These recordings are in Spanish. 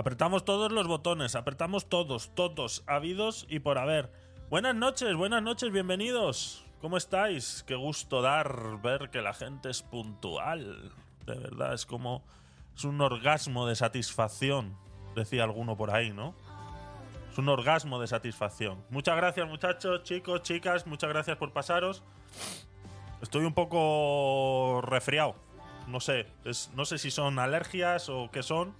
Apretamos todos los botones, apretamos todos, todos, habidos y por haber. Buenas noches, buenas noches, bienvenidos. ¿Cómo estáis? Qué gusto dar ver que la gente es puntual. De verdad, es como. Es un orgasmo de satisfacción, decía alguno por ahí, ¿no? Es un orgasmo de satisfacción. Muchas gracias, muchachos, chicos, chicas, muchas gracias por pasaros. Estoy un poco resfriado. No sé, no sé si son alergias o qué son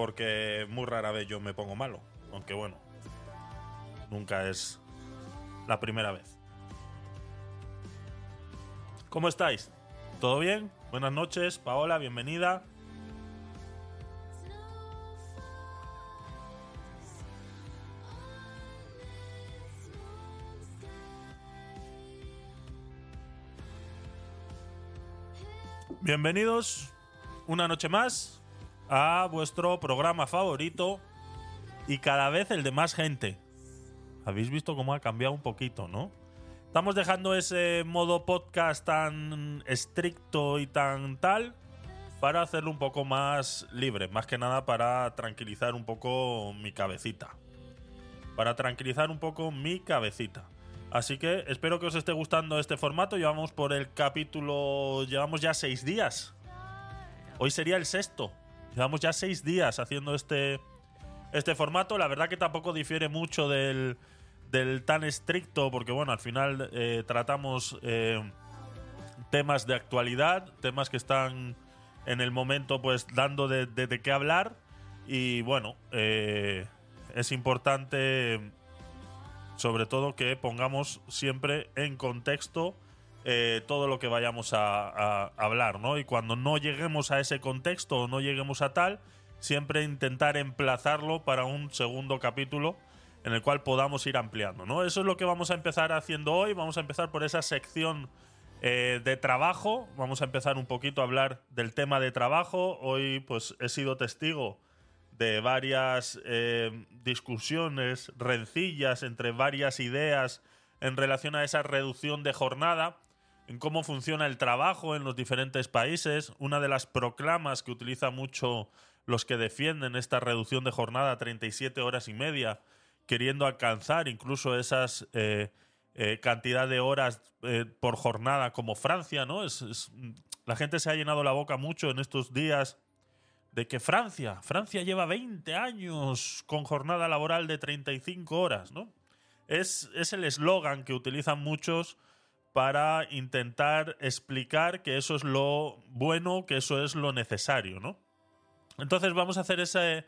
porque muy rara vez yo me pongo malo. Aunque bueno, nunca es la primera vez. ¿Cómo estáis? ¿Todo bien? Buenas noches, Paola, bienvenida. Bienvenidos una noche más a vuestro programa favorito y cada vez el de más gente. Habéis visto cómo ha cambiado un poquito, ¿no? Estamos dejando ese modo podcast tan estricto y tan tal para hacerlo un poco más libre, más que nada para tranquilizar un poco mi cabecita. Para tranquilizar un poco mi cabecita. Así que espero que os esté gustando este formato. Llevamos por el capítulo. Llevamos ya seis días. Hoy sería el sexto. Llevamos ya seis días haciendo este, este formato. La verdad que tampoco difiere mucho del, tan estricto, porque bueno, al final eh, tratamos eh, temas de actualidad, temas que están en el momento pues dando de, qué hablar. Y bueno, eh, es importante sobre todo que pongamos siempre en contexto eh, todo lo que vayamos a, hablar, ¿no? Y cuando no lleguemos a ese contexto o no lleguemos a tal, siempre intentar emplazarlo para un segundo capítulo en el cual podamos ir ampliando, ¿no? Eso es lo que vamos a empezar haciendo hoy. Vamos a empezar por esa sección eh, de trabajo. Vamos a empezar un poquito a hablar del tema de trabajo. Hoy, pues, he sido testigo de varias eh, discusiones, rencillas entre varias ideas en relación a esa reducción de jornada en cómo funciona el trabajo en los diferentes países. Una de las proclamas que utiliza mucho los que defienden esta reducción de jornada a 37 horas y media, queriendo alcanzar incluso esas eh, eh, cantidad de horas eh, por jornada como Francia, ¿no? Es, la gente se ha llenado la boca mucho en estos días de que Francia, Francia lleva 20 años con jornada laboral de 35 horas, ¿no? Es, es el eslogan que utilizan muchos para intentar explicar que eso es lo bueno, que eso es lo necesario, ¿no? Entonces vamos a hacer ese,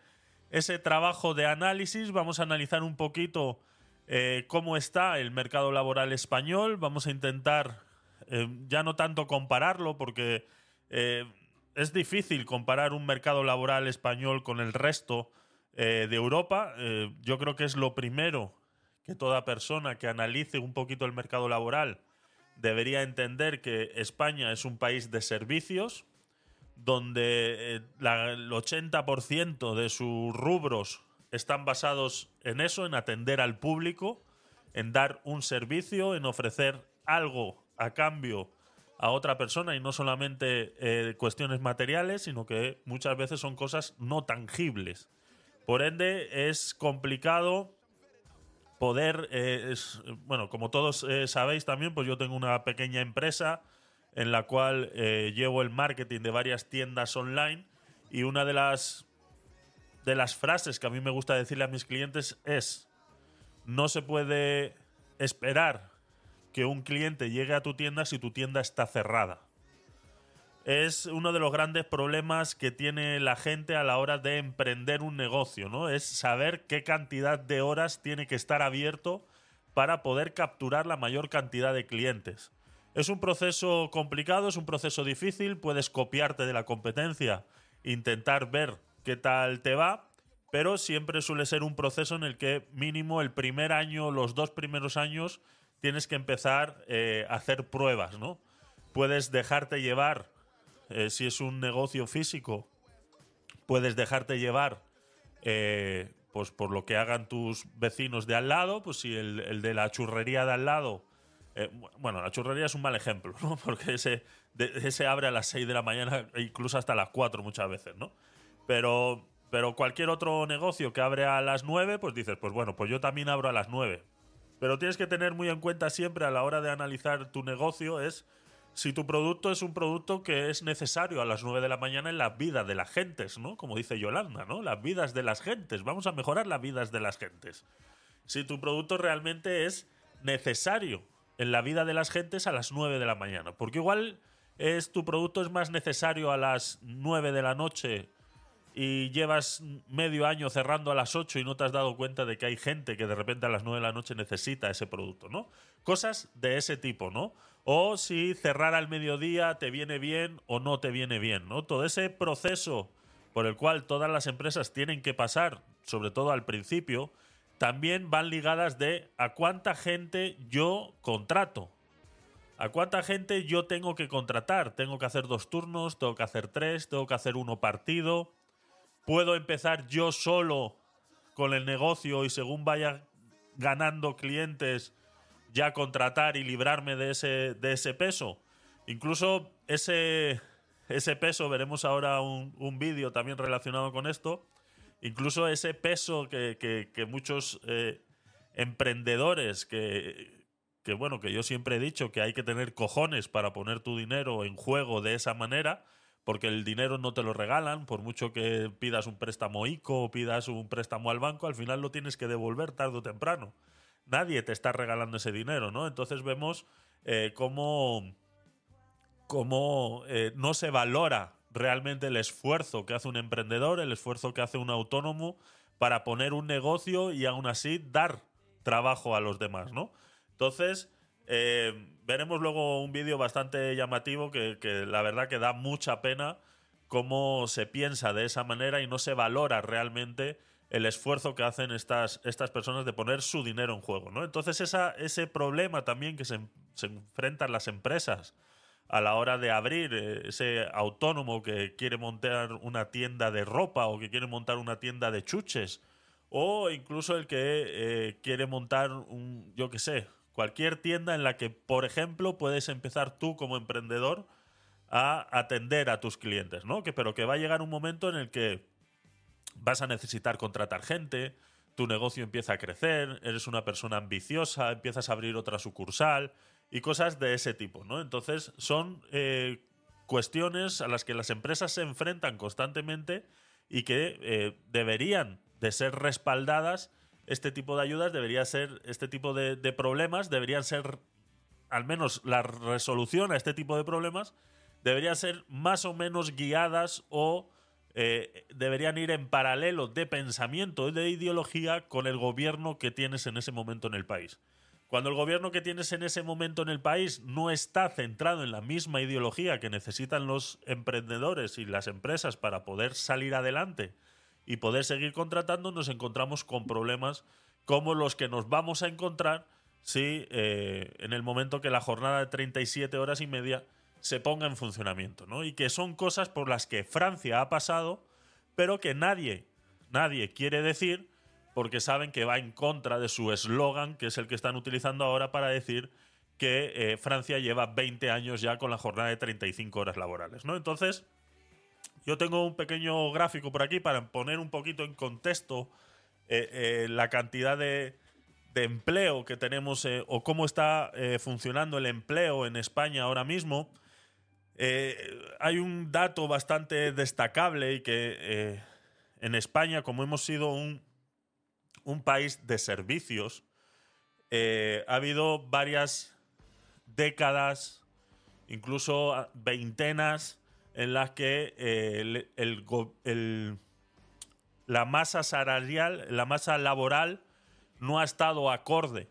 ese trabajo de análisis, vamos a analizar un poquito eh, cómo está el mercado laboral español, vamos a intentar eh, ya no tanto compararlo, porque eh, es difícil comparar un mercado laboral español con el resto de Europa. yo creo que es lo primero que toda persona que analice un poquito el mercado laboral debería entender que España es un país de servicios, donde eh, el 80% de sus rubros están basados en eso, en atender al público, en dar un servicio, en ofrecer algo a cambio a otra persona y no solamente eh, cuestiones materiales, sino que muchas veces son cosas no tangibles. Por ende, es complicado poder, eh, bueno, como todos eh, sabéis también, pues yo tengo una pequeña empresa en la cual eh, llevo el marketing de varias tiendas online y una de las, de las frases que a mí me gusta decirle a mis clientes es, no se puede esperar que un cliente llegue a tu tienda si tu tienda está cerrada es uno de los grandes problemas que tiene la gente a la hora de emprender un negocio, ¿no? Es saber qué cantidad de horas tiene que estar abierto para poder capturar la mayor cantidad de clientes. Es un proceso complicado, es un proceso difícil, puedes copiarte de la competencia, intentar ver qué tal te va, pero siempre suele ser un proceso en el que mínimo el primer año, los dos primeros años, tienes que empezar eh, a hacer pruebas, ¿no? Puedes dejarte llevar eh, si es un negocio físico, puedes dejarte llevar eh, pues por lo que hagan tus vecinos de al lado, pues si el, de la churrería de al lado, eh, bueno, la churrería es un mal ejemplo, ¿no? Porque ese, ese abre a las 6 de la mañana e incluso hasta las 4 muchas veces, ¿no? Pero Pero cualquier otro negocio que abre a las 9, pues dices, pues bueno, pues yo también abro a las 9. Pero tienes que tener muy en cuenta siempre a la hora de analizar tu negocio es si tu producto es un producto que es necesario a las 9 de la mañana en la vida de las gentes, ¿no? Como dice Yolanda, ¿no? Las vidas de las gentes. Vamos a mejorar las vidas de las gentes. Si tu producto realmente es necesario en la vida de las gentes a las 9 de la mañana. Porque igual es tu producto es más necesario a las 9 de la noche y llevas medio año cerrando a las 8 y no te has dado cuenta de que hay gente que de repente a las 9 de la noche necesita ese producto, ¿no? Cosas de ese tipo, ¿no? O si cerrar al mediodía te viene bien o no te viene bien, ¿no? Todo ese proceso por el cual todas las empresas tienen que pasar, sobre todo al principio, también van ligadas de a cuánta gente yo contrato. ¿A cuánta gente yo tengo que contratar? Tengo que hacer dos turnos, tengo que hacer tres, tengo que hacer uno partido. Puedo empezar yo solo con el negocio y según vaya ganando clientes ya contratar y librarme de ese, de ese peso. Incluso ese, ese peso, veremos ahora un, un vídeo también relacionado con esto, incluso ese peso que, muchos eh, emprendedores que, que, bueno, que yo siempre he dicho que hay que tener cojones para poner tu dinero en juego de esa manera, porque el dinero no te lo regalan, por mucho que pidas un préstamo ICO o pidas un préstamo al banco, al final lo tienes que devolver tarde o temprano. Nadie te está regalando ese dinero, ¿no? Entonces vemos eh, cómo, cómo eh, no se valora realmente el esfuerzo que hace un emprendedor, el esfuerzo que hace un autónomo para poner un negocio y aún así dar trabajo a los demás, ¿no? Entonces, eh, veremos luego un vídeo bastante llamativo que, que, la verdad que da mucha pena cómo se piensa de esa manera y no se valora realmente el esfuerzo que hacen estas, estas personas de poner su dinero en juego, ¿no? Entonces esa, ese problema también que se, se enfrentan las empresas a la hora de abrir eh, ese autónomo que quiere montar una tienda de ropa o que quiere montar una tienda de chuches o incluso el que eh, quiere montar un, yo qué sé, cualquier tienda en la que, por ejemplo, puedes empezar tú como emprendedor a atender a tus clientes, ¿no? Que, pero que va a llegar un momento en el que vas a necesitar contratar gente, tu negocio empieza a crecer, eres una persona ambiciosa, empiezas a abrir otra sucursal, y cosas de ese tipo, ¿no? Entonces son eh, cuestiones a las que las empresas se enfrentan constantemente y que eh, deberían de ser respaldadas. Este tipo de ayudas debería ser, este tipo de, problemas deberían ser, al menos la resolución a este tipo de problemas, deberían ser más o menos guiadas o eh, deberían ir en paralelo de pensamiento y de ideología con el gobierno que tienes en ese momento en el país. Cuando el gobierno que tienes en ese momento en el país no está centrado en la misma ideología que necesitan los emprendedores y las empresas para poder salir adelante y poder seguir contratando, nos encontramos con problemas como los que nos vamos a encontrar si eh, en el momento que la jornada de 37 horas y media se ponga en funcionamiento, ¿no? Y que son cosas por las que Francia ha pasado, pero que nadie, nadie quiere decir porque saben que va en contra de su eslogan, que es el que están utilizando ahora para decir que eh, Francia lleva 20 años ya con la jornada de 35 horas laborales. ¿no? Entonces, yo tengo un pequeño gráfico por aquí para poner un poquito en contexto eh, eh, la cantidad de, empleo que tenemos o cómo está funcionando el empleo en España ahora mismo. hay un dato bastante destacable y que en España, como hemos sido un país de servicios, eh, ha habido varias décadas, incluso veintenas, en las que eh, la masa salarial, la masa laboral, no ha estado acorde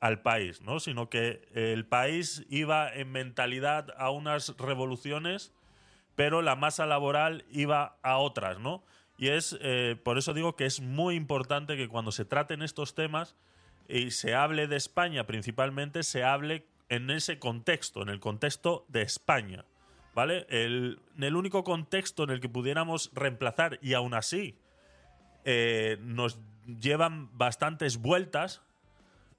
al país, ¿no? sino que el país iba en mentalidad a unas revoluciones, pero la masa laboral iba a otras, ¿no? Y es eh, por eso digo que es muy importante que cuando se traten estos temas y se hable de España principalmente, se hable en ese contexto, en el contexto de España. ¿Vale? El, el único contexto en el que pudiéramos reemplazar, y aún así eh, nos llevan bastantes vueltas,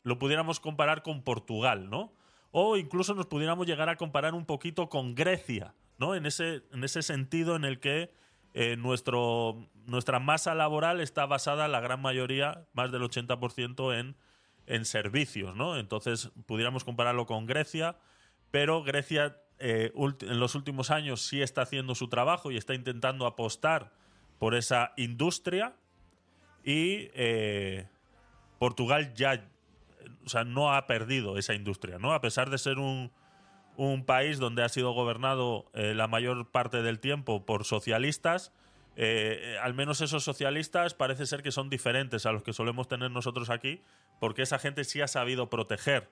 lo pudiéramos comparar con Portugal, ¿no? O incluso nos pudiéramos llegar a comparar un poquito con Grecia, ¿no? En ese, en ese sentido en el que eh, nuestro, nuestra masa laboral está basada, la gran mayoría, más del 80%, en, en servicios, ¿no? Entonces, pudiéramos compararlo con Grecia, pero Grecia eh, en los últimos años sí está haciendo su trabajo y está intentando apostar por esa industria y eh, Portugal ya o sea, no ha perdido esa industria, ¿no? A pesar de ser un, un país donde ha sido gobernado eh, la mayor parte del tiempo por socialistas, al menos esos socialistas parece ser que son diferentes a los que solemos tener nosotros aquí, porque esa gente sí ha sabido proteger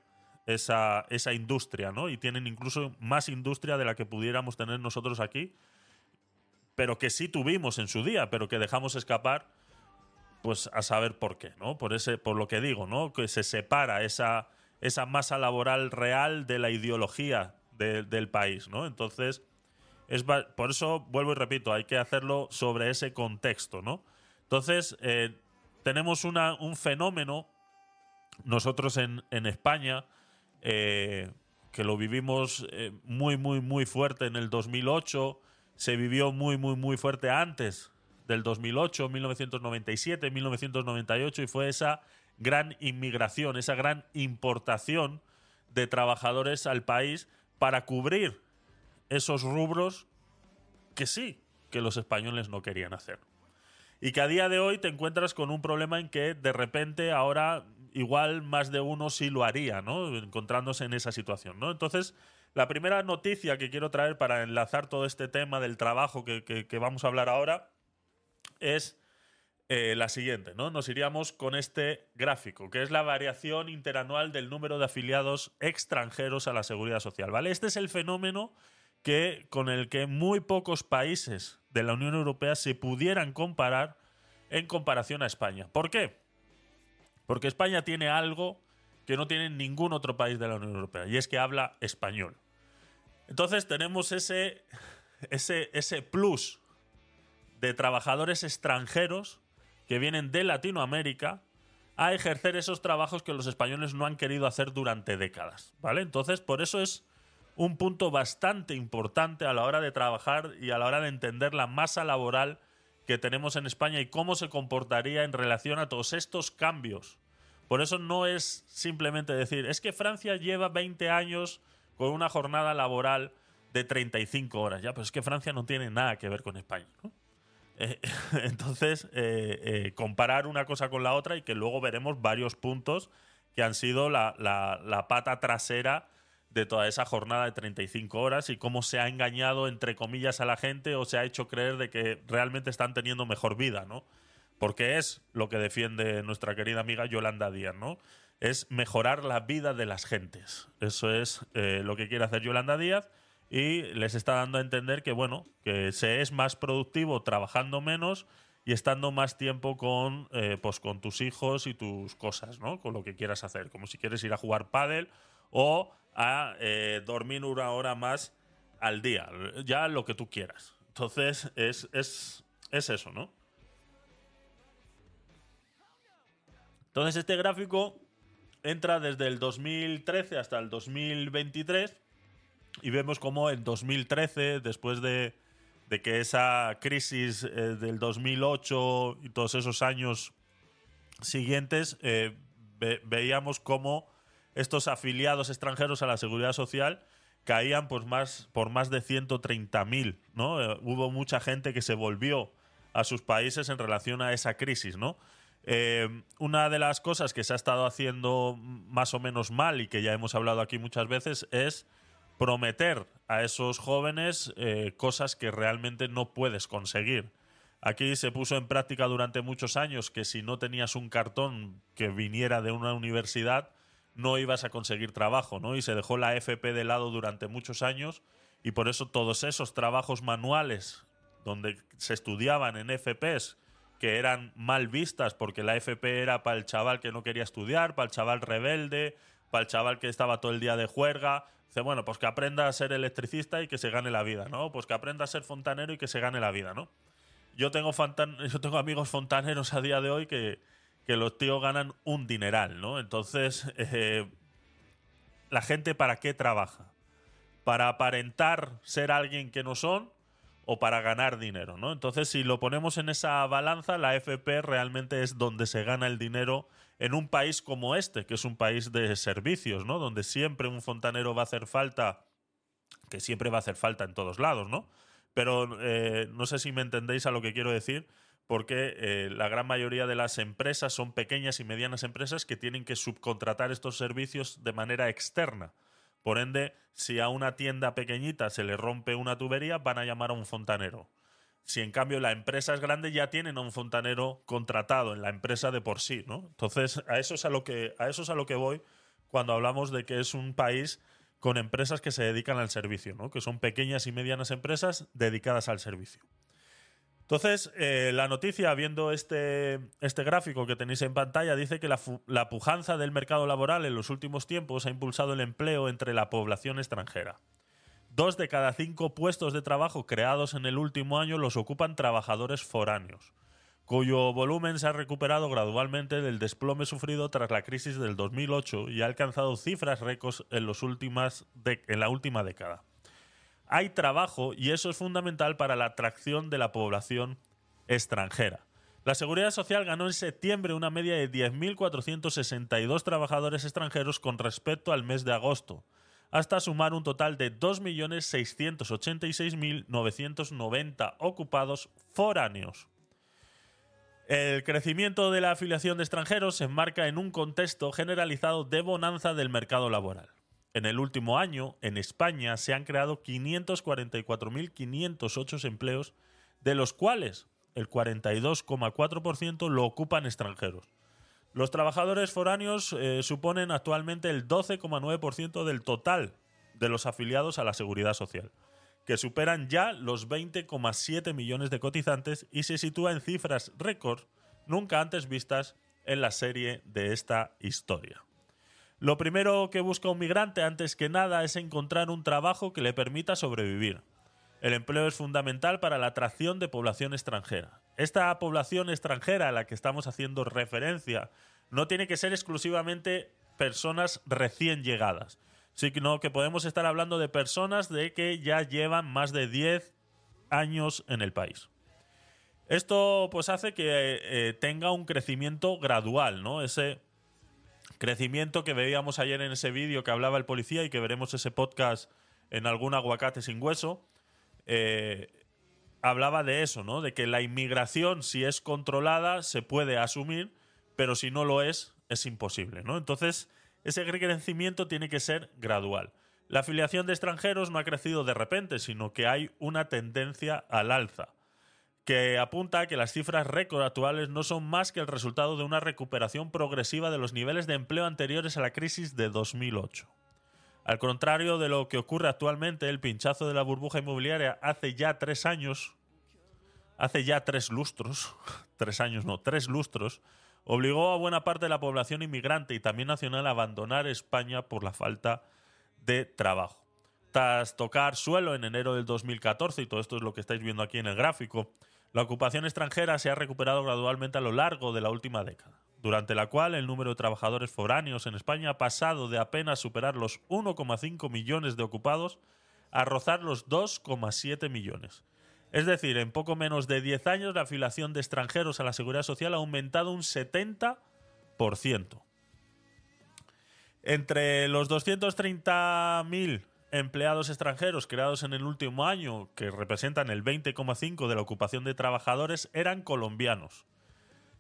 esa, esa industria, ¿no? Y tienen incluso más industria de la que pudiéramos tener nosotros aquí, pero que sí tuvimos en su día, pero que dejamos escapar, pues a saber por qué, ¿no? Por, ese, por lo que digo, ¿no? Que se separa esa, esa masa laboral real de la ideología del país, ¿no? Entonces, es, por eso vuelvo y repito, hay que hacerlo sobre ese contexto, ¿no? Entonces, eh, tenemos una, un fenómeno, nosotros en, en España, eh, que lo vivimos eh, muy, muy, muy fuerte en el 2008, se vivió muy, muy, muy fuerte antes del 2008, 1997, 1998, y fue esa gran inmigración, esa gran importación de trabajadores al país para cubrir esos rubros que sí, que los españoles no querían hacer. Y que a día de hoy te encuentras con un problema en que de repente ahora igual más de uno sí lo haría, ¿no? Encontrándose en esa situación. Entonces, la primera noticia que quiero traer para enlazar todo este tema del trabajo que, que vamos a hablar ahora es eh, la siguiente, ¿no? Nos iríamos con este gráfico, que es la variación interanual del número de afiliados extranjeros a la seguridad social, ¿vale? Este es el fenómeno que, con el que muy pocos países de la Unión Europea se pudieran comparar en comparación a España. ¿Por qué? Porque España tiene algo que no tiene ningún otro país de la Unión Europea, y es que habla español. Entonces tenemos ese, ese, ese plus de trabajadores extranjeros que vienen de Latinoamérica a ejercer esos trabajos que los españoles no han querido hacer durante décadas, ¿vale? Entonces, por eso es un punto bastante importante a la hora de trabajar y a la hora de entender la masa laboral que tenemos en España y cómo se comportaría en relación a todos estos cambios. Por eso no es simplemente decir, es que Francia lleva 20 años con una jornada laboral de 35 horas. Ya, pero es que Francia no tiene nada que ver con España. Eh, entonces, eh, eh, comparar una cosa con la otra y que luego veremos varios puntos que han sido la, pata trasera de toda esa jornada de 35 horas y cómo se ha engañado, entre comillas, a la gente o se ha hecho creer de que realmente están teniendo mejor vida, ¿no? Porque es lo que defiende nuestra querida amiga Yolanda Díaz, ¿no? Es mejorar la vida de las gentes. Eso es lo que quiere hacer Yolanda Díaz y les está dando a entender que, bueno, que se es más productivo trabajando menos y estando más tiempo con, eh, pues con tus hijos y tus cosas, ¿no? Con lo que quieras hacer, como si quieres ir a jugar pádel o a eh, dormir una hora más al día, ya lo que tú quieras. Entonces, es, es, es eso, ¿no? Entonces, este gráfico entra desde el 2013 hasta el 2023 y vemos cómo en 2013, después de, que esa crisis eh, del 2008 y todos esos años siguientes, eh, veíamos cómo estos afiliados extranjeros a la seguridad social caían por más, por más de 130.000, ¿no? Eh, hubo mucha gente que se volvió a sus países en relación a esa crisis, ¿no? una de las cosas que se ha estado haciendo más o menos mal y que ya hemos hablado aquí muchas veces es prometer a esos jóvenes eh, cosas que realmente no puedes conseguir. Aquí se puso en práctica durante muchos años que si no tenías un cartón que viniera de una universidad, no ibas a conseguir trabajo, ¿no? Y se dejó la FP de lado durante muchos años y por eso todos esos trabajos manuales donde se estudiaban en FPs que eran mal vistas porque la FP era para el chaval que no quería estudiar, para el chaval rebelde, para el chaval que estaba todo el día de juerga, Dice, bueno, pues que aprenda a ser electricista y que se gane la vida, ¿no? Pues que aprenda a ser fontanero y que se gane la vida, ¿no? Yo tengo, yo tengo amigos fontaneros a día de hoy que, los tíos ganan un dineral, ¿no? Entonces, eh, ¿la gente para qué trabaja? ¿Para aparentar ser alguien que no son? o para ganar dinero, ¿no? Entonces, si lo ponemos en esa balanza, la FP realmente es donde se gana el dinero en un país como este, que es un país de servicios, ¿no? Donde siempre un fontanero va a hacer falta, que siempre va a hacer falta en todos lados, ¿no? Pero eh, no sé si me entendéis a lo que quiero decir, porque eh, la gran mayoría de las empresas son pequeñas y medianas empresas que tienen que subcontratar estos servicios de manera externa. Por ende, si a una tienda pequeñita se le rompe una tubería, van a llamar a un fontanero. Si en cambio la empresa es grande, ya tienen a un fontanero contratado en la empresa de por sí. Entonces, a eso es a lo que, a eso es a lo que voy cuando hablamos de que es un país con empresas que se dedican al servicio, ¿no? Que son pequeñas y medianas empresas dedicadas al servicio. Entonces, eh, la noticia, viendo este, este gráfico que tenéis en pantalla, dice que la, la, pujanza del mercado laboral en los últimos tiempos ha impulsado el empleo entre la población extranjera. Dos de cada cinco puestos de trabajo creados en el último año los ocupan trabajadores foráneos, cuyo volumen se ha recuperado gradualmente del desplome sufrido tras la crisis del 2008 y ha alcanzado cifras récords en, en la última década hay trabajo y eso es fundamental para la atracción de la población extranjera. La Seguridad Social ganó en septiembre una media de 10.462 trabajadores extranjeros con respecto al mes de agosto, hasta sumar un total de 2.686.990 ocupados foráneos. El crecimiento de la afiliación de extranjeros se enmarca en un contexto generalizado de bonanza del mercado laboral. En el último año, en España se han creado 544.508 empleos, de los cuales el 42,4% lo ocupan extranjeros. Los trabajadores foráneos eh, suponen actualmente el 12,9% del total de los afiliados a la seguridad social, que superan ya los 20,7 millones de cotizantes y se sitúa en cifras récord nunca antes vistas en la serie de esta historia. Lo primero que busca un migrante antes que nada es encontrar un trabajo que le permita sobrevivir. El empleo es fundamental para la atracción de población extranjera. Esta población extranjera a la que estamos haciendo referencia no tiene que ser exclusivamente personas recién llegadas, sino que podemos estar hablando de personas de que ya llevan más de 10 años en el país. Esto pues hace que eh, tenga un crecimiento gradual, ¿no? Ese Crecimiento que veíamos ayer en ese vídeo que hablaba el policía y que veremos ese podcast en algún aguacate sin hueso. Eh, hablaba de eso, ¿no? De que la inmigración, si es controlada, se puede asumir, pero si no lo es, es imposible, ¿no? Entonces, ese crecimiento tiene que ser gradual. La afiliación de extranjeros no ha crecido de repente, sino que hay una tendencia al alza que apunta a que las cifras récord actuales no son más que el resultado de una recuperación progresiva de los niveles de empleo anteriores a la crisis de 2008. Al contrario de lo que ocurre actualmente, el pinchazo de la burbuja inmobiliaria hace ya tres años, hace ya tres lustros, tres años no, tres lustros, obligó a buena parte de la población inmigrante y también nacional a abandonar España por la falta de trabajo. Tras tocar suelo en enero del 2014, y todo esto es lo que estáis viendo aquí en el gráfico, la ocupación extranjera se ha recuperado gradualmente a lo largo de la última década, durante la cual el número de trabajadores foráneos en España ha pasado de apenas superar los 1,5 millones de ocupados a rozar los 2,7 millones. Es decir, en poco menos de 10 años la afiliación de extranjeros a la seguridad social ha aumentado un 70%. Entre los 230.000 empleados extranjeros creados en el último año, que representan el 20,5% de la ocupación de trabajadores, eran colombianos.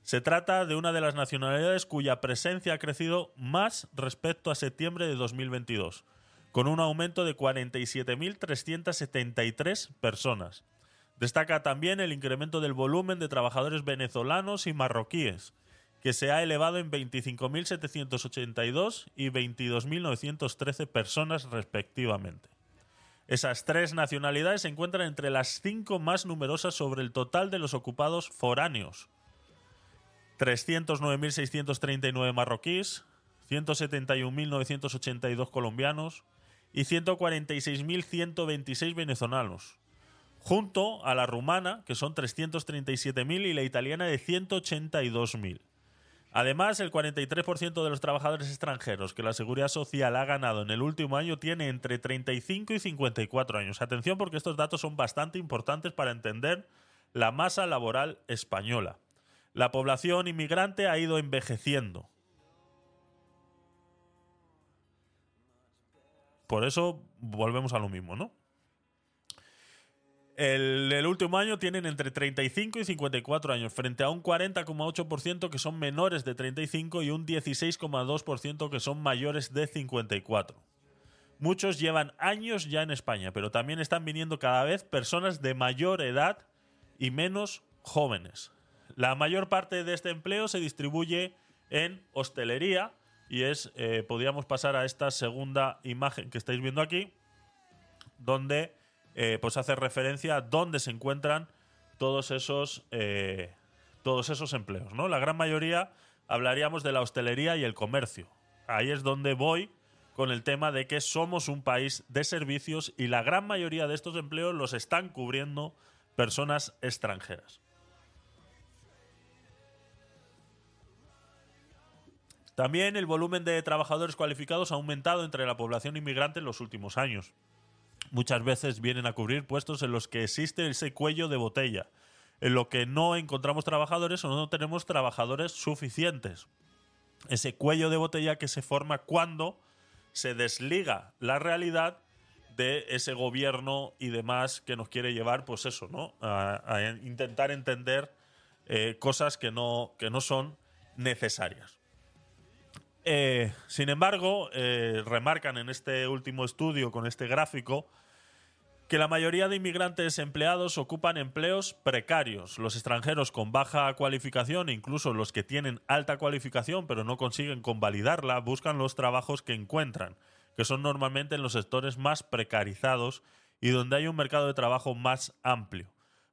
Se trata de una de las nacionalidades cuya presencia ha crecido más respecto a septiembre de 2022, con un aumento de 47.373 personas. Destaca también el incremento del volumen de trabajadores venezolanos y marroquíes, que se ha elevado en 25.782 y 22.913 personas respectivamente. Esas tres nacionalidades se encuentran entre las cinco más numerosas sobre el total de los ocupados foráneos. 309.639 marroquíes, 171.982 colombianos y 146.126 venezolanos, junto a la rumana, que son 337.000, y la italiana de 182.000. Además, el 43% de los trabajadores extranjeros que la Seguridad Social ha ganado en el último año tiene entre 35 y 54 años. Atención porque estos datos son bastante importantes para entender la masa laboral española. La población inmigrante ha ido envejeciendo. Por eso volvemos a lo mismo, ¿no? El, el, último año tienen entre 35 y 54 años, frente a un 40,8% que son menores de 35 y un 16,2% que son mayores de 54. Muchos llevan años ya en España, pero también están viniendo cada vez personas de mayor edad y menos jóvenes. La mayor parte de este empleo se distribuye en hostelería y es, eh, podríamos pasar a esta segunda imagen que estáis viendo aquí, donde eh, pues hace referencia a dónde se encuentran todos esos, eh, todos esos empleos. ¿no? La gran mayoría hablaríamos de la hostelería y el comercio. Ahí es donde voy con el tema de que somos un país de servicios y la gran mayoría de estos empleos los están cubriendo personas extranjeras. También el volumen de trabajadores cualificados ha aumentado entre la población inmigrante en los últimos años. Muchas veces vienen a cubrir puestos en los que existe ese cuello de botella, en lo que no encontramos trabajadores o no tenemos trabajadores suficientes. Ese cuello de botella que se forma cuando se desliga la realidad de ese gobierno y demás que nos quiere llevar, pues eso, ¿no? A, intentar entender eh, cosas que no, que no son necesarias. Eh, sin embargo, eh, remarcan en este último estudio con este gráfico que la mayoría de inmigrantes empleados ocupan empleos precarios. Los extranjeros con baja cualificación, incluso los que tienen alta cualificación pero no consiguen convalidarla, buscan los trabajos que encuentran que son normalmente en los sectores más precarizados y donde hay un mercado de trabajo más amplio.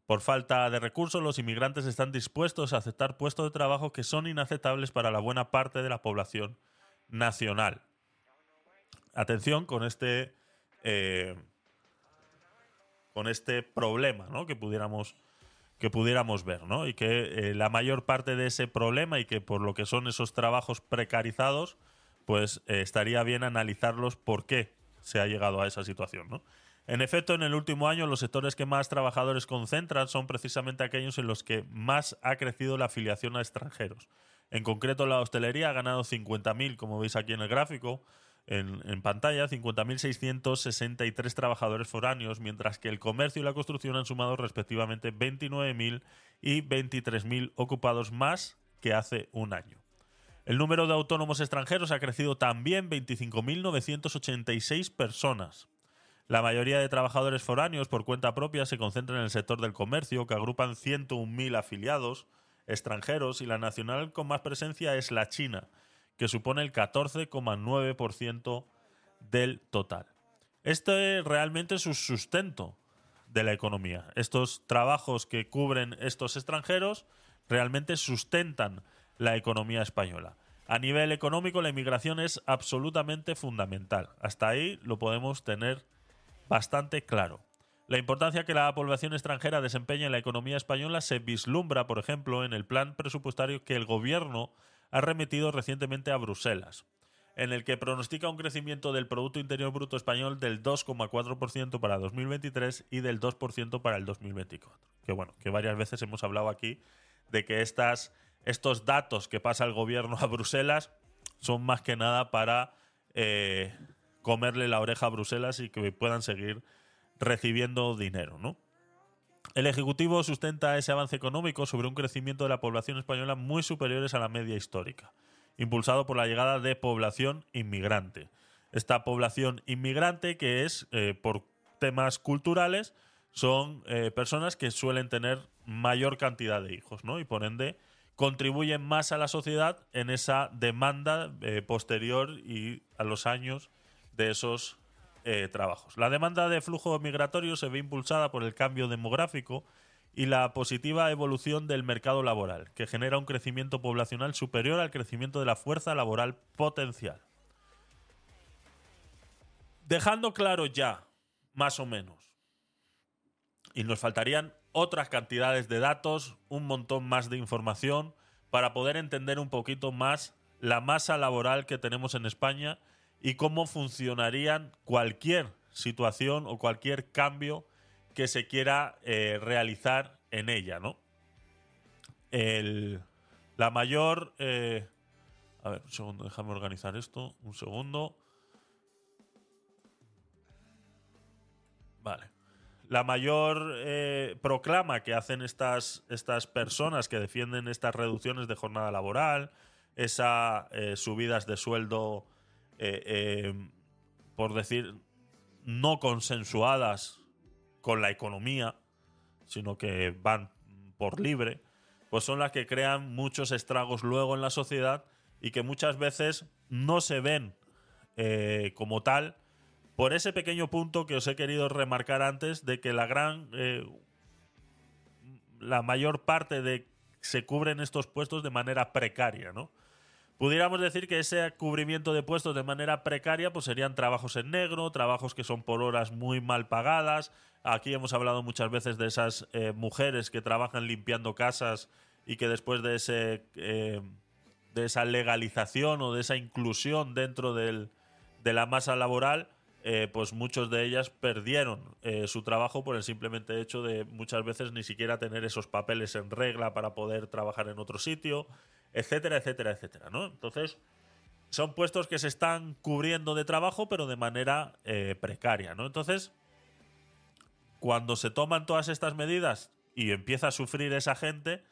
Por falta de recursos, los inmigrantes están dispuestos a aceptar puestos de trabajo que son inaceptables para la buena parte de la población nacional. Atención con este, eh, con este problema ¿no? que, pudiéramos, que pudiéramos ver, ¿no? y que eh, la mayor parte de ese problema y que por lo que son esos trabajos precarizados, pues eh, estaría bien analizarlos por qué se ha llegado a esa situación. ¿no? En efecto, en el último año los sectores que más trabajadores concentran son precisamente aquellos en los que más ha crecido la afiliación a extranjeros. En concreto, la hostelería ha ganado 50.000, como veis aquí en el gráfico, en, en pantalla, 50.663 trabajadores foráneos, mientras que el comercio y la construcción han sumado respectivamente 29.000 y 23.000 ocupados más que hace un año. El número de autónomos extranjeros ha crecido también 25.986 personas. La mayoría de trabajadores foráneos por cuenta propia se concentran en el sector del comercio, que agrupan 101.000 afiliados extranjeros, y la nacional con más presencia es la China, que supone el 14,9% del total. Este realmente es un sustento de la economía. Estos trabajos que cubren estos extranjeros realmente sustentan la economía española. A nivel económico, la inmigración es absolutamente fundamental. Hasta ahí lo podemos tener bastante claro. La importancia que la población extranjera desempeña en la economía española se vislumbra, por ejemplo, en el plan presupuestario que el Gobierno ha remitido recientemente a Bruselas, en el que pronostica un crecimiento del Producto Interior Bruto español del 2,4% para 2023 y del 2% para el 2024. Que bueno, que varias veces hemos hablado aquí de que estas estos datos que pasa el gobierno a Bruselas son más que nada para eh, comerle la oreja a Bruselas y que puedan seguir recibiendo dinero, ¿no? El Ejecutivo sustenta ese avance económico sobre un crecimiento de la población española muy superiores a la media histórica, impulsado por la llegada de población inmigrante. Esta población inmigrante que es, eh, por temas culturales, son eh, personas que suelen tener mayor cantidad de hijos, ¿no? Y por ende contribuyen más a la sociedad en esa demanda eh, posterior y a los años de esos eh, trabajos. La demanda de flujo migratorio se ve impulsada por el cambio demográfico y la positiva evolución del mercado laboral, que genera un crecimiento poblacional superior al crecimiento de la fuerza laboral potencial. Dejando claro ya, más o menos, y nos faltarían otras cantidades de datos, un montón más de información para poder entender un poquito más la masa laboral que tenemos en España y cómo funcionarían cualquier situación o cualquier cambio que se quiera eh, realizar en ella, ¿no? la mayor... Eh, a ver, un segundo, déjame organizar esto. Un segundo. Vale. La mayor eh, proclama que hacen estas, estas personas que defienden estas reducciones de jornada laboral, esas subidas de sueldo, por decir, no consensuadas con la economía, sino que van por libre, pues son las que crean muchos estragos luego en la sociedad y que muchas veces no se ven eh, como tal por ese pequeño punto que os he querido remarcar antes de que la gran eh, la mayor parte de se cubren estos puestos de manera precaria, ¿no? Pudiéramos decir que ese cubrimiento de puestos de manera precaria pues serían trabajos en negro, trabajos que son por horas muy mal pagadas. Aquí hemos hablado muchas veces de esas eh, mujeres que trabajan limpiando casas y que después de ese eh, de esa legalización o de esa inclusión dentro del, de la masa laboral, eh, pues muchos de ellas perdieron su trabajo por el simplemente hecho de muchas veces ni siquiera tener esos papeles en regla para poder trabajar en otro sitio etcétera, etcétera, etcétera, ¿no? Entonces, son puestos que se están cubriendo de trabajo, pero de manera eh, precaria, ¿no? Entonces, cuando se toman todas estas medidas y empieza a sufrir esa gente,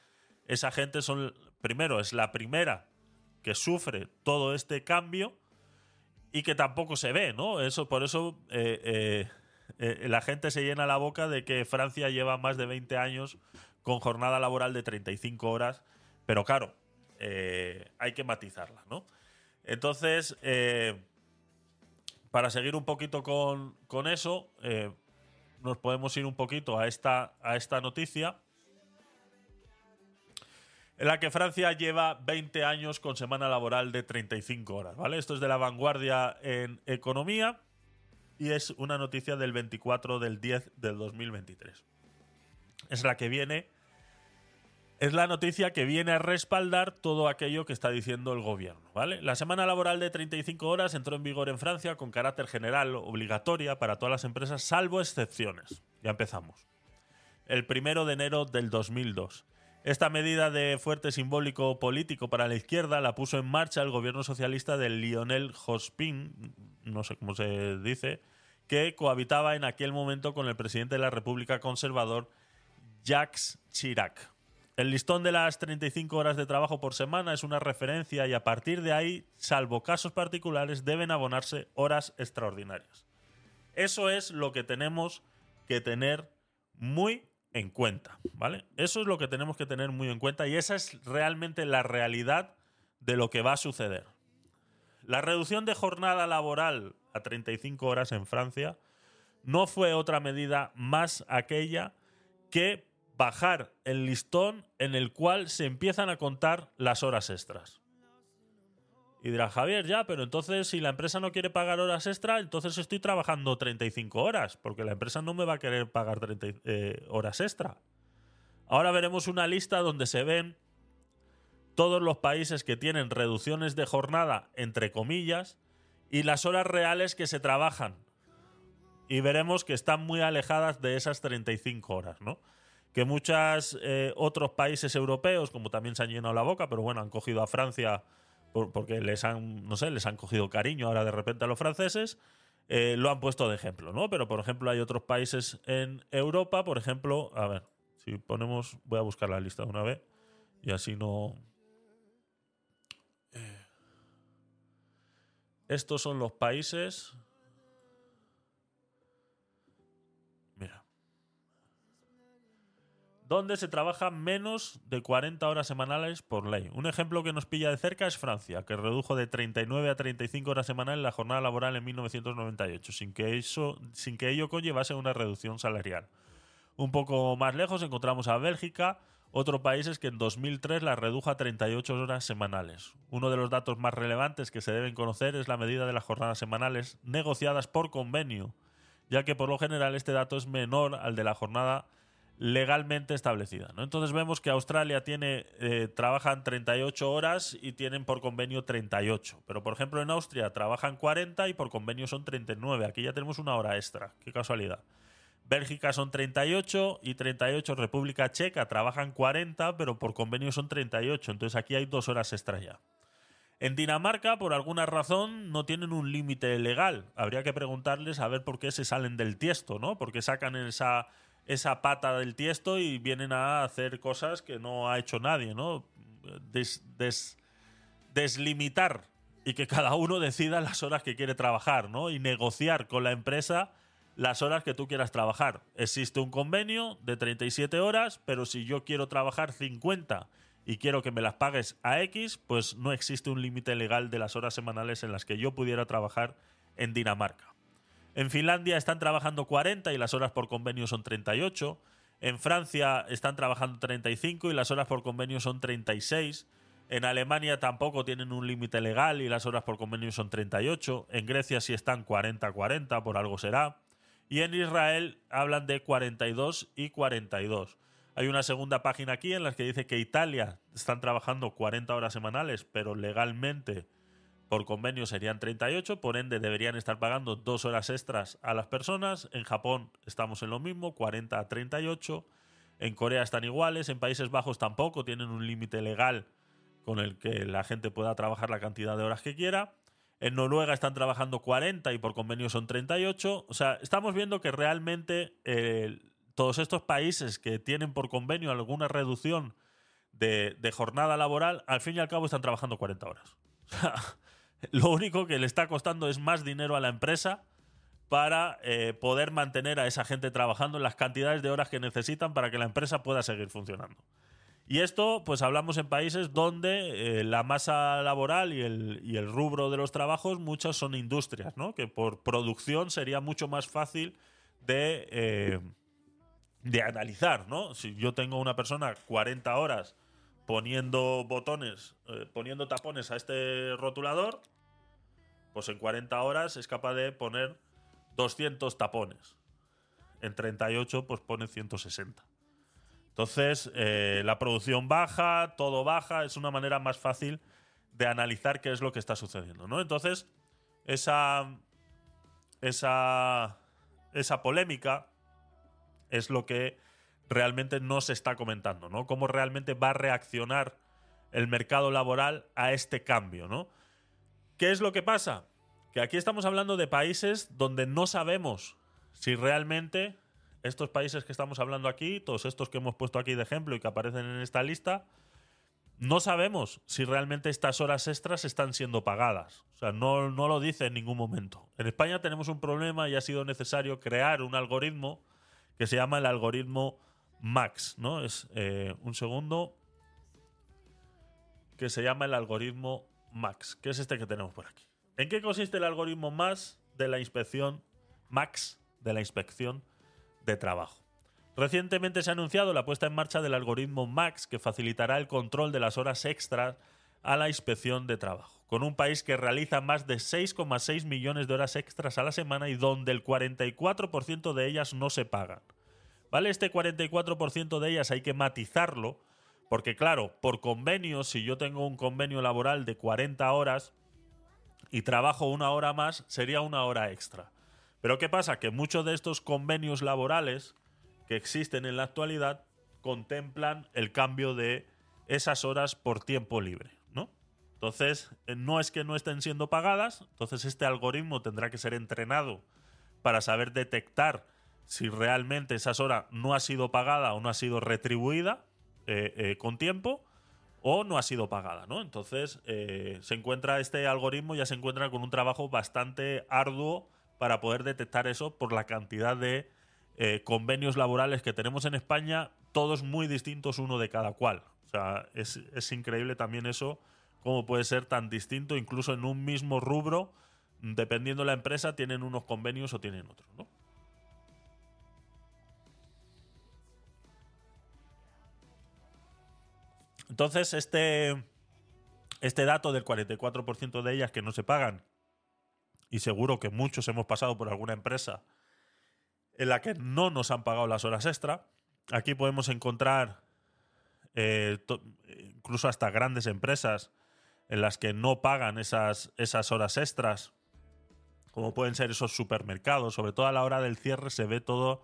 esa gente son, primero, es la primera que sufre todo este cambio y que tampoco se ve, ¿no? Eso, por eso eh, eh, la gente se llena la boca de que Francia lleva más de 20 años con jornada laboral de 35 horas, pero claro, eh, hay que matizarla, ¿no? Entonces, eh, para seguir un poquito con, eso, eh, nos podemos ir un poquito a esta, a esta noticia en la que Francia lleva 20 años con semana laboral de 35 horas, ¿vale? Esto es de la vanguardia en economía y es una noticia del 24 del 10 del 2023. Es la que viene es la noticia que viene a respaldar todo aquello que está diciendo el gobierno. ¿vale? La semana laboral de 35 horas entró en vigor en Francia con carácter general, obligatoria para todas las empresas, salvo excepciones. Ya empezamos. El primero de enero del 2002. Esta medida de fuerte simbólico político para la izquierda la puso en marcha el gobierno socialista de Lionel Jospin, no sé cómo se dice, que cohabitaba en aquel momento con el presidente de la República conservador Jacques Chirac. El listón de las 35 horas de trabajo por semana es una referencia y a partir de ahí, salvo casos particulares, deben abonarse horas extraordinarias. Eso es lo que tenemos que tener muy en cuenta, ¿vale? Eso es lo que tenemos que tener muy en cuenta y esa es realmente la realidad de lo que va a suceder. La reducción de jornada laboral a 35 horas en Francia no fue otra medida más aquella que bajar el listón en el cual se empiezan a contar las horas extras. Y dirá, Javier, ya, pero entonces si la empresa no quiere pagar horas extra, entonces estoy trabajando 35 horas, porque la empresa no me va a querer pagar 30 eh, horas extra. Ahora veremos una lista donde se ven todos los países que tienen reducciones de jornada, entre comillas, y las horas reales que se trabajan. Y veremos que están muy alejadas de esas 35 horas, ¿no? Que muchos eh, otros países europeos, como también se han llenado la boca, pero bueno, han cogido a Francia porque les han, no sé, les han cogido cariño ahora de repente a los franceses, eh, lo han puesto de ejemplo, ¿no? Pero por ejemplo hay otros países en Europa, por ejemplo, a ver, si ponemos, voy a buscar la lista de una vez y así no... Eh, estos son los países donde se trabaja menos de 40 horas semanales por ley. Un ejemplo que nos pilla de cerca es Francia, que redujo de 39 a 35 horas semanales la jornada laboral en 1998, sin que, eso, sin que ello conllevase una reducción salarial. Un poco más lejos encontramos a Bélgica, otro país que en 2003 la redujo a 38 horas semanales. Uno de los datos más relevantes que se deben conocer es la medida de las jornadas semanales negociadas por convenio, ya que por lo general este dato es menor al de la jornada legalmente establecida. ¿no? Entonces vemos que Australia tiene, eh, trabajan 38 horas y tienen por convenio 38. Pero por ejemplo en Austria trabajan 40 y por convenio son 39. Aquí ya tenemos una hora extra. Qué casualidad. Bélgica son 38 y 38. República Checa trabajan 40, pero por convenio son 38. Entonces aquí hay dos horas extra ya. En Dinamarca, por alguna razón, no tienen un límite legal. Habría que preguntarles a ver por qué se salen del tiesto, ¿no? Porque sacan esa esa pata del tiesto y vienen a hacer cosas que no ha hecho nadie, ¿no? deslimitar y que cada uno decida las horas que quiere trabajar, ¿no? Y negociar con la empresa las horas que tú quieras trabajar. Existe un convenio de 37 horas, pero si yo quiero trabajar 50 y quiero que me las pagues a X, pues no existe un límite legal de las horas semanales en las que yo pudiera trabajar en Dinamarca. En Finlandia están trabajando 40 y las horas por convenio son 38. En Francia están trabajando 35 y las horas por convenio son 36. En Alemania tampoco tienen un límite legal y las horas por convenio son 38. En Grecia sí están 40-40, por algo será. Y en Israel hablan de 42 y 42. Hay una segunda página aquí en la que dice que Italia están trabajando 40 horas semanales, pero legalmente por convenio serían 38, por ende deberían estar pagando dos horas extras a las personas. En Japón estamos en lo mismo, 40 a 38. En Corea están iguales, en Países Bajos tampoco tienen un límite legal con el que la gente pueda trabajar la cantidad de horas que quiera. En Noruega están trabajando 40 y por convenio son 38. O sea, estamos viendo que realmente eh, todos estos países que tienen por convenio alguna reducción de, de, jornada laboral, al fin y al cabo están trabajando 40 horas. Lo único que le está costando es más dinero a la empresa para eh, poder mantener a esa gente trabajando en las cantidades de horas que necesitan para que la empresa pueda seguir funcionando. Y esto, pues hablamos en países donde eh, la masa laboral y el, rubro de los trabajos, muchas son industrias, ¿no? Que por producción sería mucho más fácil de, eh, de analizar, ¿no? Si yo tengo una persona 40 horas poniendo botones, poniendo tapones a este rotulador, pues en 40 horas es capaz de poner 200 tapones. En 38 pues pone 160. Entonces, eh, la producción baja, todo baja, es una manera más fácil de analizar qué es lo que está sucediendo, ¿no? Entonces, esa, esa, esa polémica es lo que realmente no se está comentando, ¿no? Cómo realmente va a reaccionar el mercado laboral a este cambio, ¿no? ¿Qué es lo que pasa? Que aquí estamos hablando de países donde no sabemos si realmente estos países que estamos hablando aquí, todos estos que hemos puesto aquí de ejemplo y que aparecen en esta lista, no sabemos si realmente estas horas extras están siendo pagadas. O sea, no, no, lo dice en ningún momento. En España tenemos un problema y ha sido necesario crear un algoritmo que se llama el algoritmo MAX, ¿no? Es eh, un segundo que se llama el algoritmo Max, que es este que tenemos por aquí. ¿En qué consiste el algoritmo más de la inspección Max de la inspección de trabajo? Recientemente se ha anunciado la puesta en marcha del algoritmo Max que facilitará el control de las horas extras a la inspección de trabajo, con un país que realiza más de 6,6 millones de horas extras a la semana y donde el 44% de ellas no se pagan. ¿Vale? Este 44% de ellas hay que matizarlo porque claro, por convenio, si yo tengo un convenio laboral de 40 horas y trabajo una hora más, sería una hora extra. Pero ¿qué pasa? Que muchos de estos convenios laborales que existen en la actualidad contemplan el cambio de esas horas por tiempo libre, ¿no? Entonces, eh, no es que no estén siendo pagadas, entonces este algoritmo tendrá que ser entrenado para saber detectar si realmente esa hora no ha sido pagada o no ha sido retribuida eh, eh, con tiempo o no ha sido pagada, ¿no? Entonces, eh, se encuentra este algoritmo, ya se encuentra con un trabajo bastante arduo para poder detectar eso por la cantidad de convenios laborales que tenemos en España, todos muy distintos uno de cada cual. O sea, es, es increíble también eso, cómo puede ser tan distinto, incluso en un mismo rubro, dependiendo de la empresa, tienen unos convenios o tienen otros, ¿no? Entonces, este, este dato del 44% de ellas que no se pagan, y seguro que muchos hemos pasado por alguna empresa en la que no nos han pagado las horas extra, aquí podemos encontrar eh, incluso hasta grandes empresas en las que no pagan esas, esas horas extras, como pueden ser esos supermercados, sobre todo a la hora del cierre se ve todo,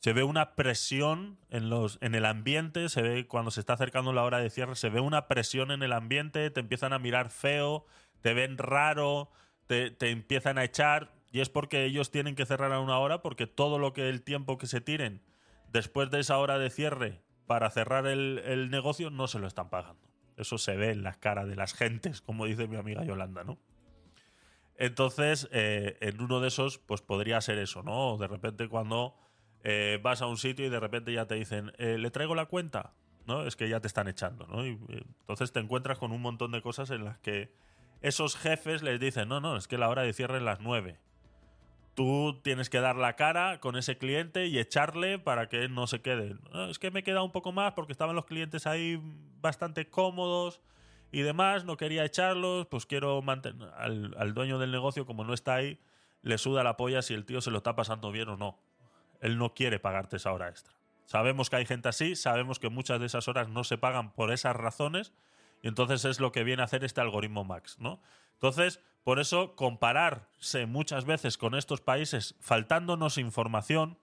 se ve una presión en, los, en el ambiente, se ve cuando se está acercando la hora de cierre, se ve una presión en el ambiente, te empiezan a mirar feo, te ven raro, te, te empiezan a echar, y es porque ellos tienen que cerrar a una hora, porque todo lo que el tiempo que se tiren después de esa hora de cierre para cerrar el, negocio no se lo están pagando. Eso se ve en las caras de las gentes, como dice mi amiga Yolanda, ¿no? Entonces, eh, en uno de esos, pues podría ser eso, ¿no? De repente cuando eh, vas a un sitio y de repente ya te dicen, eh, ¿le traigo la cuenta? ¿No? Es que ya te están echando, ¿no? Y, entonces te encuentras con un montón de cosas en las que esos jefes les dicen, no, no, es que la hora de cierre es las nueve tú tienes que dar la cara con ese cliente y echarle para que no se quede. es que me he quedado un poco más porque estaban los clientes ahí bastante cómodos y demás, no quería echarlos, pues quiero mantener al, dueño del negocio, como no está ahí, le suda la polla si el tío se lo está pasando bien o no. Él no quiere pagarte esa hora extra. Sabemos que hay gente así, sabemos que muchas de esas horas no se pagan por esas razones, y entonces es lo que viene a hacer este algoritmo Max, ¿no? Entonces, por eso, compararse muchas veces con estos países faltándonos información,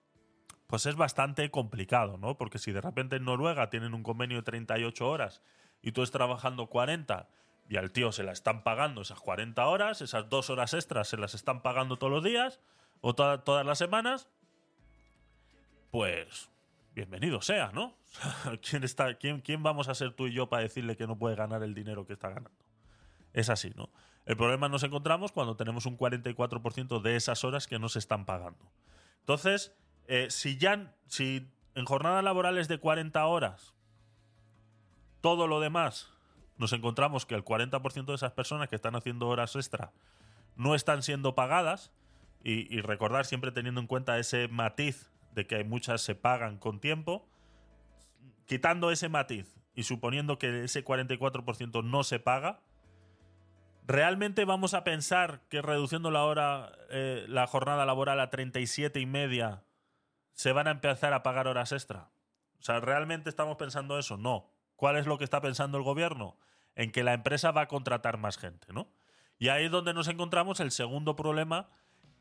pues es bastante complicado, ¿no? Porque si de repente en Noruega tienen un convenio de 38 horas y tú estás trabajando 40 y al tío se la están pagando esas 40 horas, esas dos horas extras se las están pagando todos los días o todas las semanas, pues bienvenido sea, ¿no? ¿Quién, está, quién, ¿Quién vamos a ser tú y yo para decirle que no puede ganar el dinero que está ganando? Es así, ¿no? El problema nos encontramos cuando tenemos un 44% de esas horas que no se están pagando. Entonces, eh, si ya si en jornadas laborales de 40 horas, todo lo demás, nos encontramos que el 40% de esas personas que están haciendo horas extra no están siendo pagadas, y, y recordar siempre teniendo en cuenta ese matiz de que muchas se pagan con tiempo, quitando ese matiz y suponiendo que ese 44% no se paga, ¿Realmente vamos a pensar que reduciendo la hora, eh, la jornada laboral a 37 y media, se van a empezar a pagar horas extra? O sea, ¿realmente estamos pensando eso? No. ¿Cuál es lo que está pensando el gobierno? En que la empresa va a contratar más gente, ¿no? Y ahí es donde nos encontramos el segundo problema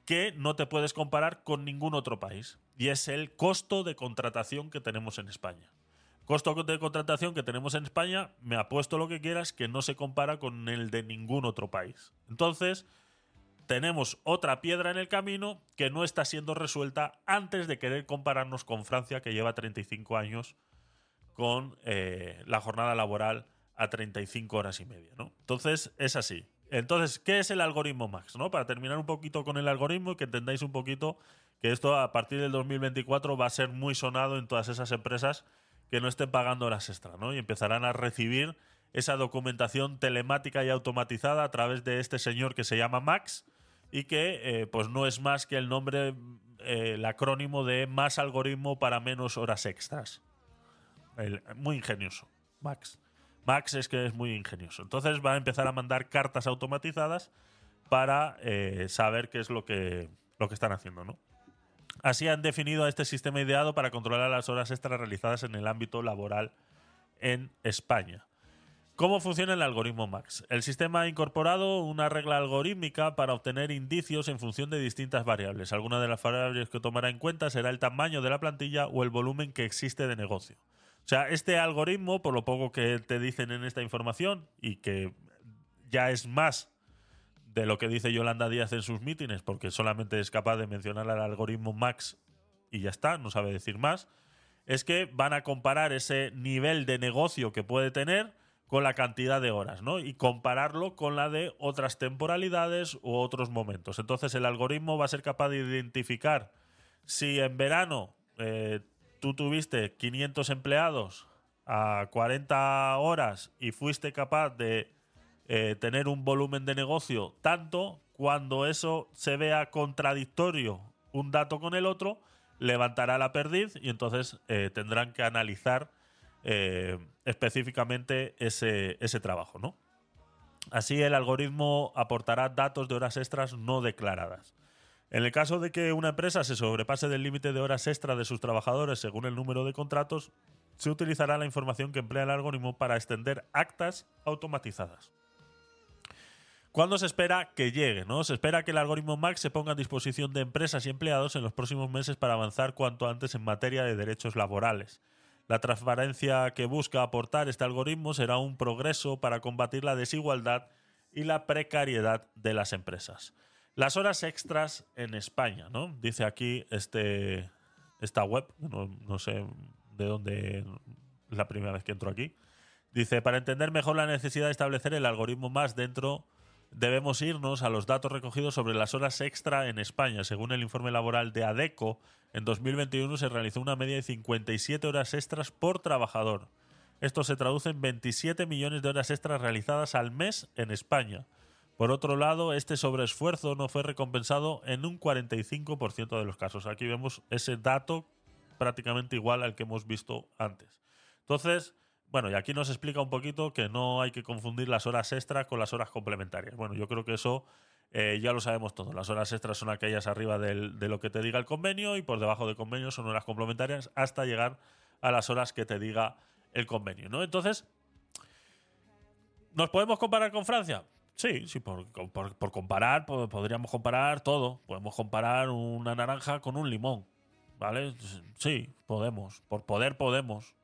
que no te puedes comparar con ningún otro país. Y es el costo de contratación que tenemos en España. Costo de contratación que tenemos en España, me apuesto lo que quieras, que no se compara con el de ningún otro país. Entonces, tenemos otra piedra en el camino que no está siendo resuelta antes de querer compararnos con Francia, que lleva 35 años con eh, la jornada laboral a 35 horas y media. ¿no? Entonces, es así. Entonces, ¿qué es el algoritmo Max? ¿no? Para terminar un poquito con el algoritmo y que entendáis un poquito que esto a partir del 2024 va a ser muy sonado en todas esas empresas que no estén pagando horas extra, ¿no? Y empezarán a recibir esa documentación telemática y automatizada a través de este señor que se llama Max y que eh, pues no es más que el nombre, eh, el acrónimo de más algoritmo para menos horas extras. muy ingenioso, Max. Max es que es muy ingenioso. Entonces va a empezar a mandar cartas automatizadas para eh, saber qué es lo que, lo que están haciendo, ¿no? Así han definido a este sistema ideado para controlar las horas extras realizadas en el ámbito laboral en España. ¿Cómo funciona el algoritmo Max? El sistema ha incorporado una regla algorítmica para obtener indicios en función de distintas variables. Alguna de las variables que tomará en cuenta será el tamaño de la plantilla o el volumen que existe de negocio. O sea, este algoritmo, por lo poco que te dicen en esta información y que ya es más de lo que dice Yolanda Díaz en sus mítines, porque solamente es capaz de mencionar al algoritmo Max y ya está, no sabe decir más, es que van a comparar ese nivel de negocio que puede tener con la cantidad de horas, ¿no? Y compararlo con la de otras temporalidades u otros momentos. Entonces el algoritmo va a ser capaz de identificar si en verano eh, tú tuviste 500 empleados a 40 horas y fuiste capaz de eh, tener un volumen de negocio tanto cuando eso se vea contradictorio un dato con el otro, levantará la perdiz y entonces eh, tendrán que analizar eh, específicamente ese, ese trabajo, ¿no? Así el algoritmo aportará datos de horas extras no declaradas. En el caso de que una empresa se sobrepase del límite de horas extra de sus trabajadores según el número de contratos, se utilizará la información que emplea el algoritmo para extender actas automatizadas. ¿Cuándo se espera que llegue? ¿no? Se espera que el algoritmo Max se ponga a disposición de empresas y empleados en los próximos meses para avanzar cuanto antes en materia de derechos laborales. La transparencia que busca aportar este algoritmo será un progreso para combatir la desigualdad y la precariedad de las empresas. Las horas extras en España, ¿no? Dice aquí este, esta web, no, sé de dónde es la primera vez que entro aquí. Dice, para entender mejor la necesidad de establecer el algoritmo más dentro debemos irnos a los datos recogidos sobre las horas extra en España. Según el informe laboral de ADECO, en 2021 se realizó una media de 57 horas extras por trabajador. Esto se traduce en 27 millones de horas extras realizadas al mes en España. Por otro lado, este sobreesfuerzo no fue recompensado en un 45% de los casos. Aquí vemos ese dato prácticamente igual al que hemos visto antes. Entonces, bueno, y aquí nos explica un poquito que no hay que confundir las horas extras con las horas complementarias. Bueno, yo creo que eso eh, ya lo sabemos todos. Las horas extras son aquellas arriba de lo que te diga el convenio y por debajo del convenio son horas complementarias hasta llegar a las horas que te diga el convenio, ¿no? Entonces, ¿nos podemos comparar con Francia? Sí, sí, por, comparar, podríamos comparar todo. Podemos comparar una naranja con un limón, ¿vale? Sí, podemos. Por poder podemos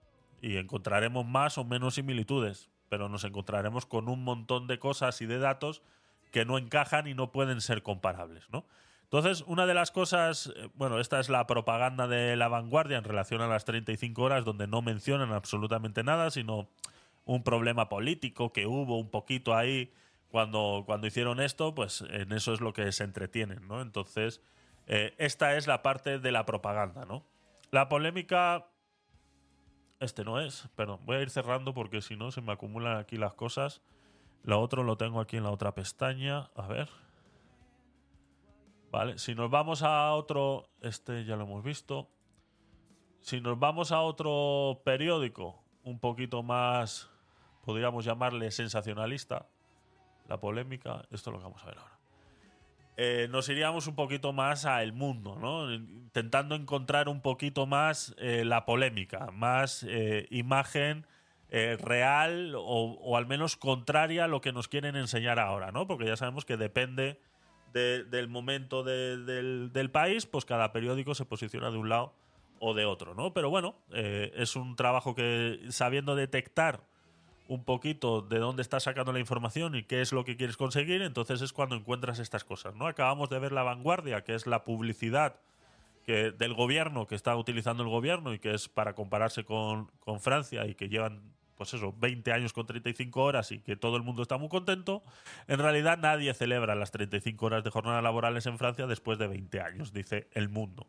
y encontraremos más o menos similitudes, pero nos encontraremos con un montón de cosas y de datos que no encajan y no pueden ser comparables, ¿no? Entonces, una de las cosas, eh, bueno, esta es la propaganda de la vanguardia en relación a las 35 horas, donde no mencionan absolutamente nada, sino un problema político que hubo un poquito ahí cuando, cuando hicieron esto, pues en eso es lo que se entretienen, ¿no? Entonces, eh, esta es la parte de la propaganda, ¿no? La polémica este no es, perdón. Voy a ir cerrando porque si no se me acumulan aquí las cosas. Lo otro lo tengo aquí en la otra pestaña. A ver. Vale, si nos vamos a otro... Este ya lo hemos visto. Si nos vamos a otro periódico un poquito más, podríamos llamarle sensacionalista, la polémica, esto es lo vamos a ver ahora. Eh, nos iríamos un poquito más a el mundo, ¿no? Intentando encontrar un poquito más eh, la polémica, más eh, imagen real o, al menos contraria a lo que nos quieren enseñar ahora, ¿no? Porque ya sabemos que depende del momento del, del, país, pues cada periódico se posiciona de un lado o de otro, ¿no? Pero bueno, es un trabajo que sabiendo detectar un poquito de dónde estás sacando la información y qué es lo que quieres conseguir, entonces es cuando encuentras estas cosas. ¿no? Acabamos de ver la vanguardia, que es la publicidad del gobierno que está utilizando el gobierno y que es para compararse con, con Francia y que llevan pues eso, 20 años con 35 horas y que todo el mundo está muy contento, en realidad nadie celebra las 35 horas de jornada laborales en Francia después de 20 años, dice el mundo.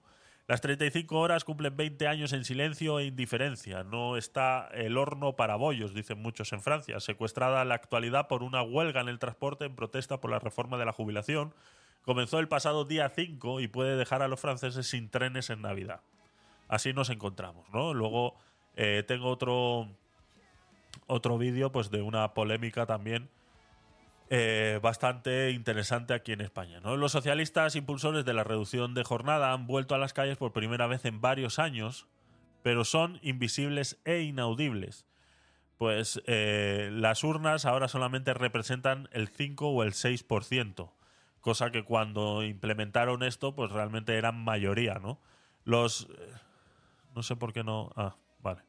Las 35 horas cumplen 20 años en silencio e indiferencia. No está el horno para bollos, dicen muchos en Francia, secuestrada en la actualidad por una huelga en el transporte en protesta por la reforma de la jubilación. Comenzó el pasado día 5 y puede dejar a los franceses sin trenes en Navidad. Así nos encontramos, ¿no? Luego eh, tengo otro, otro vídeo pues, de una polémica también eh, bastante interesante aquí en España. ¿no? Los socialistas impulsores de la reducción de jornada han vuelto a las calles por primera vez en varios años, pero son invisibles e inaudibles. Pues eh, las urnas ahora solamente representan el 5 o el 6%, cosa que cuando implementaron esto, pues realmente eran mayoría, ¿no? Los... Eh, no sé por qué no... Ah, vale.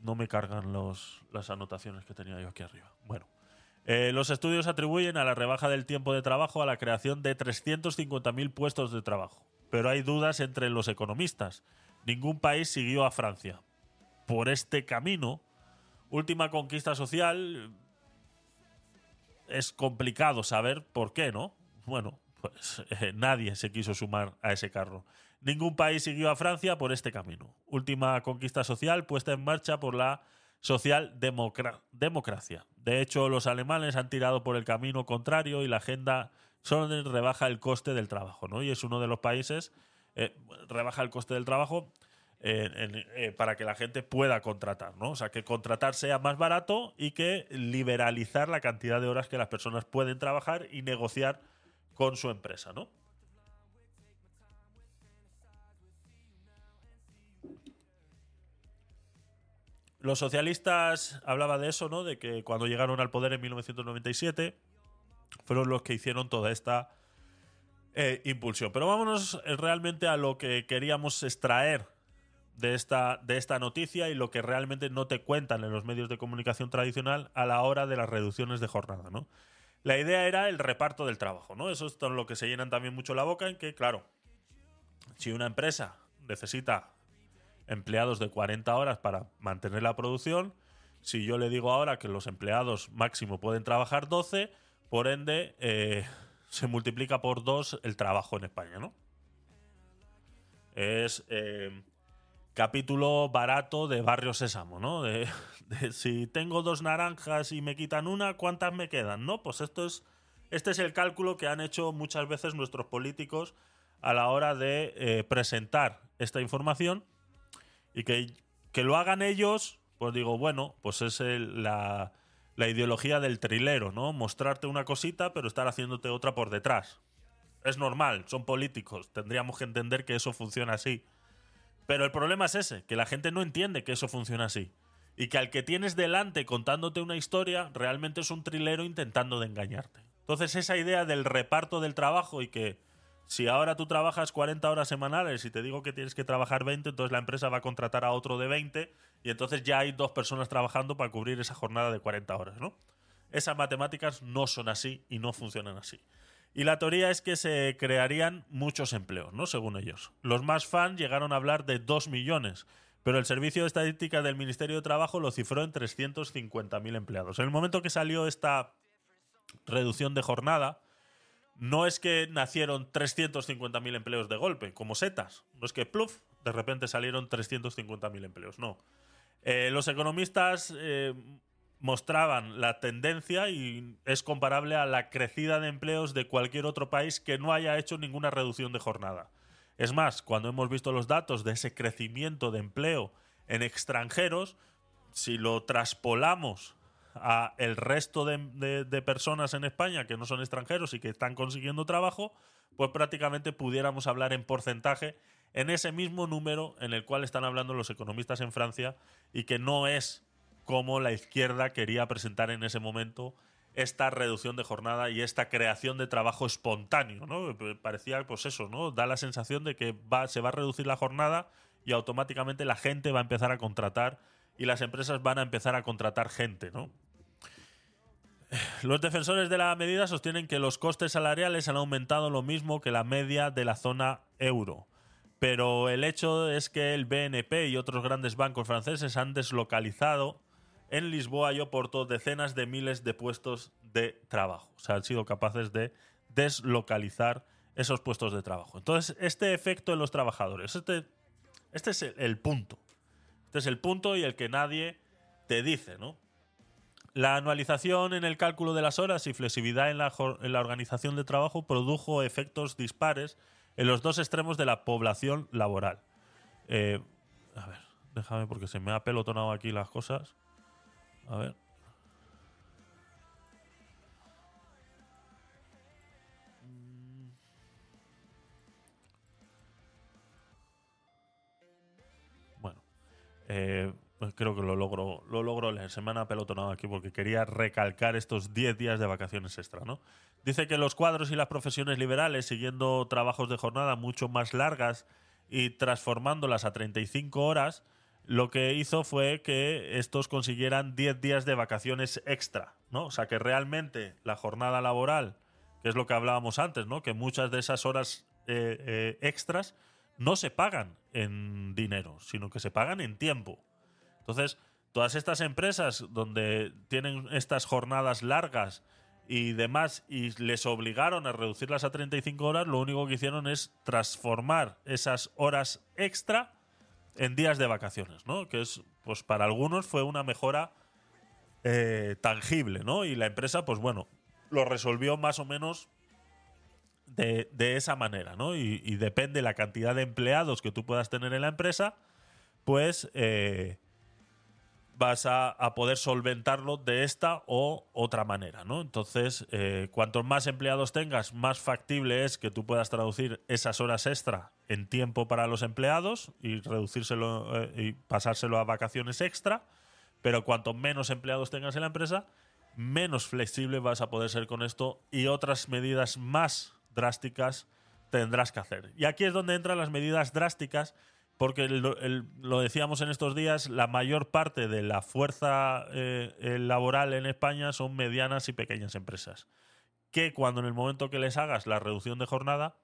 no me cargan los, las anotaciones que tenía yo aquí arriba. Bueno. Eh, los estudios atribuyen a la rebaja del tiempo de trabajo a la creación de 350.000 puestos de trabajo. Pero hay dudas entre los economistas. Ningún país siguió a Francia. Por este camino, última conquista social, es complicado saber por qué, ¿no? Bueno, pues eh, nadie se quiso sumar a ese carro. Ningún país siguió a Francia por este camino. Última conquista social puesta en marcha por la socialdemocracia. De hecho, los alemanes han tirado por el camino contrario y la agenda solo rebaja el coste del trabajo, ¿no? Y es uno de los países eh, rebaja el coste del trabajo eh, para que la gente pueda contratar, ¿no? O sea, que contratar sea más barato y que liberalizar la cantidad de horas que las personas pueden trabajar y negociar con su empresa, ¿no? Los socialistas hablaba de eso, ¿no? De que cuando llegaron al poder en 1997 fueron los que hicieron toda esta eh, impulsión. Pero vámonos eh, realmente a lo que queríamos extraer de esta, de esta noticia y lo que realmente no te cuentan en los medios de comunicación tradicional a la hora de las reducciones de jornada, ¿no? La idea era el reparto del trabajo, ¿no? Eso es lo que se llenan también mucho la boca en que, claro, si una empresa necesita empleados de 40 horas para mantener la producción, si yo le digo ahora que los empleados máximo pueden trabajar 12, por ende eh, se multiplica por 2 el trabajo en España, ¿no? Es eh, capítulo barato de Barrio Sésamo, ¿no? De, si tengo dos naranjas y me quitan una, ¿cuántas me quedan? ¿No? Pues esto es. Este es el cálculo que han hecho muchas veces nuestros políticos a la hora de eh, presentar esta información y que, que, lo hagan ellos, pues digo, bueno, pues es la, la ideología del trilero, ¿no? Mostrarte una cosita pero estar haciéndote otra por detrás. Es normal, son políticos, tendríamos que entender que eso funciona así. Pero el problema es ese, que la gente no entiende que eso funciona así. Y que al que tienes delante contándote una historia, realmente es un trilero intentando de engañarte. Entonces esa idea del reparto del trabajo y que si ahora tú trabajas 40 horas semanales y te digo que tienes que trabajar 20, entonces la empresa va a contratar a otro de 20 y entonces ya hay dos personas trabajando para cubrir esa jornada de 40 horas, ¿no? Esas matemáticas no son así y no funcionan así. Y la teoría es que se crearían muchos empleos, ¿no? Según ellos. Los más fans llegaron a hablar de 2 millones, pero el Servicio de Estadística del Ministerio de Trabajo lo cifró en 350.000 empleados. En el momento que salió esta reducción de jornada, no es que nacieron 350.000 empleos de golpe, como setas. No es que, pluf, de repente salieron 350.000 empleos. No. Eh, los economistas eh, mostraban la tendencia y es comparable a la crecida de empleos de cualquier otro país que no haya hecho ninguna reducción de jornada. Es más, cuando hemos visto los datos de ese crecimiento de empleo en extranjeros, si lo traspolamos a el resto de, personas en España que no son extranjeros y que están consiguiendo trabajo, pues prácticamente pudiéramos hablar en porcentaje en ese mismo número en el cual están hablando los economistas en Francia y que no es cómo la izquierda quería presentar en ese momento esta reducción de jornada y esta creación de trabajo espontáneo, ¿no? Parecía, pues eso, ¿no? Da la sensación de que va, se va a reducir la jornada y automáticamente la gente va a empezar a contratar y las empresas van a empezar a contratar gente, ¿no? Los defensores de la medida sostienen que los costes salariales han aumentado lo mismo que la media de la zona euro. Pero el hecho es que el BNP y otros grandes bancos franceses han deslocalizado en Lisboa y Oporto decenas de miles de puestos de trabajo. O sea, han sido capaces de deslocalizar esos puestos de trabajo. Entonces, este efecto en los trabajadores, este, este es el, punto. Este es el punto y el que nadie te dice, ¿no? La anualización en el cálculo de las horas y flexibilidad en la, organización de trabajo produjo efectos dispares en los dos extremos de la población laboral. Eh, a ver, déjame porque se me ha pelotonado aquí las cosas. A ver. Bueno, eh, creo que lo logro, lo logro leer. Se me han apelotonado aquí porque quería recalcar estos 10 días de vacaciones extra, ¿no? Dice que los cuadros y las profesiones liberales, siguiendo trabajos de jornada mucho más largas y transformándolas a 35 horas, lo que hizo fue que estos consiguieran 10 días de vacaciones extra, ¿no? O sea, que realmente la jornada laboral, que es lo que hablábamos antes, ¿no? Que muchas de esas horas eh, eh, extras no se pagan en dinero, sino que se pagan en tiempo. Entonces, todas estas empresas donde tienen estas jornadas largas y demás y les obligaron a reducirlas a 35 horas, lo único que hicieron es transformar esas horas extra en días de vacaciones, ¿no? Que es, pues para algunos fue una mejora eh, tangible, ¿no? Y la empresa, pues bueno, lo resolvió más o menos de, esa manera, ¿no? Y, depende la cantidad de empleados que tú puedas tener en la empresa, pues, eh, vas a, poder solventarlo de esta o otra manera, ¿no? Entonces, eh, cuantos más empleados tengas, más factible es que tú puedas traducir esas horas extra en tiempo para los empleados y reducírselo eh, y pasárselo a vacaciones extra. Pero cuanto menos empleados tengas en la empresa, menos flexible vas a poder ser con esto y otras medidas más drásticas tendrás que hacer. Y aquí es donde entran las medidas drásticas, porque lo decíamos en estos días, la mayor parte de la fuerza eh, eh, laboral en España son medianas y pequeñas empresas, que cuando en el momento que les hagas la reducción de jornada,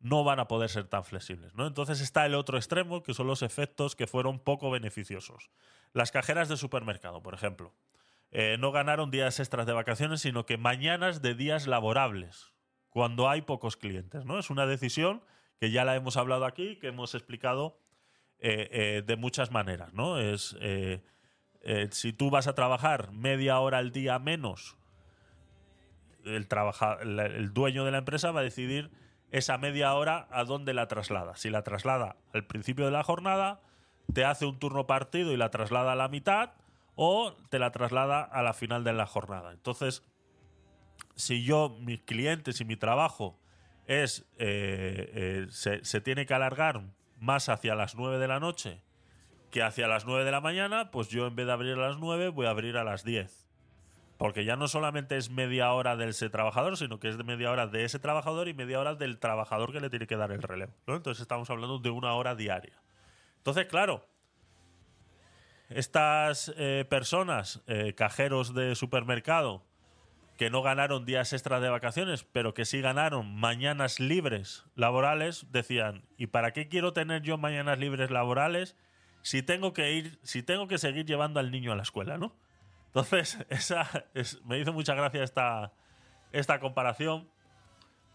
no van a poder ser tan flexibles. ¿no? Entonces está el otro extremo, que son los efectos que fueron poco beneficiosos. Las cajeras de supermercado, por ejemplo. Eh, no ganaron días extras de vacaciones, sino que mañanas de días laborables, cuando hay pocos clientes. ¿no? Es una decisión que ya la hemos hablado aquí, que hemos explicado eh, eh, de muchas maneras. ¿no? Es, eh, eh, si tú vas a trabajar media hora al día menos, el, trabaja- el dueño de la empresa va a decidir esa media hora a dónde la traslada. Si la traslada al principio de la jornada, te hace un turno partido y la traslada a la mitad, o te la traslada a la final de la jornada. Entonces, si yo, mis clientes y mi trabajo es eh, se, se tiene que alargar más hacia las 9 de la noche que hacia las 9 de la mañana, pues yo en vez de abrir a las 9 voy a abrir a las 10. Porque ya no solamente es media hora de ese trabajador, sino que es de media hora de ese trabajador y media hora del trabajador que le tiene que dar el relevo. Entonces estamos hablando de una hora diaria. Entonces, claro, estas eh, personas, eh, cajeros de supermercado, que no ganaron días extras de vacaciones, pero que sí ganaron mañanas libres laborales, decían, ¿y para qué quiero tener yo mañanas libres laborales si tengo que ir, si tengo que seguir llevando al niño a la escuela, ¿no? Entonces, esa es- me hizo mucha gracia esta, esta comparación,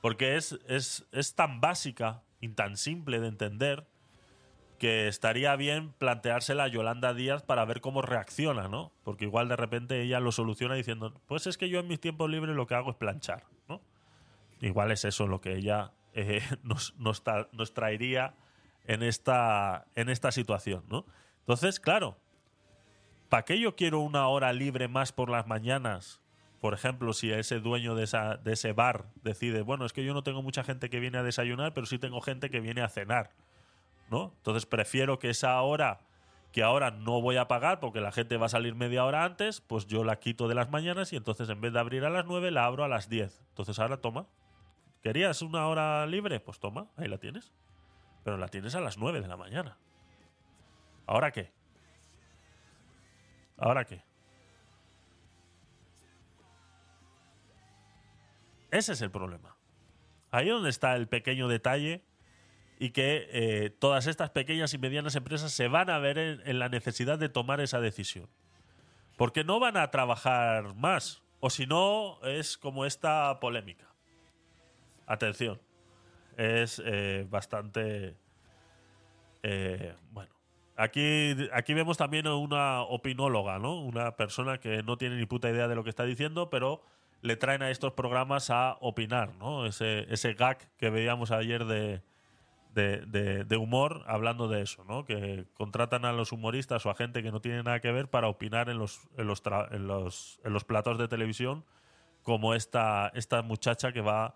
porque es, es, es tan básica y tan simple de entender que estaría bien planteársela a Yolanda Díaz para ver cómo reacciona, ¿no? Porque igual de repente ella lo soluciona diciendo, pues es que yo en mis tiempos libres lo que hago es planchar, ¿no? Igual es eso lo que ella eh, nos, nos tra- nos traería en esta, en esta situación, ¿no? Entonces, claro, ¿para qué yo quiero una hora libre más por las mañanas? Por ejemplo, si ese dueño de, esa, de ese bar decide, bueno, es que yo no tengo mucha gente que viene a desayunar, pero sí tengo gente que viene a cenar. Entonces prefiero que esa hora que ahora no voy a pagar porque la gente va a salir media hora antes, pues yo la quito de las mañanas y entonces en vez de abrir a las 9 la abro a las 10. Entonces ahora toma. ¿Querías una hora libre? Pues toma, ahí la tienes. Pero la tienes a las 9 de la mañana. ¿Ahora qué? ¿Ahora qué? Ese es el problema. Ahí donde está el pequeño detalle y que eh, todas estas pequeñas y medianas empresas se van a ver en, la necesidad de tomar esa decisión. Porque no van a trabajar más. O si no, es como esta polémica. Atención. Es eh, bastante... eh, bueno. Aquí, aquí vemos también una opinóloga, ¿no? Una persona que no tiene ni puta idea de lo que está diciendo, pero le traen a estos programas a opinar, ¿no? Ese, ese gag que veíamos ayer de, de, humor hablando de eso, ¿no? Que contratan a los humoristas o a gente que no tiene nada que ver para opinar en los, en los, tra- en los, en los platos de televisión, como esta, esta muchacha que va a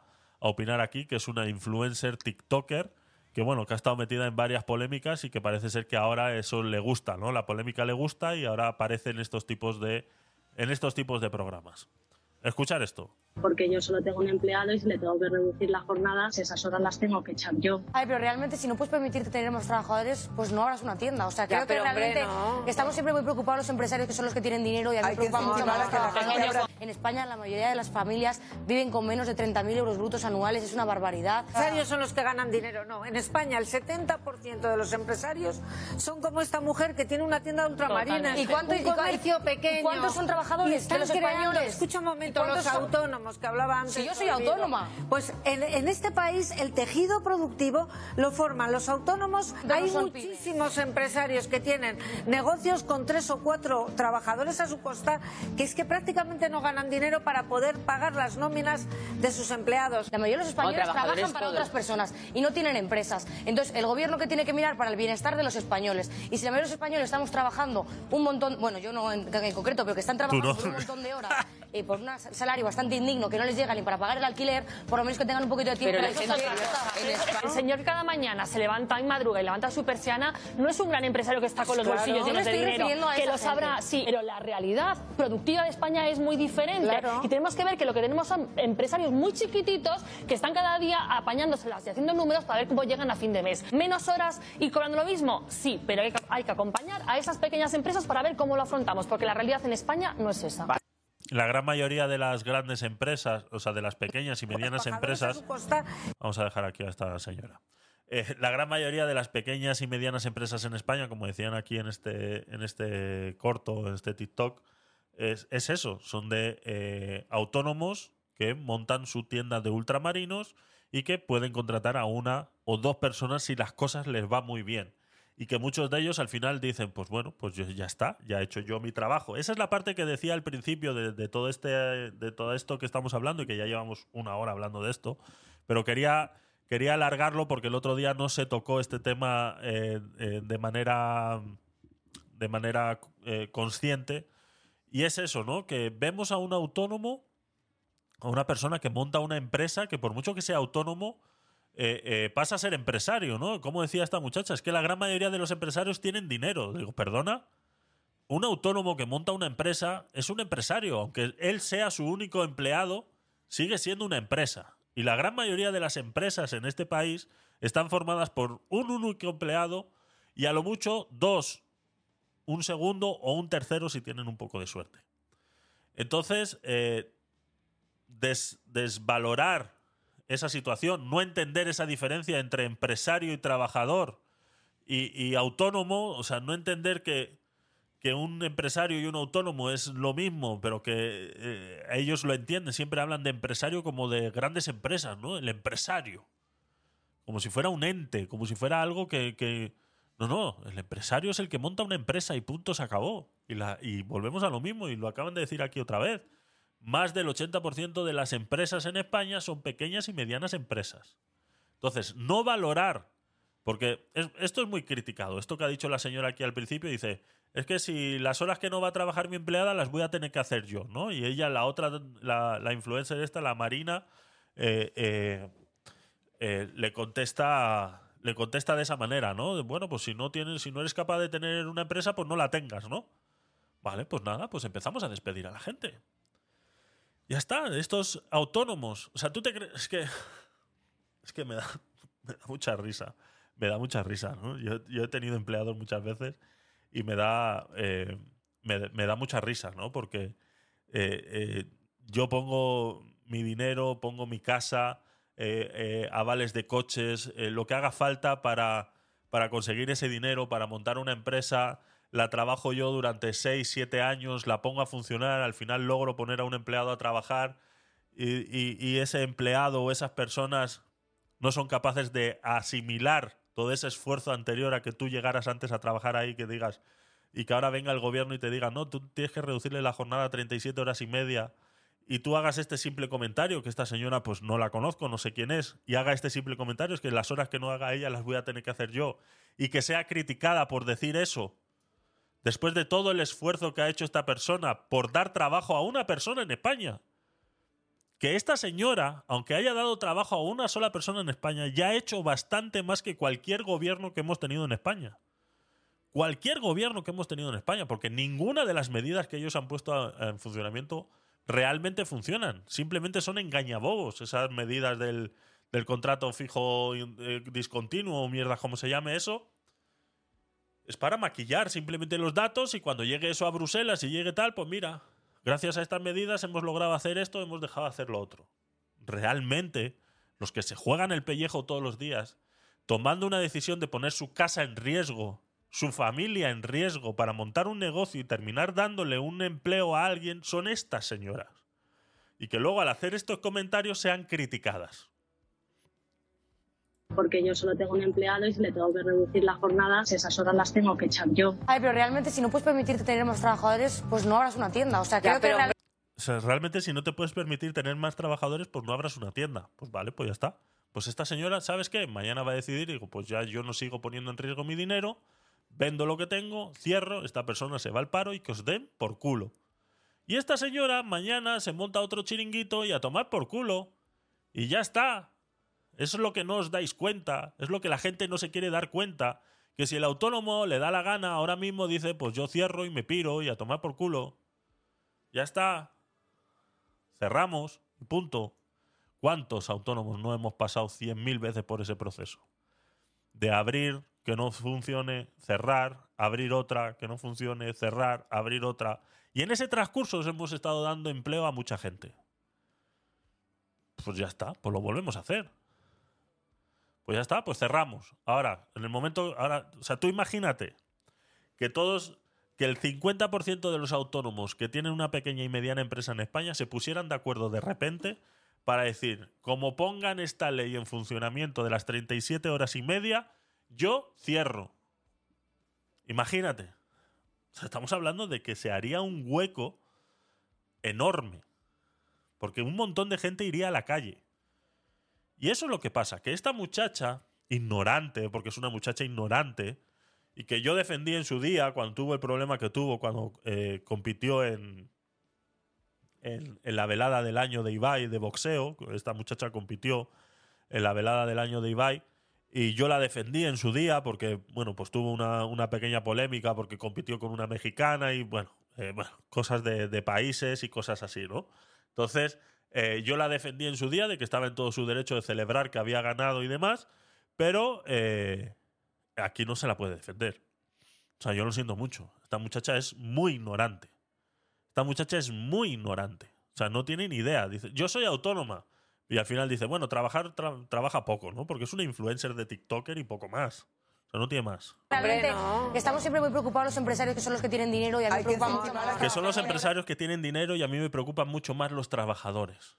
opinar aquí, que es una influencer TikToker, que bueno, que ha estado metida en varias polémicas y que parece ser que ahora eso le gusta, ¿no? La polémica le gusta y ahora aparece en estos tipos de, en estos tipos de programas. Escuchar esto. Porque yo solo tengo un empleado y si le tengo que reducir la jornada, esas horas las tengo que echar yo. Ay, pero realmente si no puedes permitirte tener más trabajadores, pues no abras una tienda. O sea, Ya, creo que pero, hombre, realmente no. estamos siempre muy preocupados los empresarios que son los que tienen dinero y a mí Hay me que preocupa mucho más que los trabajadores. En España la mayoría de las familias viven con menos de 30.000 euros brutos anuales, es una barbaridad. Los empresarios son los que ganan dinero, no. En España el 70% de los empresarios son como esta mujer que tiene una tienda de ultramarinas. ¿Y cuánto- un comercio y pequeño. cuántos son trabajadores Y están de los creando- españoles? Escucha un ¿Y momento, cuántos los son- autónomos. Autónomos que hablaba antes. Si yo soy autónoma. Pues en, en este país el tejido productivo lo forman los autónomos. No Hay son pymes. muchísimos empresarios que tienen negocios con tres o cuatro trabajadores a su costa que es que prácticamente no ganan dinero para poder pagar las nóminas de sus empleados. La mayoría de los españoles trabajan para todos. otras personas y no tienen empresas. Entonces, el gobierno que tiene que mirar para el bienestar de los españoles. Y si la mayoría de los españoles estamos trabajando un montón, bueno, yo no en, en concreto, pero que están trabajando no. por un montón de horas y por un salario bastante indigno que no les llega ni para pagar el alquiler, por lo menos que tengan un poquito de tiempo Pero para gente- El señor que cada mañana se levanta y madruga y levanta su persiana no es un gran empresario que está con los Claro. bolsillos llenos de dinero, que lo sabrá, sí, pero la realidad productiva de España es muy diferente Claro. y tenemos que ver que lo que tenemos son empresarios muy chiquititos que están cada día apañándoselas y haciendo números para ver cómo llegan a fin de mes. Menos horas y cobrando lo mismo, sí, pero hay que, hay que acompañar a esas pequeñas empresas para ver cómo lo afrontamos, porque la realidad en España no es esa. La gran mayoría de las grandes empresas, o sea, de las pequeñas y medianas empresas, Vamos a dejar aquí a esta señora. Eh, la gran mayoría de las pequeñas y medianas empresas en España, como decían aquí en este, en este corto, en este TikTok, es, es eso. Son de eh, autónomos que montan su tienda de ultramarinos y que pueden contratar a una o dos personas si las cosas les va muy bien. Y que muchos de ellos al final dicen, pues bueno, pues ya está, ya he hecho yo mi trabajo. Esa es la parte que decía al principio de, de todo este, de todo esto que estamos hablando y que ya llevamos una hora hablando de esto. Pero quería, quería alargarlo porque el otro día no se tocó este tema eh, eh, de manera, de manera eh, consciente. Y es eso, ¿no? Que vemos a un autónomo, a una persona que monta una empresa que por mucho que sea autónomo, eh, eh, pasa a ser empresario, ¿no? Como decía esta muchacha, es que la gran mayoría de los empresarios tienen dinero. Digo, perdona. Un autónomo que monta una empresa es un empresario, aunque él sea su único empleado, sigue siendo una empresa. Y la gran mayoría de las empresas en este país están formadas por un único empleado y a lo mucho dos, un segundo o un tercero si tienen un poco de suerte. Entonces, eh, des- desvalorar esa situación, no entender esa diferencia entre empresario y trabajador y, autónomo, o sea, no entender que, que un empresario y un autónomo es lo mismo, pero que eh, ellos lo entienden, siempre hablan de empresario como de grandes empresas, ¿no? El empresario. Como si fuera un ente, como si fuera algo que... que- no, no, el empresario es el que monta una empresa y punto, se acabó. Y, la, y volvemos a lo mismo, y lo acaban de decir aquí otra vez. Más del 80% de las empresas en España son pequeñas y medianas empresas. Entonces, no valorar, porque es- esto es muy criticado, esto que ha dicho la señora aquí al principio, dice, es que si las horas que no va a trabajar mi empleada las voy a tener que hacer yo, ¿no? Y ella, la otra, la, la influencer esta, la Marina, eh, eh, eh, le contesta le contesta de esa manera, ¿no? Bueno, pues si no tienes, si no eres capaz de tener una empresa, pues no la tengas, ¿no? Vale, pues nada, pues empezamos a despedir a la gente. Ya está, estos autónomos. O sea, tú te crees. Es que. Es que me da, mucha risa. Me da mucha risa, ¿no? Yo, he tenido empleados muchas veces y me da. eh, me, da mucha risa, ¿no? Porque eh, eh, yo pongo mi dinero, pongo mi casa, avales de coches, lo que haga falta para, para conseguir ese dinero, para montar una empresa, la trabajo yo durante 6, 7 años, la pongo a funcionar, al final logro poner a un empleado a trabajar y, ese empleado o esas personas no son capaces de asimilar todo ese esfuerzo anterior a que tú llegaras antes a trabajar ahí, que digas, y que ahora venga el gobierno y te diga, no, tú tienes que reducirle la jornada a 37 horas y media, y tú hagas este simple comentario, que esta señora pues no la conozco, no sé quién es, y haga este simple comentario, es que las horas que no haga ella las voy a tener que hacer yo, y que sea criticada por decir eso, después de todo el esfuerzo que ha hecho esta persona por dar trabajo a una persona en España. Que esta señora, aunque haya dado trabajo a una sola persona en España, ya ha hecho bastante más que cualquier gobierno que hemos tenido en España. Cualquier gobierno que hemos tenido en España, porque ninguna de las medidas que ellos han puesto en funcionamiento realmente funcionan. Simplemente son engañabobos esas medidas del, del contrato fijo eh, discontinuo mierda como se llame eso es para maquillar simplemente los datos y cuando llegue eso a Bruselas y llegue tal, pues mira, gracias a estas medidas hemos logrado hacer esto, hemos dejado de hacer lo otro. Realmente, los que se juegan el pellejo todos los días, tomando una decisión de poner su casa en riesgo, su familia en riesgo para montar un negocio y terminar dándole un empleo a alguien, son estas señoras. y que luego al hacer estos comentarios sean criticadas. Porque yo solo tengo un empleado y si le tengo que reducir la jornada, esas horas las tengo que echar yo. Ay, pero realmente si no puedes permitirte tener más trabajadores, pues no abras una tienda. O sea, creo que pero- real- O sea, realmente si no te puedes permitir tener más trabajadores, pues no abras una tienda. Pues vale, pues ya está. Pues esta señora, ¿sabes qué? Mañana va a decidir y digo, pues ya yo no sigo poniendo en riesgo mi dinero, vendo lo que tengo, cierro, esta persona se va al paro y que os den por culo. Y esta señora mañana se monta otro chiringuito y a tomar por culo. Y ya está. Eso es lo que no os dais cuenta. Es lo que la gente no se quiere dar cuenta. Que si el autónomo le da la gana, ahora mismo dice, pues yo cierro y me piro y a tomar por culo. Ya está. Cerramos. Punto. ¿Cuántos autónomos no hemos pasado 100.000 veces por ese proceso? De abrir, que no funcione, cerrar, abrir otra, que no funcione, cerrar, abrir otra. Y en ese transcurso os hemos estado dando empleo a mucha gente. Pues ya está, pues lo volvemos a hacer. Pues ya está, pues cerramos. Ahora, en el momento, ahora, o sea, tú imagínate que todos, que el 50% de los autónomos que tienen una pequeña y mediana empresa en España se pusieran de acuerdo de repente para decir, como pongan esta ley en funcionamiento de las 37 horas y media, yo cierro. Imagínate. O sea, estamos hablando de que se haría un hueco enorme. Porque un montón de gente iría a la calle. Y eso es lo que pasa, que esta muchacha, ignorante, porque es una muchacha ignorante, y que yo defendí en su día cuando tuvo el problema que tuvo cuando eh, compitió en, en, la velada del año de Ibai de boxeo. Esta muchacha compitió en la velada del año de Ibai. Y yo la defendí en su día porque, bueno, pues tuvo una, una pequeña polémica porque compitió con una mexicana y, bueno, eh, cosas de, de países y cosas así, ¿no? Entonces, eh, yo la defendí en su día de que estaba en todo su derecho de celebrar que había ganado y demás, pero eh, aquí no se la puede defender. O sea, yo lo siento mucho. Esta muchacha es muy ignorante. Esta muchacha es muy ignorante. O sea, no tiene ni idea. Dice, yo soy autónoma. Y al final dice, bueno, trabajar tra- trabaja poco, ¿no? Porque es una influencer de TikToker y poco más. O sea, no tiene más. realmente no. estamos siempre muy preocupados los empresarios que son los que tienen dinero y a mí Hay me que mucho más. Que son los empresarios que tienen dinero y a mí me preocupan mucho más los trabajadores.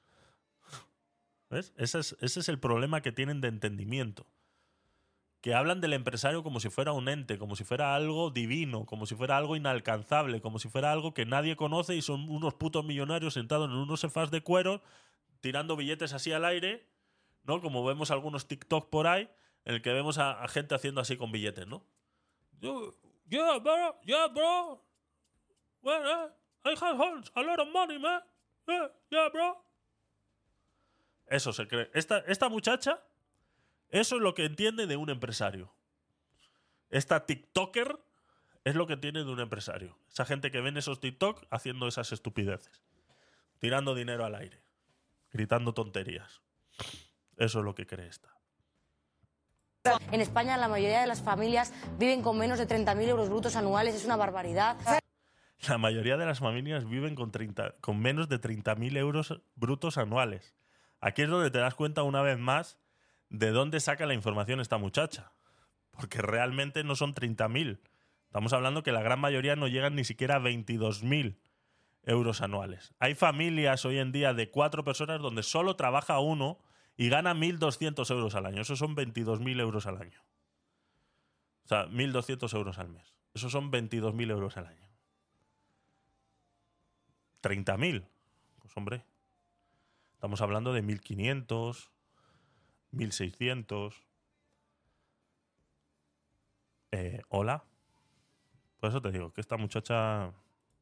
¿Ves? Ese es, ese es el problema que tienen de entendimiento. Que hablan del empresario como si fuera un ente, como si fuera algo divino, como si fuera algo inalcanzable, como si fuera algo que nadie conoce y son unos putos millonarios sentados en unos sofás de cuero, tirando billetes así al aire, ¿no? Como vemos algunos TikTok por ahí, en el que vemos a, a gente haciendo así con billetes, ¿no? Yo, yeah, bro, yeah, bro. Well, eh, I have a lot of money, man. Yeah, yeah, bro. Eso se cree. Esta, esta muchacha, eso es lo que entiende de un empresario. Esta TikToker es lo que tiene de un empresario. Esa gente que ven esos TikTok haciendo esas estupideces. Tirando dinero al aire. Gritando tonterías. Eso es lo que cree esta. En España la mayoría de las familias viven con menos de 30.000 euros brutos anuales, es una barbaridad. La mayoría de las familias viven con, 30, con menos de 30.000 euros brutos anuales. Aquí es donde te das cuenta una vez más de dónde saca la información esta muchacha. Porque realmente no son 30.000. Estamos hablando que la gran mayoría no llegan ni siquiera a 22.000 euros anuales. Hay familias hoy en día de cuatro personas donde solo trabaja uno y gana 1.200 euros al año. Eso son 22.000 euros al año. O sea, 1.200 euros al mes. Eso son 22.000 euros al año. 30.000. Pues hombre, estamos hablando de 1.500, 1.600. Eh, Hola. Por eso te digo que esta muchacha...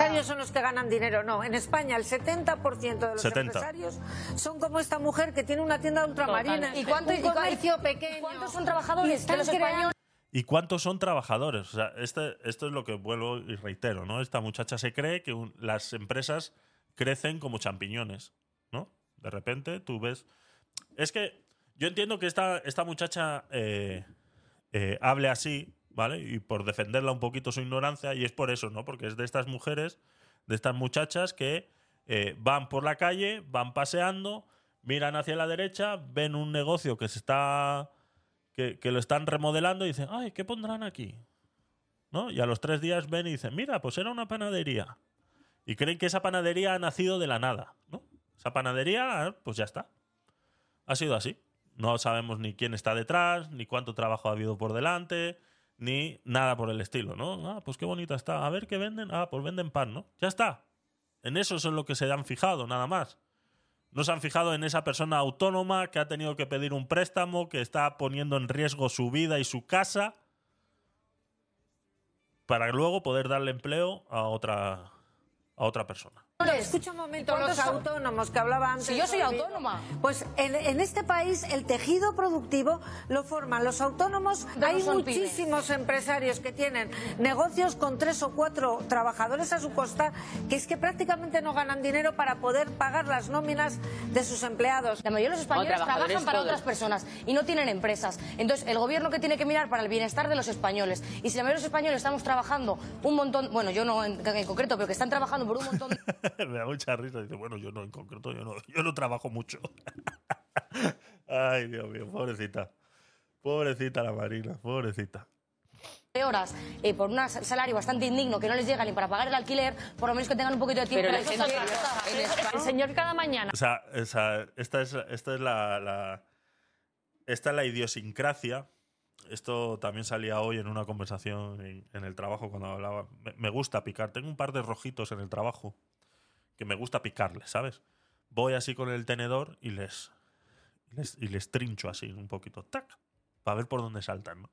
empresarios son los que ganan dinero. No, en España el 70% de los 70. empresarios son como esta mujer que tiene una tienda de ultramarinas. ¿Y cuánto- un y cua- comercio y pequeño. cuántos son trabajadores los españoles? ¿Y cuántos son trabajadores? O sea, este, esto es lo que vuelvo y reitero, ¿no? Esta muchacha se cree que un- las empresas crecen como champiñones, ¿no? De repente tú ves... Es que yo entiendo que esta, esta muchacha eh, eh, hable así, ¿vale? Y por defenderla un poquito su ignorancia, y es por eso, ¿no? Porque es de estas mujeres, de estas muchachas que eh, van por la calle, van paseando, miran hacia la derecha, ven un negocio que se está que, que lo están remodelando y dicen, ay, ¿qué pondrán aquí? ¿No? Y a los tres días ven y dicen, mira, pues era una panadería. Y creen que esa panadería ha nacido de la nada, ¿no? Esa panadería, pues ya está. Ha sido así. No sabemos ni quién está detrás, ni cuánto trabajo ha habido por delante, ni nada por el estilo, ¿no? Ah, pues qué bonita está. A ver qué venden. Ah, pues venden pan, ¿no? Ya está. En eso es lo que se han fijado, nada más. No se han fijado en esa persona autónoma que ha tenido que pedir un préstamo, que está poniendo en riesgo su vida y su casa para luego poder darle empleo a otra, a otra persona. Escucha un momento los autónomos que hablaba antes. Si yo soy autónoma. Pues en, en este país el tejido productivo lo forman los autónomos. No Hay muchísimos empresarios que tienen negocios con tres o cuatro trabajadores a su costa que es que prácticamente no ganan dinero para poder pagar las nóminas de sus empleados. La mayoría de los españoles trabajan para todos. otras personas y no tienen empresas. Entonces, el gobierno que tiene que mirar para el bienestar de los españoles. Y si la mayoría de los españoles estamos trabajando un montón, bueno, yo no en, en concreto, pero que están trabajando por un montón de Me da mucha risa. Dice, bueno, yo no, en concreto, yo no, yo no trabajo mucho. Ay, Dios mío, pobrecita. Pobrecita la Marina, pobrecita. horas eh, por un salario bastante indigno que no les llega ni para pagar el alquiler, por lo menos que tengan un poquito de tiempo. Pero en España- El señor cada mañana O sea, esa- esta es, esta es la, la- esta es la idiosincrasia. Esto también salía hoy en una conversación en, en el trabajo cuando hablaba. Me, me gusta picar. Tengo un par de rojitos en el trabajo que me gusta picarles, ¿sabes? Voy así con el tenedor y les, les, y les trincho así un poquito. ¡Tac! Para ver por dónde saltan, ¿no?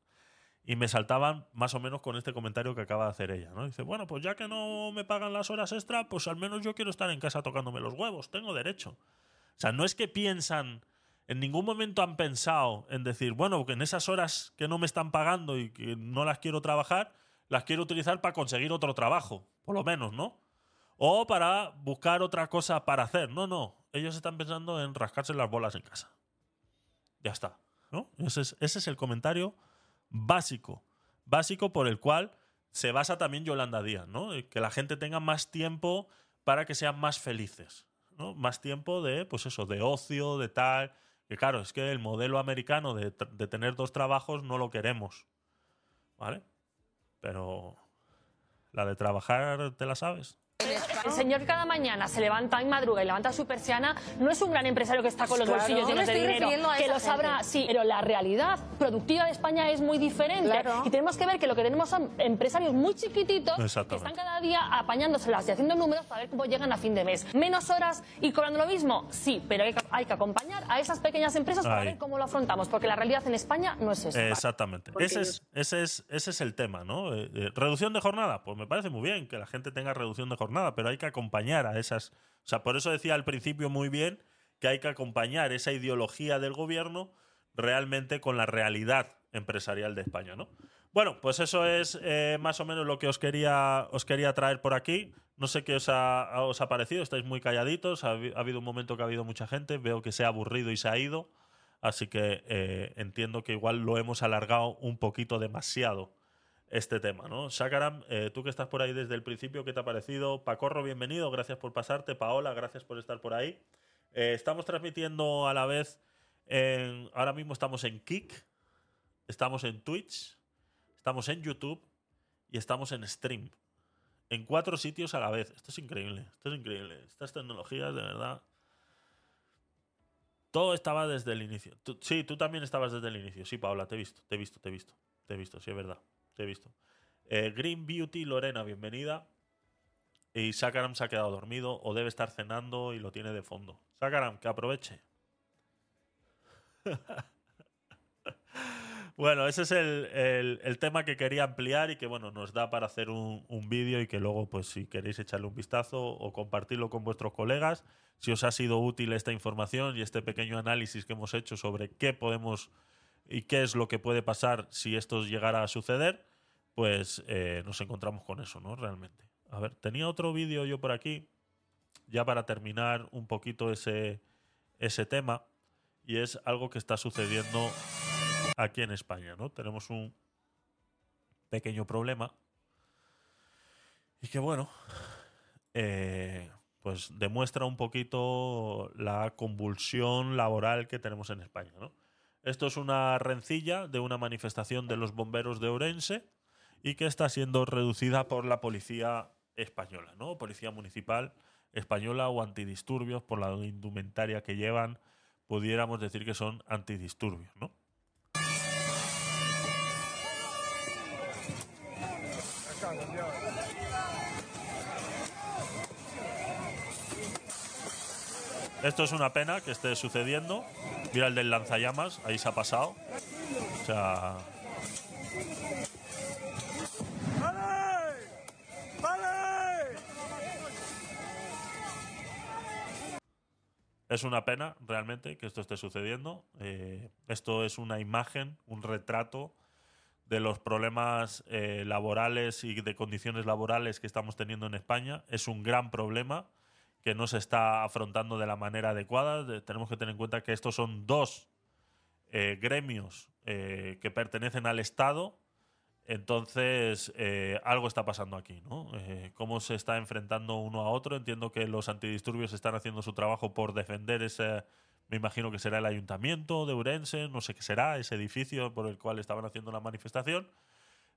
Y me saltaban más o menos con este comentario que acaba de hacer ella, ¿no? Dice, bueno, pues ya que no me pagan las horas extra, pues al menos yo quiero estar en casa tocándome los huevos, tengo derecho. O sea, no es que piensan, en ningún momento han pensado en decir, bueno, que en esas horas que no me están pagando y que no las quiero trabajar, las quiero utilizar para conseguir otro trabajo, por lo menos, ¿no? O para buscar otra cosa para hacer. No, no. Ellos están pensando en rascarse las bolas en casa. Ya está. ¿no? Ese, es, el comentario básico. Básico por el cual se basa también Yolanda Díaz, ¿no? Eh, Que la gente tenga más tiempo para que sean más felices. ¿no? Más tiempo de, pues eso, de ocio, de tal. Que claro, es que el modelo americano de tener dos trabajos no lo queremos. ¿Vale? Pero la de trabajar, ¿te la sabes? El señor cada mañana se levanta en madruga y levanta su persiana, no es un gran empresario que está con los Claro, bolsillos llenos de estoy dinero, refiriendo a que lo sabrá, sí, pero la realidad productiva de España es muy diferente Claro. y tenemos que ver que lo que tenemos son empresarios muy chiquititos que están cada día apañándoselas y haciendo números para ver cómo llegan a fin de mes. Menos horas y cobrando lo mismo, sí, pero hay que, hay que acompañar a esas pequeñas empresas para Ahí. ver cómo lo afrontamos, porque la realidad en España no es esa. Exactamente. Porque Ese es, ese, es, ese es el tema, ¿no? Eh, eh, reducción de jornada. Pues me parece muy bien que la gente tenga reducción de jornada, pero hay que acompañar a esas. O sea, por eso decía al principio muy bien que hay que acompañar esa ideología del gobierno realmente con la realidad empresarial de España, ¿no? Bueno, pues eso es eh, más o menos lo que os quería, os quería traer por aquí. No sé qué os ha, os ha parecido, estáis muy calladitos, ha habido un momento que ha habido mucha gente, veo que se ha aburrido y se ha ido. Así que eh, entiendo que igual lo hemos alargado un poquito demasiado este tema, ¿no? Shakaram, eh, tú que estás por ahí desde el principio, ¿qué te ha parecido? Pacorro, bienvenido, gracias por pasarte. Paola, gracias por estar por ahí. Eh, estamos transmitiendo a la vez, ahora mismo estamos en Kik, estamos en Twitch, estamos en YouTube y estamos en Stream. En cuatro sitios a la vez. Esto es increíble, esto es increíble. Estas tecnologías, de verdad. Todo estaba desde el inicio. Sí, tú también estabas desde el inicio. Sí, Paola, te he visto, te he visto, te he visto. Te he visto, sí, es verdad. Te he visto. Eh, Green Beauty Lorena, bienvenida. Y Sakaram se ha quedado dormido o debe estar cenando y lo tiene de fondo. Sakaram, que aproveche. bueno, ese es el, el- el tema que quería ampliar y que bueno, nos da para hacer un, un vídeo y que luego, pues si queréis echarle un vistazo o compartirlo con vuestros colegas, si os ha sido útil esta información y este pequeño análisis que hemos hecho sobre qué podemos y qué es lo que puede pasar si esto llegara a suceder, pues eh, nos encontramos con eso, ¿no? Realmente. A ver, tenía otro vídeo yo por aquí, ya para terminar un poquito ese, ese tema, y es algo que está sucediendo aquí en España, ¿no? Tenemos un pequeño problema y que, bueno, eh, pues demuestra un poquito la convulsión laboral que tenemos en España, ¿no? Esto es una rencilla de una manifestación de los bomberos de Ourense y que está siendo reducida por la policía española, ¿no? Policía municipal española o antidisturbios por la indumentaria que llevan, pudiéramos decir que son antidisturbios, ¿no? Esto es una pena que esté sucediendo. Mira el del lanzallamas, ahí se ha pasado. O sea. Es una pena realmente que esto esté sucediendo. Eh, esto es una imagen, un retrato de los problemas eh, laborales y de condiciones laborales que estamos teniendo en España. Es un gran problema que no se está afrontando de la manera adecuada. tenemos que tener en cuenta que estos son dos eh, gremios eh, que pertenecen al Estado. Entonces, eh, algo está pasando aquí, ¿no? ¿Cómo se está enfrentando uno a otro? Entiendo que los antidisturbios están haciendo su trabajo por defender ese, me imagino que será el ayuntamiento de Urense, no sé qué será, ese edificio por el cual estaban haciendo la manifestación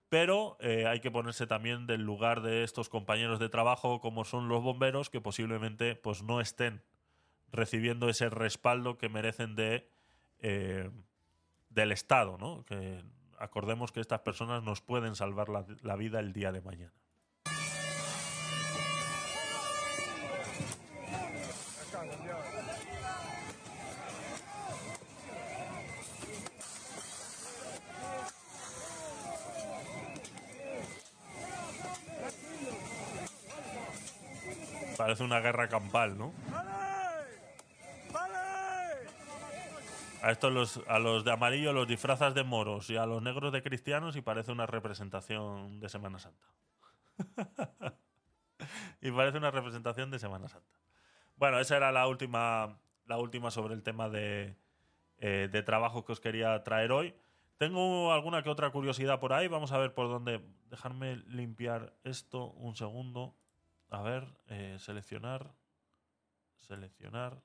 pero eh, hay que ponerse también del lugar de estos compañeros de trabajo como son los bomberos que posiblemente pues no estén recibiendo ese respaldo que merecen de eh, del Estado, ¿no? Que acordemos que estas personas nos pueden salvar la vida el día de mañana. Parece una guerra campal, ¿no? A estos a los de amarillo los disfrazas de moros y a los negros de cristianos y parece una representación de Semana Santa. y parece una representación de Semana Santa. Bueno, esa era la última, la última sobre el tema de, eh, trabajo que os quería traer hoy. Tengo alguna que otra curiosidad por ahí. Vamos a ver por dónde. Dejarme limpiar esto un segundo. A ver, eh, seleccionar, seleccionar,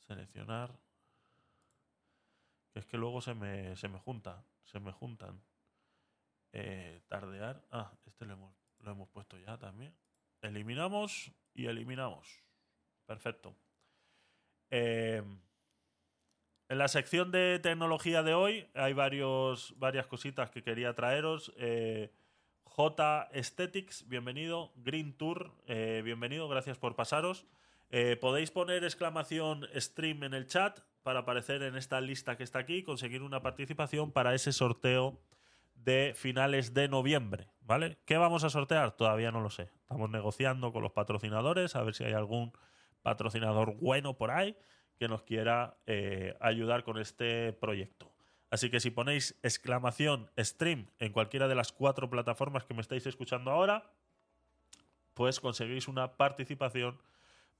seleccionar. Que es que luego se me, se me junta, se me juntan. Eh, tardear. Ah, este lo hemos, lo hemos puesto ya también. Eliminamos y eliminamos. Perfecto. Eh, en la sección de tecnología de hoy hay varios, varias cositas que quería traeros. J Aesthetics, bienvenido. Green Tour, eh, bienvenido, gracias por pasaros. Eh, podéis poner exclamación stream en el chat para aparecer en esta lista que está aquí y conseguir una participación para ese sorteo de finales de noviembre, ¿vale? ¿Qué vamos a sortear? Todavía no lo sé. Estamos negociando con los patrocinadores a ver si hay algún patrocinador bueno por ahí que nos quiera eh, ayudar con este proyecto. Así que si ponéis exclamación stream en cualquiera de las cuatro plataformas que me estáis escuchando ahora, pues conseguís una participación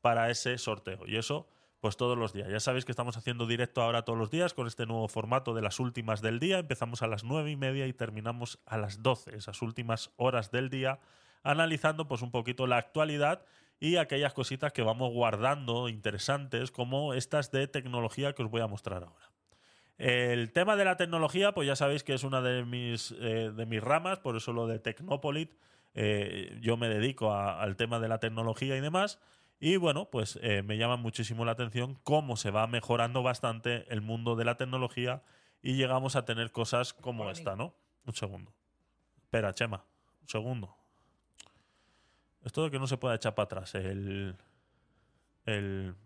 para ese sorteo. Y eso, pues todos los días. Ya sabéis que estamos haciendo directo ahora todos los días con este nuevo formato de las últimas del día. Empezamos a las nueve y media y terminamos a las doce, esas últimas horas del día, analizando pues un poquito la actualidad y aquellas cositas que vamos guardando interesantes como estas de tecnología que os voy a mostrar ahora. El tema de la tecnología, pues ya sabéis que es una de mis, eh, de mis ramas, por eso lo de Tecnopolit. Eh, yo me dedico al tema de la tecnología y demás. Y bueno, pues eh, me llama muchísimo la atención cómo se va mejorando bastante el mundo de la tecnología y llegamos a tener cosas como esta, ¿no? Un segundo. Espera, Chema. Un segundo. Esto de que no se pueda echar para atrás. El. El.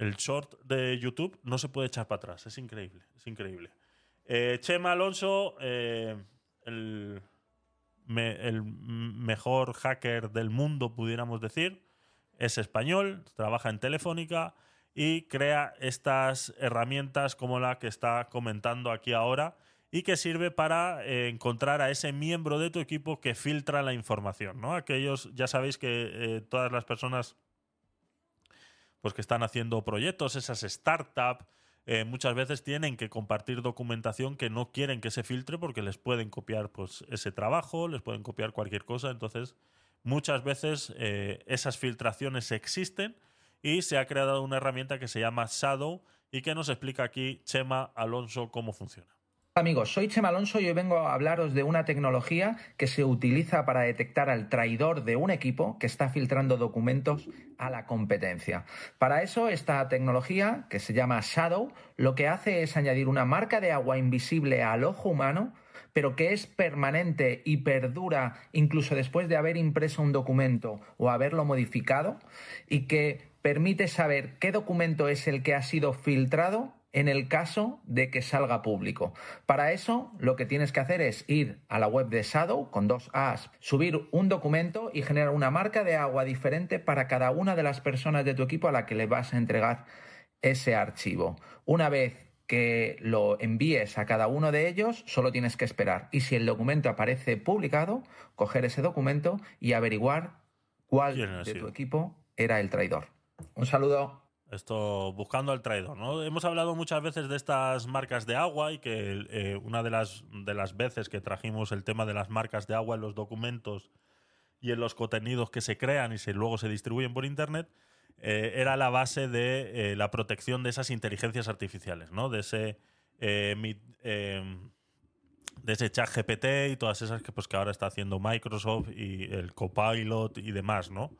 El short de YouTube no se puede echar para atrás. Es increíble. Es increíble. Eh, Chema Alonso, eh, el, mejor hacker del mundo, pudiéramos decir. Es español, trabaja en Telefónica y crea estas herramientas como la que está comentando aquí ahora y que sirve para eh, encontrar a ese miembro de tu equipo que filtra la información. ¿no? Aquellos, ya sabéis que todas las personas pues que están haciendo proyectos, esas startups, eh, muchas veces tienen que compartir documentación que no quieren que se filtre porque les pueden copiar pues, ese trabajo, les pueden copiar cualquier cosa. Entonces, muchas veces eh, esas filtraciones existen y se ha creado una herramienta que se llama Shadow y que nos explica aquí Chema Alonso cómo funciona. Amigos, soy Chema Alonso y hoy vengo a hablaros de una tecnología que se utiliza para detectar al traidor de un equipo que está filtrando documentos a la competencia. Para eso, esta tecnología, que se llama Shadow, lo que hace es añadir una marca de agua invisible al ojo humano pero que es permanente y perdura incluso después de haber impreso un documento o haberlo modificado y que permite saber qué documento es el que ha sido filtrado en el caso de que salga público. Para eso, lo que tienes que hacer es ir a la web de Shadow con dos As, subir un documento y generar una marca de agua diferente para cada una de las personas de tu equipo a la que le vas a entregar ese archivo. Una vez que lo envíes a cada uno de ellos, solo tienes que esperar. Y si el documento aparece publicado, coger ese documento y averiguar cuál de tu equipo era el traidor. Un saludo. Esto buscando al traidor, ¿no? Hemos hablado muchas veces de estas marcas de agua y que eh, una de las, de las veces que trajimos el tema de las marcas de agua en los documentos y en los contenidos que se crean y se, luego se distribuyen por Internet, eh, era la base de eh, la protección de esas inteligencias artificiales, ¿no? De ese, eh, de ese chat GPT y todas esas que, pues, que ahora está haciendo Microsoft y el Copilot y demás, ¿no?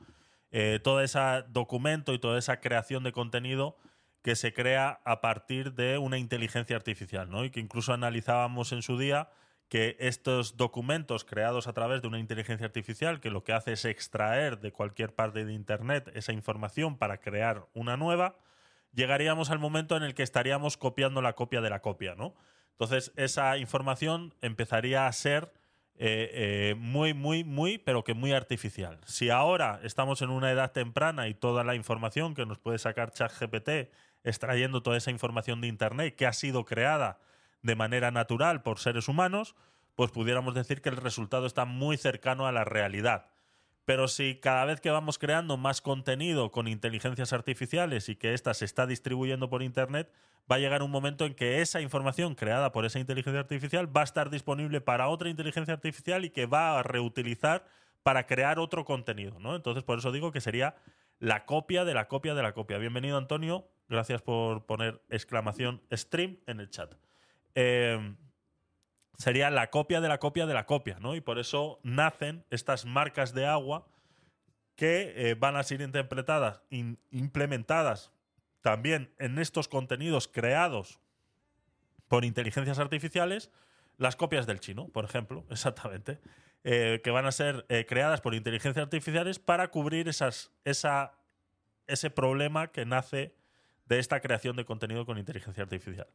Todo ese documento y toda esa creación de contenido que se crea a partir de una inteligencia artificial, ¿no? Y que incluso analizábamos en su día que estos documentos creados a través de una inteligencia artificial que lo que hace es extraer de cualquier parte de Internet esa información para crear una nueva, llegaríamos al momento en el que estaríamos copiando la copia de la copia, ¿no? Entonces esa información empezaría a ser eh, eh, muy, muy, muy, pero que muy artificial. Si ahora estamos en una edad temprana y toda la información que nos puede sacar ChatGPT extrayendo toda esa información de Internet que ha sido creada de manera natural por seres humanos, pues pudiéramos decir que el resultado está muy cercano a la realidad. Pero si cada vez que vamos creando más contenido con inteligencias artificiales y que ésta se está distribuyendo por Internet, va a llegar un momento en que esa información creada por esa inteligencia artificial va a estar disponible para otra inteligencia artificial y que va a reutilizar para crear otro contenido. ¿no? Entonces, por eso digo que sería la copia de la copia de la copia. Bienvenido, Antonio. Gracias por poner exclamación stream en el chat. Em, sería la copia de la copia de la copia, ¿no? Y por eso nacen estas marcas de agua que eh, van a ser interpretadas, implementadas también en estos contenidos creados por inteligencias artificiales, las copias del chino, por ejemplo, exactamente, eh, que van a ser eh, creadas por inteligencias artificiales para cubrir esa, ese problema que nace de esta creación de contenido con inteligencia artificial.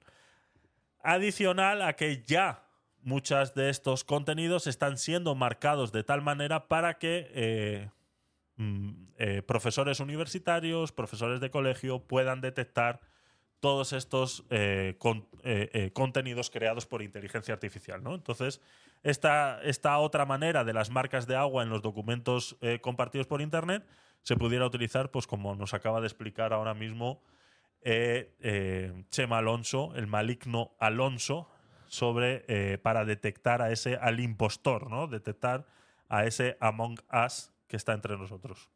Adicional a que ya muchos de estos contenidos están siendo marcados de tal manera para que eh, mm, eh, profesores universitarios, profesores de colegio puedan detectar todos estos eh, contenidos creados por inteligencia artificial. ¿no? Entonces, esta, esta, otra manera de las marcas de agua en los documentos compartidos por Internet se pudiera utilizar, pues como nos acaba de explicar ahora mismo Chema Alonso, el maligno Alonso, sobre eh, para detectar a ese al impostor, ¿no? Detectar a ese Among Us que está entre nosotros.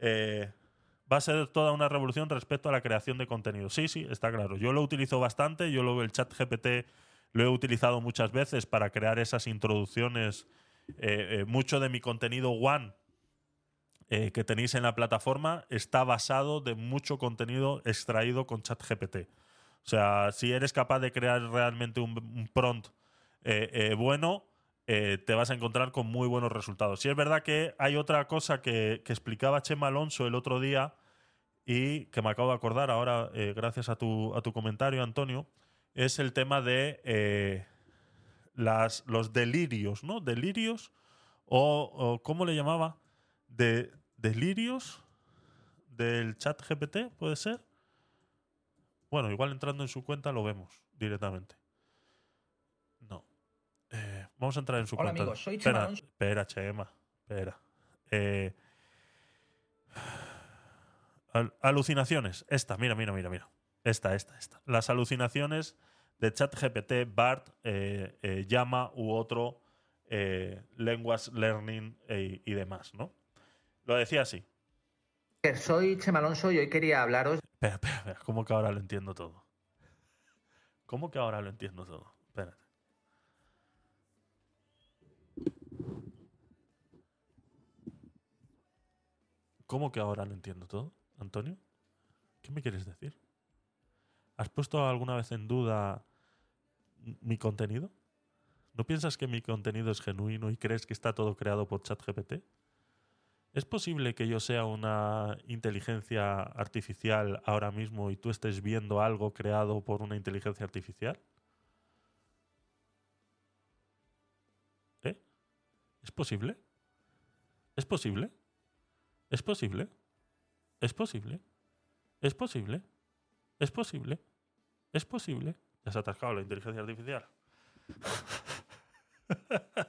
va a ser toda una revolución respecto a la creación de contenido. Sí, sí, está claro. Yo lo utilizo bastante. Yo lo, el chat GPT lo he utilizado muchas veces para crear esas introducciones. mucho de mi contenido One eh, que tenéis en la plataforma está basado de mucho contenido extraído con ChatGPT. O sea, si eres capaz de crear realmente un, prompt eh, eh, bueno, te vas a encontrar con muy buenos resultados. Si es verdad que hay otra cosa que, explicaba Chema Alonso el otro día y que me acabo de acordar ahora, gracias a tu, a tu comentario, Antonio, es el tema de las, los delirios, ¿no? Delirios o, o ¿cómo le llamaba? De, delirios del chat GPT, ¿puede ser? Bueno, igual entrando en su cuenta lo vemos directamente. No. Eh, vamos a entrar en su Hola, cuenta. Amigos, soy Chema espera, espera, Chema. Espera. Eh, alucinaciones. Esta, mira, mira, mira, mira. Esta, esta, esta. Las alucinaciones de ChatGPT, BART, eh, Llama u otro lenguas learning y demás, ¿no? Lo decía así. Soy Chema Alonso y hoy quería hablaros. Espera, espera, espera. ¿Cómo que ahora lo entiendo todo? ¿Cómo que ahora lo entiendo todo? Espérate. ¿Cómo que ahora lo entiendo todo, Antonio? ¿Qué me quieres decir? ¿Has puesto alguna vez en duda mi contenido? ¿No piensas que mi contenido es genuino y crees que está todo creado por ChatGPT? ¿Es posible que yo sea una inteligencia artificial ahora mismo y tú estés viendo algo creado por una inteligencia artificial? ¿Eh? ¿Es posible? ¿Es posible? ¿Es posible? ¿Es posible? ¿Es posible? ¿Es posible? ¿Es posible? Ya se ha atascado la inteligencia artificial.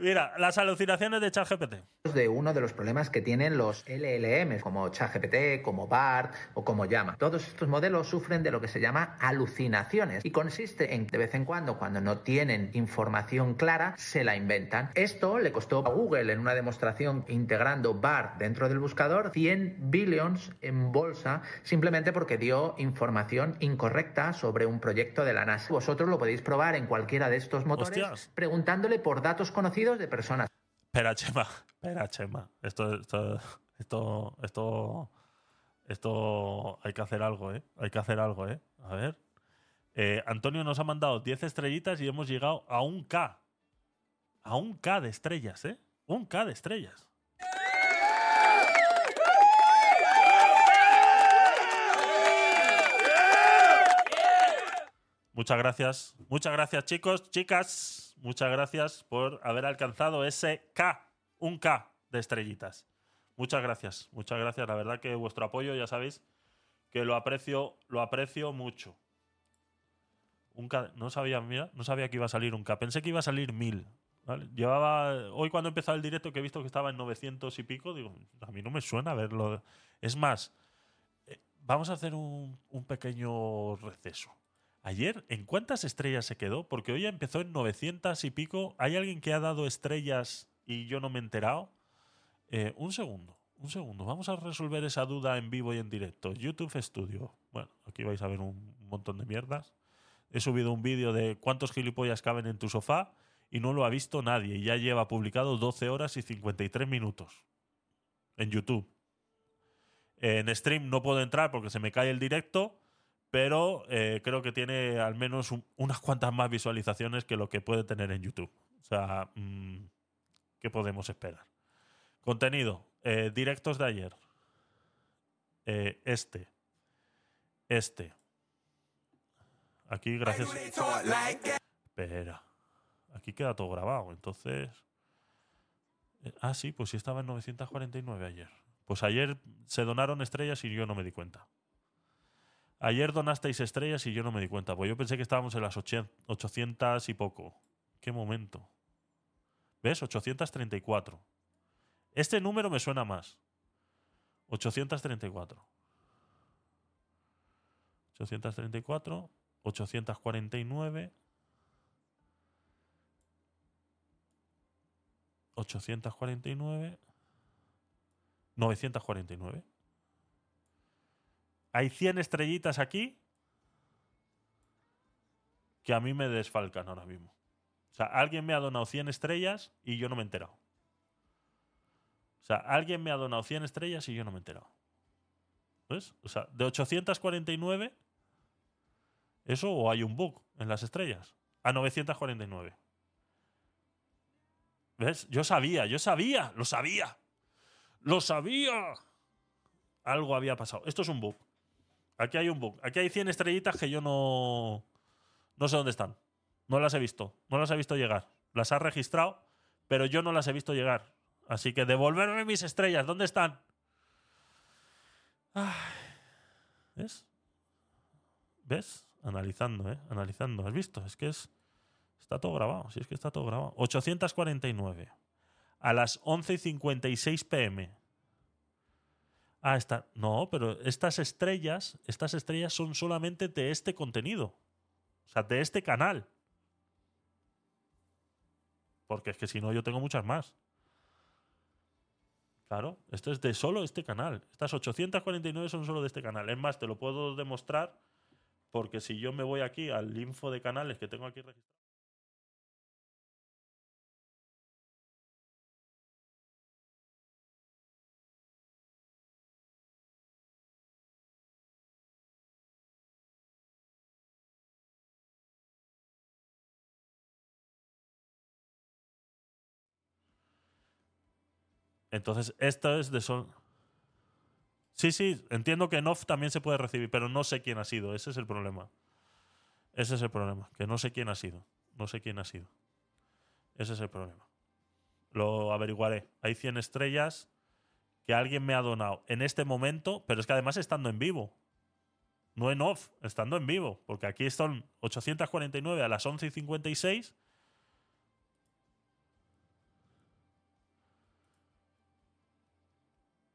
Mira, las alucinaciones de ChatGPT. de uno de los problemas que tienen los LLM, como ChatGPT, como BART o como Llama. Todos estos modelos sufren de lo que se llama alucinaciones y consiste en que de vez en cuando, cuando no tienen información clara, se la inventan. Esto le costó a Google en una demostración integrando BART dentro del buscador 100 billions en bolsa simplemente porque dio información incorrecta sobre un proyecto de la NASA. Vosotros lo podéis probar en cualquiera de estos motores Hostias. preguntándole por datos conocidos de personas. Espera, Chema. Espera, Chema. Esto, esto, esto, esto, esto, hay que hacer algo, ¿eh? Hay que hacer algo, ¿eh? A ver. Eh, Antonio nos ha mandado 10 estrellitas y hemos llegado a un K. A un K de estrellas, ¿eh? Un K de estrellas. Muchas gracias. Muchas gracias, chicos, chicas. Muchas gracias por haber alcanzado ese K, un K de estrellitas. Muchas gracias, muchas gracias. La verdad que vuestro apoyo, ya sabéis, que lo aprecio, lo aprecio mucho. Un K, no sabía, mira, no sabía que iba a salir un K. Pensé que iba a salir mil. Llevaba, hoy cuando he empezado el directo que he visto que estaba en 900 y pico, digo, a mí no me suena verlo. Es más, eh, vamos a hacer un pequeño receso. Ayer, ¿en cuántas estrellas se quedó? Porque hoy empezó en 900 y pico. ¿Hay alguien que ha dado estrellas y yo no me he enterado? Eh, un segundo, un segundo. Vamos a resolver esa duda en vivo y en directo. YouTube Studio. Bueno, aquí vais a ver un montón de mierdas. He subido un vídeo de cuántos gilipollas caben en tu sofá y no lo ha visto nadie. Y ya lleva publicado 12 horas y 53 minutos en YouTube. En stream no puedo entrar porque se me cae el directo pero eh, creo que tiene al menos un- unas cuantas más visualizaciones que lo que puede tener en YouTube. O sea, mm, ¿qué podemos esperar? Contenido, eh, directos de ayer. Eh, este. Este. Aquí, gracias. Espera. Aquí queda todo grabado, entonces. ah, sí, pues sí estaba en 949 ayer. Pues ayer se donaron estrellas y yo no me di cuenta. Ayer donasteis estrellas y yo no me di cuenta. Pues yo pensé que estábamos en las 800 800 y poco. ¿Qué momento? ¿Ves? 834. Este número me suena más. 834. 834. 849. 849. 949. Hay 100 estrellitas aquí que a mí me desfalcan ahora mismo. O sea, alguien me ha donado 100 estrellas y yo no me he enterado. O sea, alguien me ha donado 100 estrellas y yo no me he enterado. ¿Ves? O sea, de 849, ¿eso o hay un bug en las estrellas? A 949. ¿Ves? Yo sabía, yo sabía, lo sabía. Lo sabía. Algo había pasado. Esto es un bug. Aquí hay un bug. Aquí hay 100 estrellitas que yo no. No sé dónde están. No las he visto. No las he visto llegar. Las ha registrado, pero yo no las he visto llegar. Así que devolverme mis estrellas. ¿Dónde están? ¿Ves? ¿Ves? Analizando, ¿eh? Analizando. ¿Has visto? Es que es. Está todo grabado. Sí, es que está todo grabado. 849. A las 11.56 pm. Ah, está. No, pero estas estrellas, estas estrellas son solamente de este contenido. O sea, de este canal. Porque es que si no, yo tengo muchas más. Claro, esto es de solo este canal. Estas 849 son solo de este canal. Es más, te lo puedo demostrar porque si yo me voy aquí al info de canales que tengo aquí registrado. Entonces, esto es de sol. Sí, sí, entiendo que en off también se puede recibir, pero no sé quién ha sido. Ese es el problema. Ese es el problema. Que no sé quién ha sido. No sé quién ha sido. Ese es el problema. Lo averiguaré. Hay 100 estrellas que alguien me ha donado en este momento, pero es que además estando en vivo. No en off, estando en vivo. Porque aquí son 849 a las 11 y 56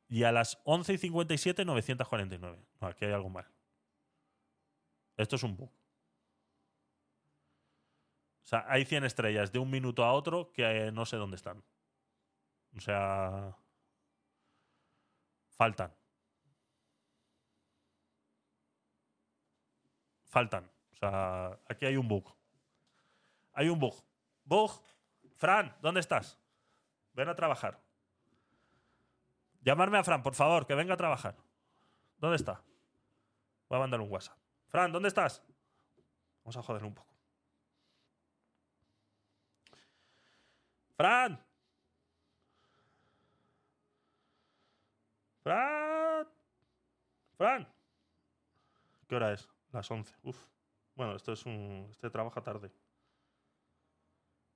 Y a las 11 y 57, 949. No, aquí hay algo mal. Esto es un bug. O sea, hay 100 estrellas de un minuto a otro que no sé dónde están. O sea, faltan. Faltan. O sea, aquí hay un bug. Hay un bug. Bug. Fran, ¿dónde estás? Ven a trabajar. Llamarme a Fran, por favor, que venga a trabajar. ¿Dónde está? Voy a mandar un WhatsApp. Fran, ¿dónde estás? Vamos a joder un poco. Fran. Fran. Fran. ¿Qué hora es? Las 11. Uf. Bueno, esto es un... Este trabaja tarde.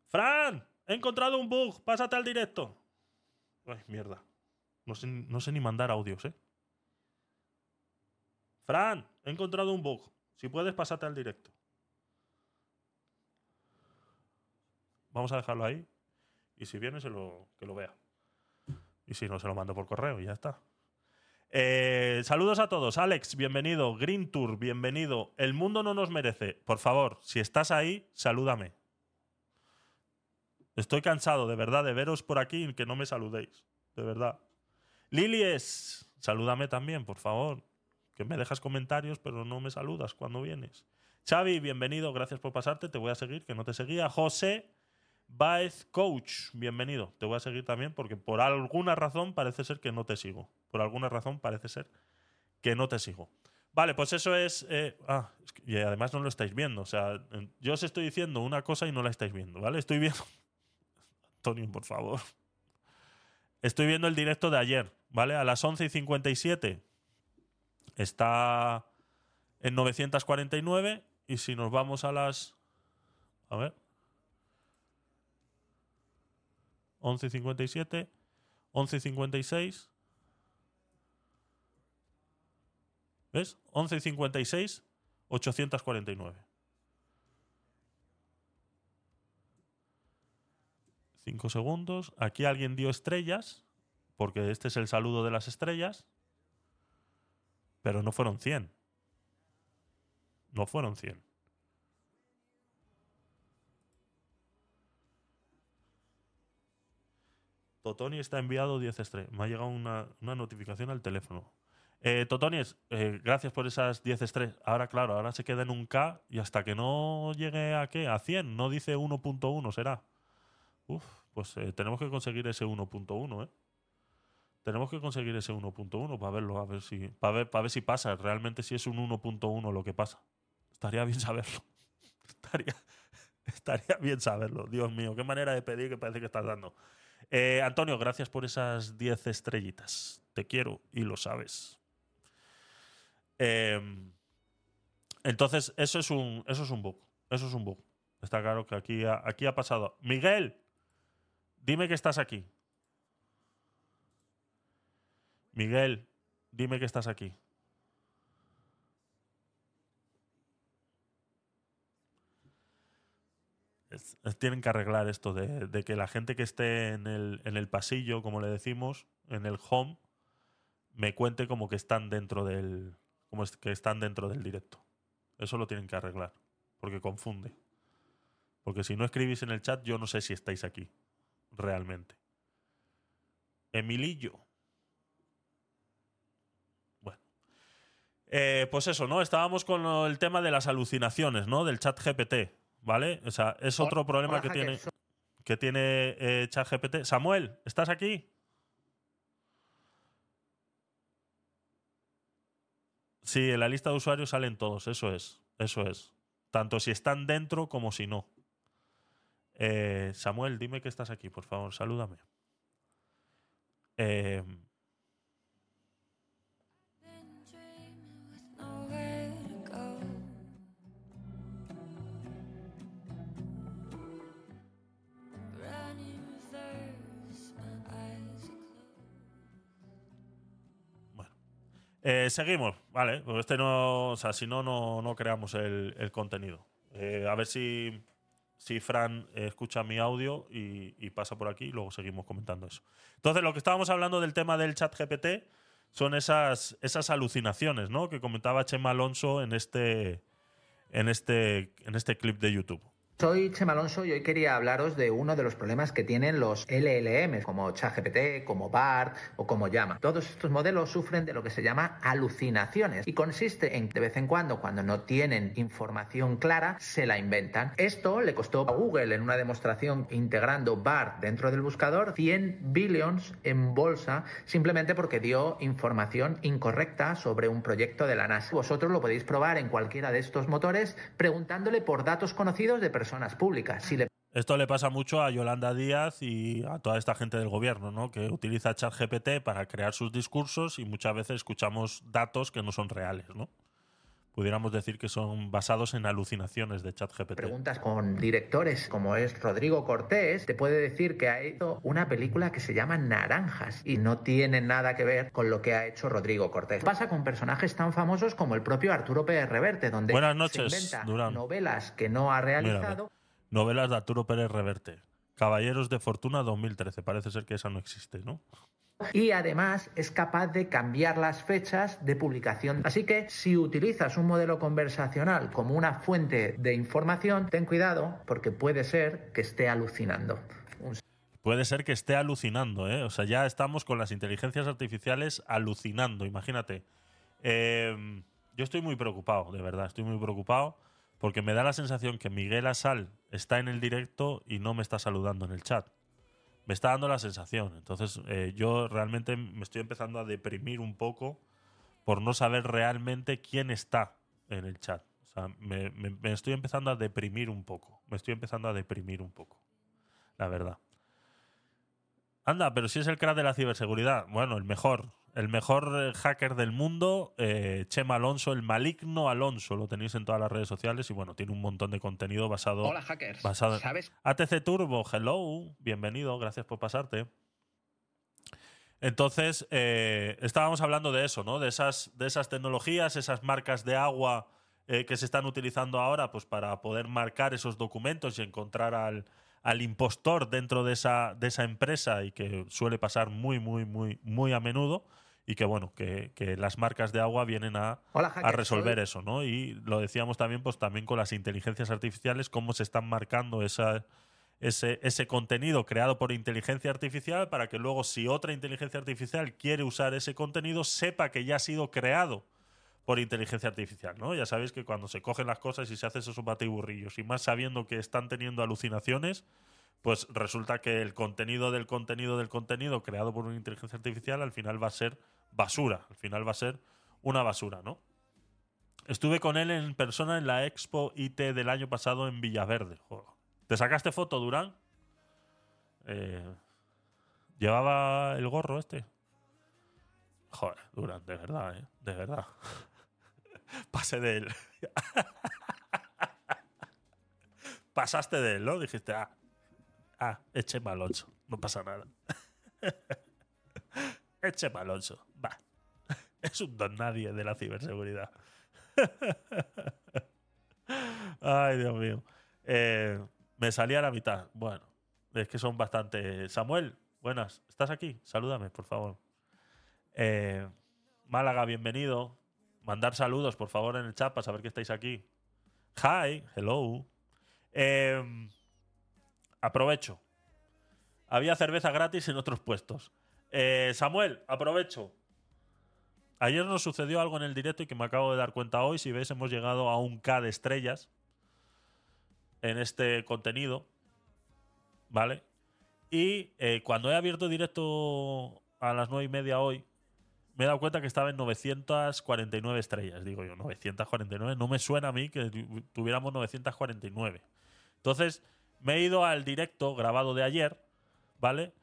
Fran. He encontrado un bug. Pásate al directo. Ay, mierda. No sé, ni mandar audios, ¿eh? Fran, he encontrado un bug. Si puedes, pásate al directo. Vamos a dejarlo ahí. Y si viene, se lo, que lo vea. Y si no, se lo mando por correo y ya está. Eh, saludos a todos. Alex, bienvenido. Green Tour, bienvenido. El mundo no nos merece. Por favor, si estás ahí, salúdame. Estoy cansado, de verdad, de veros por aquí y que no me saludéis. De verdad. Lilies, salúdame también, por favor. Que me dejas comentarios, pero no me saludas cuando vienes. Xavi, bienvenido, gracias por pasarte. Te voy a seguir, que no te seguía. José Baez Coach, bienvenido. Te voy a seguir también porque por alguna razón parece ser que no te sigo. Por alguna razón parece ser que no te sigo. Vale, pues eso es. Eh, ah, y además no lo estáis viendo. O sea, yo os estoy diciendo una cosa y no la estáis viendo, ¿vale? Estoy viendo. Antonio, por favor. Estoy viendo el directo de ayer, ¿vale? A las 11 y 57 está en 949 y si nos vamos a las... A ver. 11 y 57, 11 y 56. ¿Ves? 11 y 56, 849. 5 segundos. Aquí alguien dio estrellas, porque este es el saludo de las estrellas. Pero no fueron 100. No fueron 100. Totoni está enviado 10 estrellas. Me ha llegado una, notificación al teléfono. Eh, Totonis, eh, gracias por esas 10 estrellas. Ahora, claro, ahora se queda en un K y hasta que no llegue a qué? A 100. No dice 1.1, será. Uf, pues eh, tenemos que conseguir ese 1.1, ¿eh? Tenemos que conseguir ese 1.1 para verlo, a ver si, para ver, para ver si pasa, realmente si es un 1.1 lo que pasa. Estaría bien saberlo. estaría, estaría bien saberlo. Dios mío, qué manera de pedir que parece que estás dando. Eh, Antonio, gracias por esas 10 estrellitas. Te quiero y lo sabes. Em, entonces, eso es un, eso es un bug. Eso es un bug. Está claro que aquí aquí ha pasado. Miguel, Dime que estás aquí. Miguel, dime que estás aquí. tienen que arreglar esto de, que la gente que esté en el, en el, pasillo, como le decimos, en el home, me cuente como que están dentro del. como que están dentro del directo. Eso lo tienen que arreglar. Porque confunde. Porque si no escribís en el chat, yo no sé si estáis aquí realmente. Emilillo. Eh, pues eso, ¿no? Estábamos con el tema de las alucinaciones, ¿no? Del chat GPT, ¿vale? O sea, es otro problema que tiene, que tiene eh, chat GPT. Samuel, ¿estás aquí? Sí, en la lista de usuarios salen todos, eso es, eso es. Tanto si están dentro como si no. Eh, Samuel, dime que estás aquí, por favor, salúdame. Eh, Eh, seguimos, vale. Porque este no. O sea, si no, no, no creamos el, contenido. Eh, a ver si, si Fran escucha mi audio y, y pasa por aquí y luego seguimos comentando eso. Entonces, lo que estábamos hablando del tema del chat GPT son esas, esas alucinaciones, ¿no? Que comentaba Chema Alonso en este, en este, en este clip de YouTube. Soy Chema Alonso y hoy quería hablaros de uno de los problemas que tienen los LLM, como ChatGPT, como BART o como Llama. Todos estos modelos sufren de lo que se llama alucinaciones y consiste en de vez en cuando, cuando no tienen información clara, se la inventan. Esto le costó a Google en una demostración integrando BART dentro del buscador 100 billions en bolsa simplemente porque dio información incorrecta sobre un proyecto de la NASA. Vosotros lo podéis probar en cualquiera de estos motores preguntándole por datos conocidos de personas Esto le pasa mucho a Yolanda Díaz y a toda esta gente del gobierno, ¿no? Que utiliza ChatGPT para crear sus discursos y muchas veces escuchamos datos que no son reales, ¿no? Pudiéramos decir que son basados en alucinaciones de ChatGPT. preguntas con directores como es Rodrigo Cortés, te puede decir que ha hecho una película que se llama Naranjas y no tiene nada que ver con lo que ha hecho Rodrigo Cortés. Pasa con personajes tan famosos como el propio Arturo Pérez Reverte, donde Buenas se noches, inventa Durán. novelas que no ha realizado. Novelas de Arturo Pérez Reverte. Caballeros de Fortuna 2013. Parece ser que esa no existe, ¿no? Y además es capaz de cambiar las fechas de publicación. Así que si utilizas un modelo conversacional como una fuente de información, ten cuidado porque puede ser que esté alucinando. Puede ser que esté alucinando, ¿eh? O sea, ya estamos con las inteligencias artificiales alucinando, imagínate. Eh, yo estoy muy preocupado, de verdad, estoy muy preocupado porque me da la sensación que Miguel Asal está en el directo y no me está saludando en el chat. Me está dando la sensación. Entonces, eh, yo realmente me estoy empezando a deprimir un poco por no saber realmente quién está en el chat. O sea, me, me- me estoy empezando a deprimir un poco. Me estoy empezando a deprimir un poco. La verdad. Anda, pero si es el crack de la ciberseguridad. Bueno, el mejor. El mejor eh, hacker del mundo, eh, Chema Alonso, el maligno Alonso. Lo tenéis en todas las redes sociales y bueno, tiene un montón de contenido basado. Hola hackers, basado en- ¿sabes? ATC Turbo, hello, bienvenido, gracias por pasarte. Entonces, eh, estábamos hablando de eso, ¿no? De esas, de esas tecnologías, esas marcas de agua eh, que se están utilizando ahora pues, para poder marcar esos documentos y encontrar al, al impostor dentro de esa, de esa empresa y que suele pasar muy, muy, muy, muy a menudo. Y que bueno, que, que las marcas de agua vienen a, Hola, a hackers, resolver soy- eso, ¿no? Y lo decíamos también, pues también con las inteligencias artificiales, cómo se están marcando esa, ese, ese contenido creado por inteligencia artificial para que luego, si otra inteligencia artificial quiere usar ese contenido, sepa que ya ha sido creado por inteligencia artificial, ¿no? Ya sabéis que cuando se cogen las cosas y se hace esos batiburrillos, y más sabiendo que están teniendo alucinaciones, pues resulta que el contenido del contenido del contenido creado por una inteligencia artificial al final va a ser basura, al final va a ser una basura, ¿no? Estuve con él en persona en la Expo IT del año pasado en Villaverde. ¿Te sacaste foto, Durán? Eh, ¿Llevaba el gorro este? Joder, Durán, de verdad, ¿eh? De verdad. Pasé de él. Pasaste de él, ¿no? Dijiste, ah, ah, eche Alonso. No pasa nada. eche Alonso. Va. Es un don nadie de la ciberseguridad. Ay, Dios mío. Eh, me salí a la mitad. Bueno, es que son bastante. Samuel, buenas. ¿Estás aquí? Salúdame, por favor. Eh, Málaga, bienvenido. Mandar saludos, por favor, en el chat para saber que estáis aquí. Hi, hello. Eh, aprovecho. Había cerveza gratis en otros puestos. Eh, Samuel, aprovecho. Ayer nos sucedió algo en el directo y que me acabo de dar cuenta hoy. Si veis, hemos llegado a un K de estrellas en este contenido. ¿Vale? Y eh, cuando he abierto directo a las nueve y media hoy, me he dado cuenta que estaba en 949 estrellas. Digo yo, 949. No me suena a mí que tu- tuviéramos 949. Entonces, me he ido al directo grabado de ayer, ¿vale?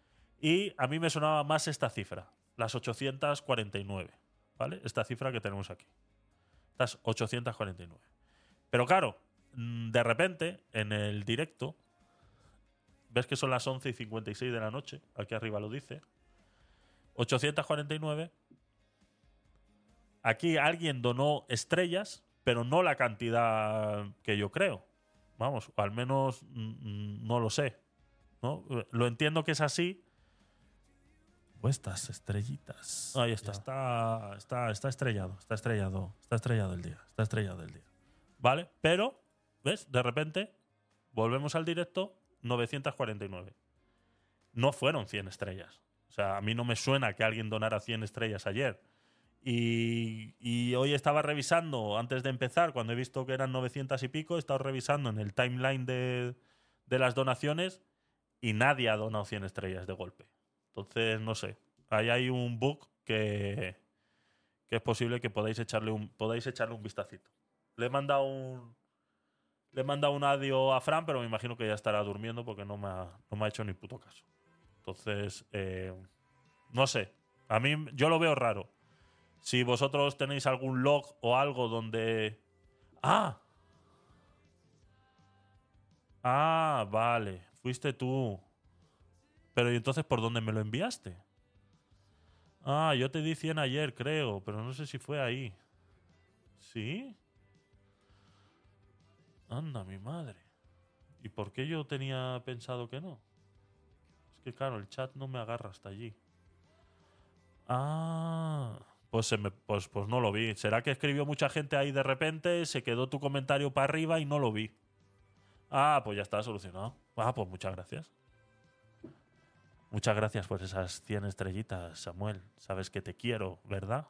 Y a mí me sonaba más esta cifra, las 849, ¿vale? Esta cifra que tenemos aquí. Estas 849. Pero claro, mm, de repente, en el directo, ves que son las 11 y 56 de la noche, aquí arriba lo dice, 849. Aquí alguien donó estrellas, pero no la cantidad que yo creo. Vamos, o al menos mm, mm, no lo sé. ¿no? Lo entiendo que es así. Estas estrellitas. Ahí está. Está, está. está estrellado. Está estrellado. Está estrellado el día. Está estrellado el día. ¿Vale? Pero, ¿ves? De repente, volvemos al directo, 949. No fueron 100 estrellas. O sea, a mí no me suena que alguien donara 100 estrellas ayer. Y, hoy estaba revisando, antes de empezar, cuando he visto que eran 900 y pico, he estado revisando en el timeline de, de las donaciones y nadie ha donado 100 estrellas de golpe. Entonces, no sé. Ahí hay un bug que, que es posible que podáis echarle un, podáis echarle un vistacito. Le he mandado un. Le he mandado un audio a Fran, pero me imagino que ya estará durmiendo porque no me ha, no me ha hecho ni puto caso. Entonces, eh, no sé. A mí yo lo veo raro. Si vosotros tenéis algún log o algo donde. ¡Ah! Ah, vale. Fuiste tú. Pero ¿y entonces por dónde me lo enviaste? Ah, yo te di 100 ayer, creo, pero no sé si fue ahí. ¿Sí? Anda, mi madre. ¿Y por qué yo tenía pensado que no? Es que claro, el chat no me agarra hasta allí. Ah, pues, pues, pues no lo vi. ¿Será que escribió mucha gente ahí de repente, se quedó tu comentario para arriba y no lo vi? Ah, pues ya está solucionado. Ah, pues muchas gracias. Muchas gracias por esas 100 estrellitas, Samuel. Sabes que te quiero, ¿verdad?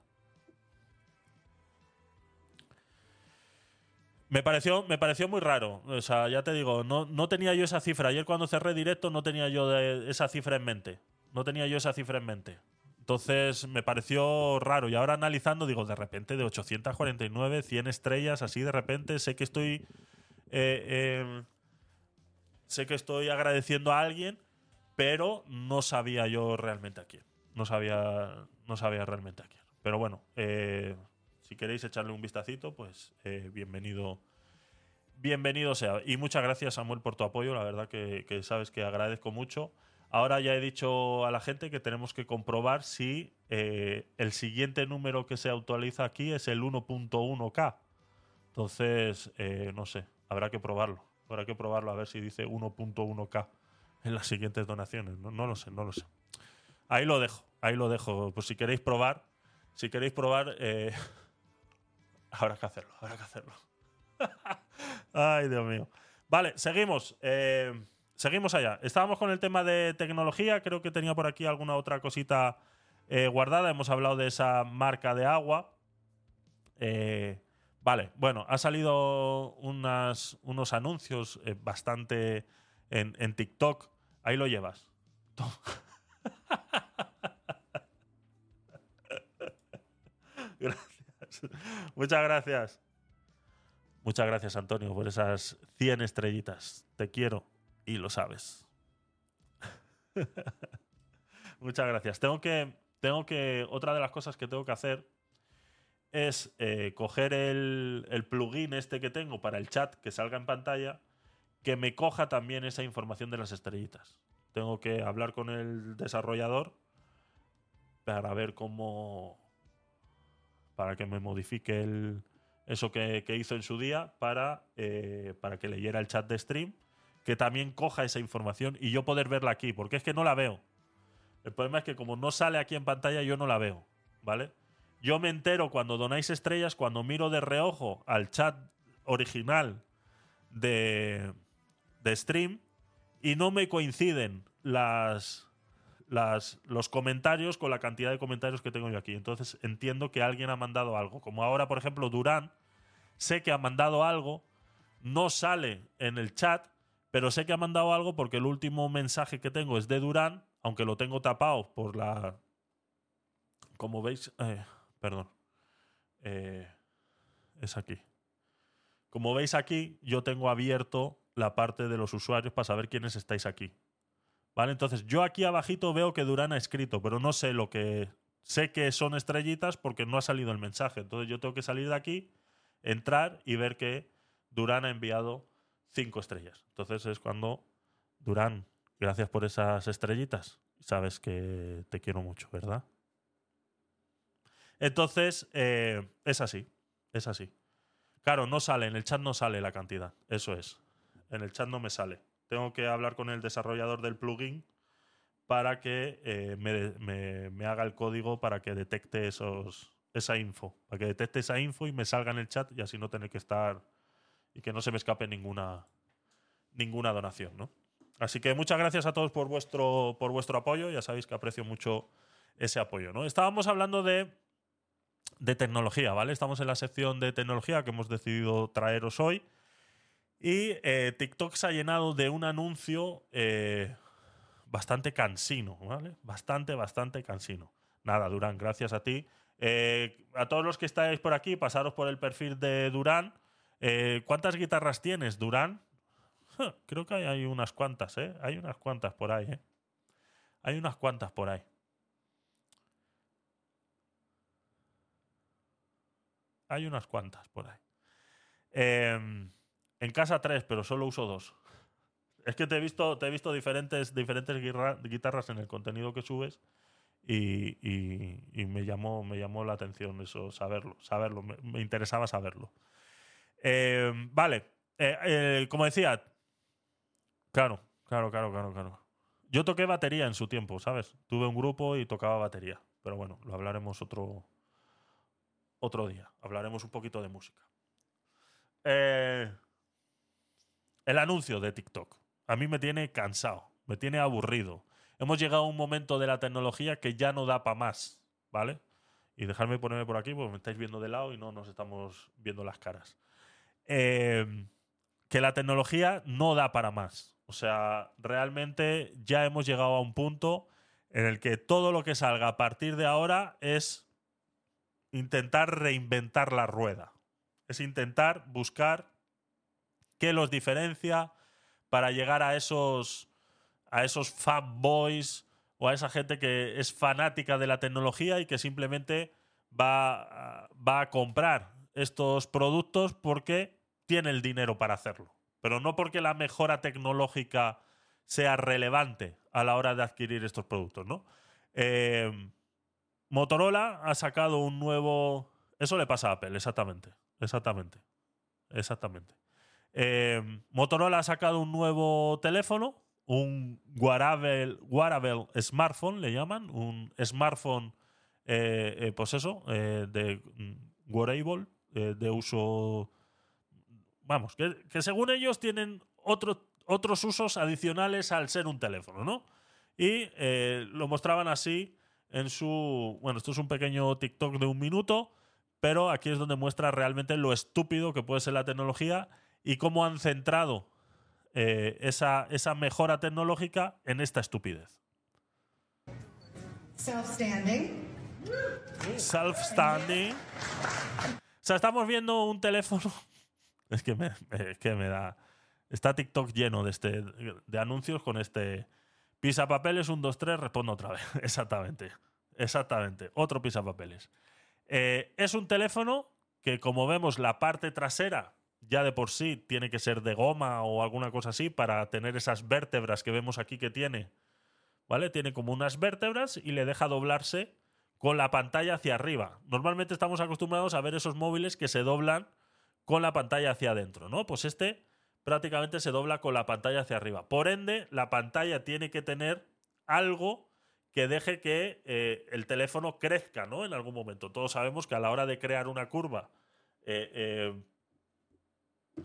Me pareció, me pareció muy raro. O sea, ya te digo, no, no tenía yo esa cifra. Ayer cuando cerré directo no tenía yo esa cifra en mente. No tenía yo esa cifra en mente. Entonces me pareció raro. Y ahora analizando, digo, de repente de 849, 100 estrellas, así de repente, sé que estoy. Eh, em, sé que estoy agradeciendo a alguien, pero no sabía yo realmente a quién. No sabía, no sabía realmente a quién. Pero bueno, eh, si queréis echarle un vistacito, pues eh, bienvenido. Bienvenido sea. Y muchas gracias, Samuel, por tu apoyo. La verdad que, sabes que agradezco mucho. Ahora ya he dicho a la gente que tenemos que comprobar si eh, el siguiente número que se actualiza aquí es el 1.1K. Entonces, no sé, habrá que probarlo. Habrá que probarlo a ver si dice 1.1K en las siguientes donaciones. No, lo sé, no lo sé. Ahí lo dejo, ahí lo dejo. Pues si queréis probar, si queréis probar, eh, habrá que hacerlo, habrá que hacerlo. Ay, Dios mío. Vale, seguimos. Eh, seguimos allá. Estábamos con el tema de tecnología. Creo que tenía por aquí alguna otra cosita eh, guardada. Hemos hablado de esa marca de agua. vale, bueno, ha salido unos anuncios bastante en, en TikTok Ahí lo llevas. gracias. Muchas gracias. Muchas gracias, Antonio, por esas 100 estrellitas. Te quiero y lo sabes. Muchas gracias. Tengo que, tengo que, otra de las cosas que tengo que hacer es eh, coger el, plugin este que tengo para el chat que salga en pantalla que me coja también esa información de las estrellitas. Tengo que hablar con el desarrollador para ver cómo. para que me modifique eso que, hizo en su día para, eh, para que leyera el chat de stream, que también coja esa información y yo poder verla aquí, porque es que no la veo. El problema es que como no sale aquí en pantalla, yo no la veo, ¿vale? Yo me entero cuando donáis estrellas, cuando miro de reojo al chat original de, de stream y no me coinciden las, las, los comentarios con la cantidad de comentarios que tengo yo aquí. Entonces entiendo que alguien ha mandado algo. Como ahora, por ejemplo, Durán, sé que ha mandado algo, no sale en el chat, pero sé que ha mandado algo porque el último mensaje que tengo es de Durán, aunque lo tengo tapado por la... Como veis, eh, perdón, eh, es aquí. Como veis aquí, yo tengo abierto la parte de los usuarios para saber quiénes estáis aquí. ¿Vale? Entonces, yo aquí abajito veo que Durán ha escrito, pero no sé lo que. Sé que son estrellitas porque no ha salido el mensaje. Entonces, yo tengo que salir de aquí, entrar y ver que Durán ha enviado cinco estrellas. Entonces, es cuando. Durán, gracias por esas estrellitas. Sabes que te quiero mucho, ¿verdad? Entonces, eh, es así. Es así. Claro, no sale, en el chat no sale la cantidad. Eso es. En el chat no me sale. Tengo que hablar con el desarrollador del plugin para que eh, me, me, haga el código para que detecte esos, esa info. Para que detecte esa info y me salga en el chat y así no tener que estar. Y que no se me escape ninguna, ninguna donación, ¿no? Así que muchas gracias a todos por vuestro, por vuestro apoyo. Ya sabéis que aprecio mucho ese apoyo, ¿no? Estábamos hablando de de tecnología, ¿vale? Estamos en la sección de tecnología que hemos decidido traeros hoy. Y eh, TikTok se ha llenado de un anuncio eh, bastante cansino, ¿vale? Bastante, bastante cansino. Nada, Durán, gracias a ti. Eh, a todos los que estáis por aquí, pasaros por el perfil de Durán. ¿Cuántas guitarras tienes, Durán? creo que hay, unas cuantas, ¿eh? Hay unas cuantas por ahí, ¿eh? Hay unas cuantas por ahí. Hay unas cuantas por ahí. Em, en casa tres, pero solo uso dos. Es que te he visto, te he visto diferentes, guitarras en el contenido que subes y, me, llamó, me llamó la atención eso, saberlo, saberlo, me, interesaba saberlo. Em, vale, eh, eh, como decía, claro, claro, claro, claro, claro. Yo toqué batería en su tiempo, ¿sabes? Tuve un grupo y tocaba batería, pero bueno, lo hablaremos otro, otro día. Hablaremos un poquito de música. Eh, el anuncio de TikTok. A mí me tiene cansado, me tiene aburrido. Hemos llegado a un momento de la tecnología que ya no da para más, ¿vale? Y dejadme ponerme por aquí porque me estáis viendo de lado y no nos estamos viendo las caras. Eh, que la tecnología no da para más. O sea, realmente ya hemos llegado a un punto en el que todo lo que salga a partir de ahora es intentar reinventar la rueda. Es intentar buscar qué los diferencia para llegar a esos, a esos fanboys o a esa gente que es fanática de la tecnología y que simplemente va, va a comprar estos productos porque tiene el dinero para hacerlo. Pero no porque la mejora tecnológica sea relevante a la hora de adquirir estos productos, ¿no? Eh, Motorola ha sacado un nuevo. Eso le pasa a Apple, exactamente. Exactamente. Exactamente. Eh, Motorola ha sacado un nuevo teléfono, un wearable, wearable smartphone, le llaman, un smartphone, eh, pues eso, de mm, wearable, de uso. Vamos, que, que, según ellos tienen otros usos adicionales al ser un teléfono, ¿no? Y lo mostraban así en su... Bueno, esto es un pequeño TikTok de un minuto, pero aquí es donde muestra realmente lo estúpido que puede ser la tecnología y cómo han centrado eh, esa, esa mejora tecnológica en esta estupidez. Self-standing. Self-standing. O sea, estamos viendo un teléfono. Es que me, que me da. Está TikTok lleno de, este, de anuncios con este papeles, un, dos, tres, respondo otra vez. Exactamente. Exactamente. Otro pisapapeles. Eh, es un teléfono que, como vemos, la parte trasera ya de por sí tiene que ser de goma o alguna cosa así para tener esas vértebras que vemos aquí que tiene. ¿Vale? Tiene como unas vértebras y le deja doblarse con la pantalla hacia arriba. Normalmente estamos acostumbrados a ver esos móviles que se doblan con la pantalla hacia adentro, ¿no? Pues este prácticamente se dobla con la pantalla hacia arriba. Por ende, la pantalla tiene que tener algo que deje que eh, el teléfono crezca, ¿no? En algún momento. Todos sabemos que a la hora de crear una curva, eh, eh,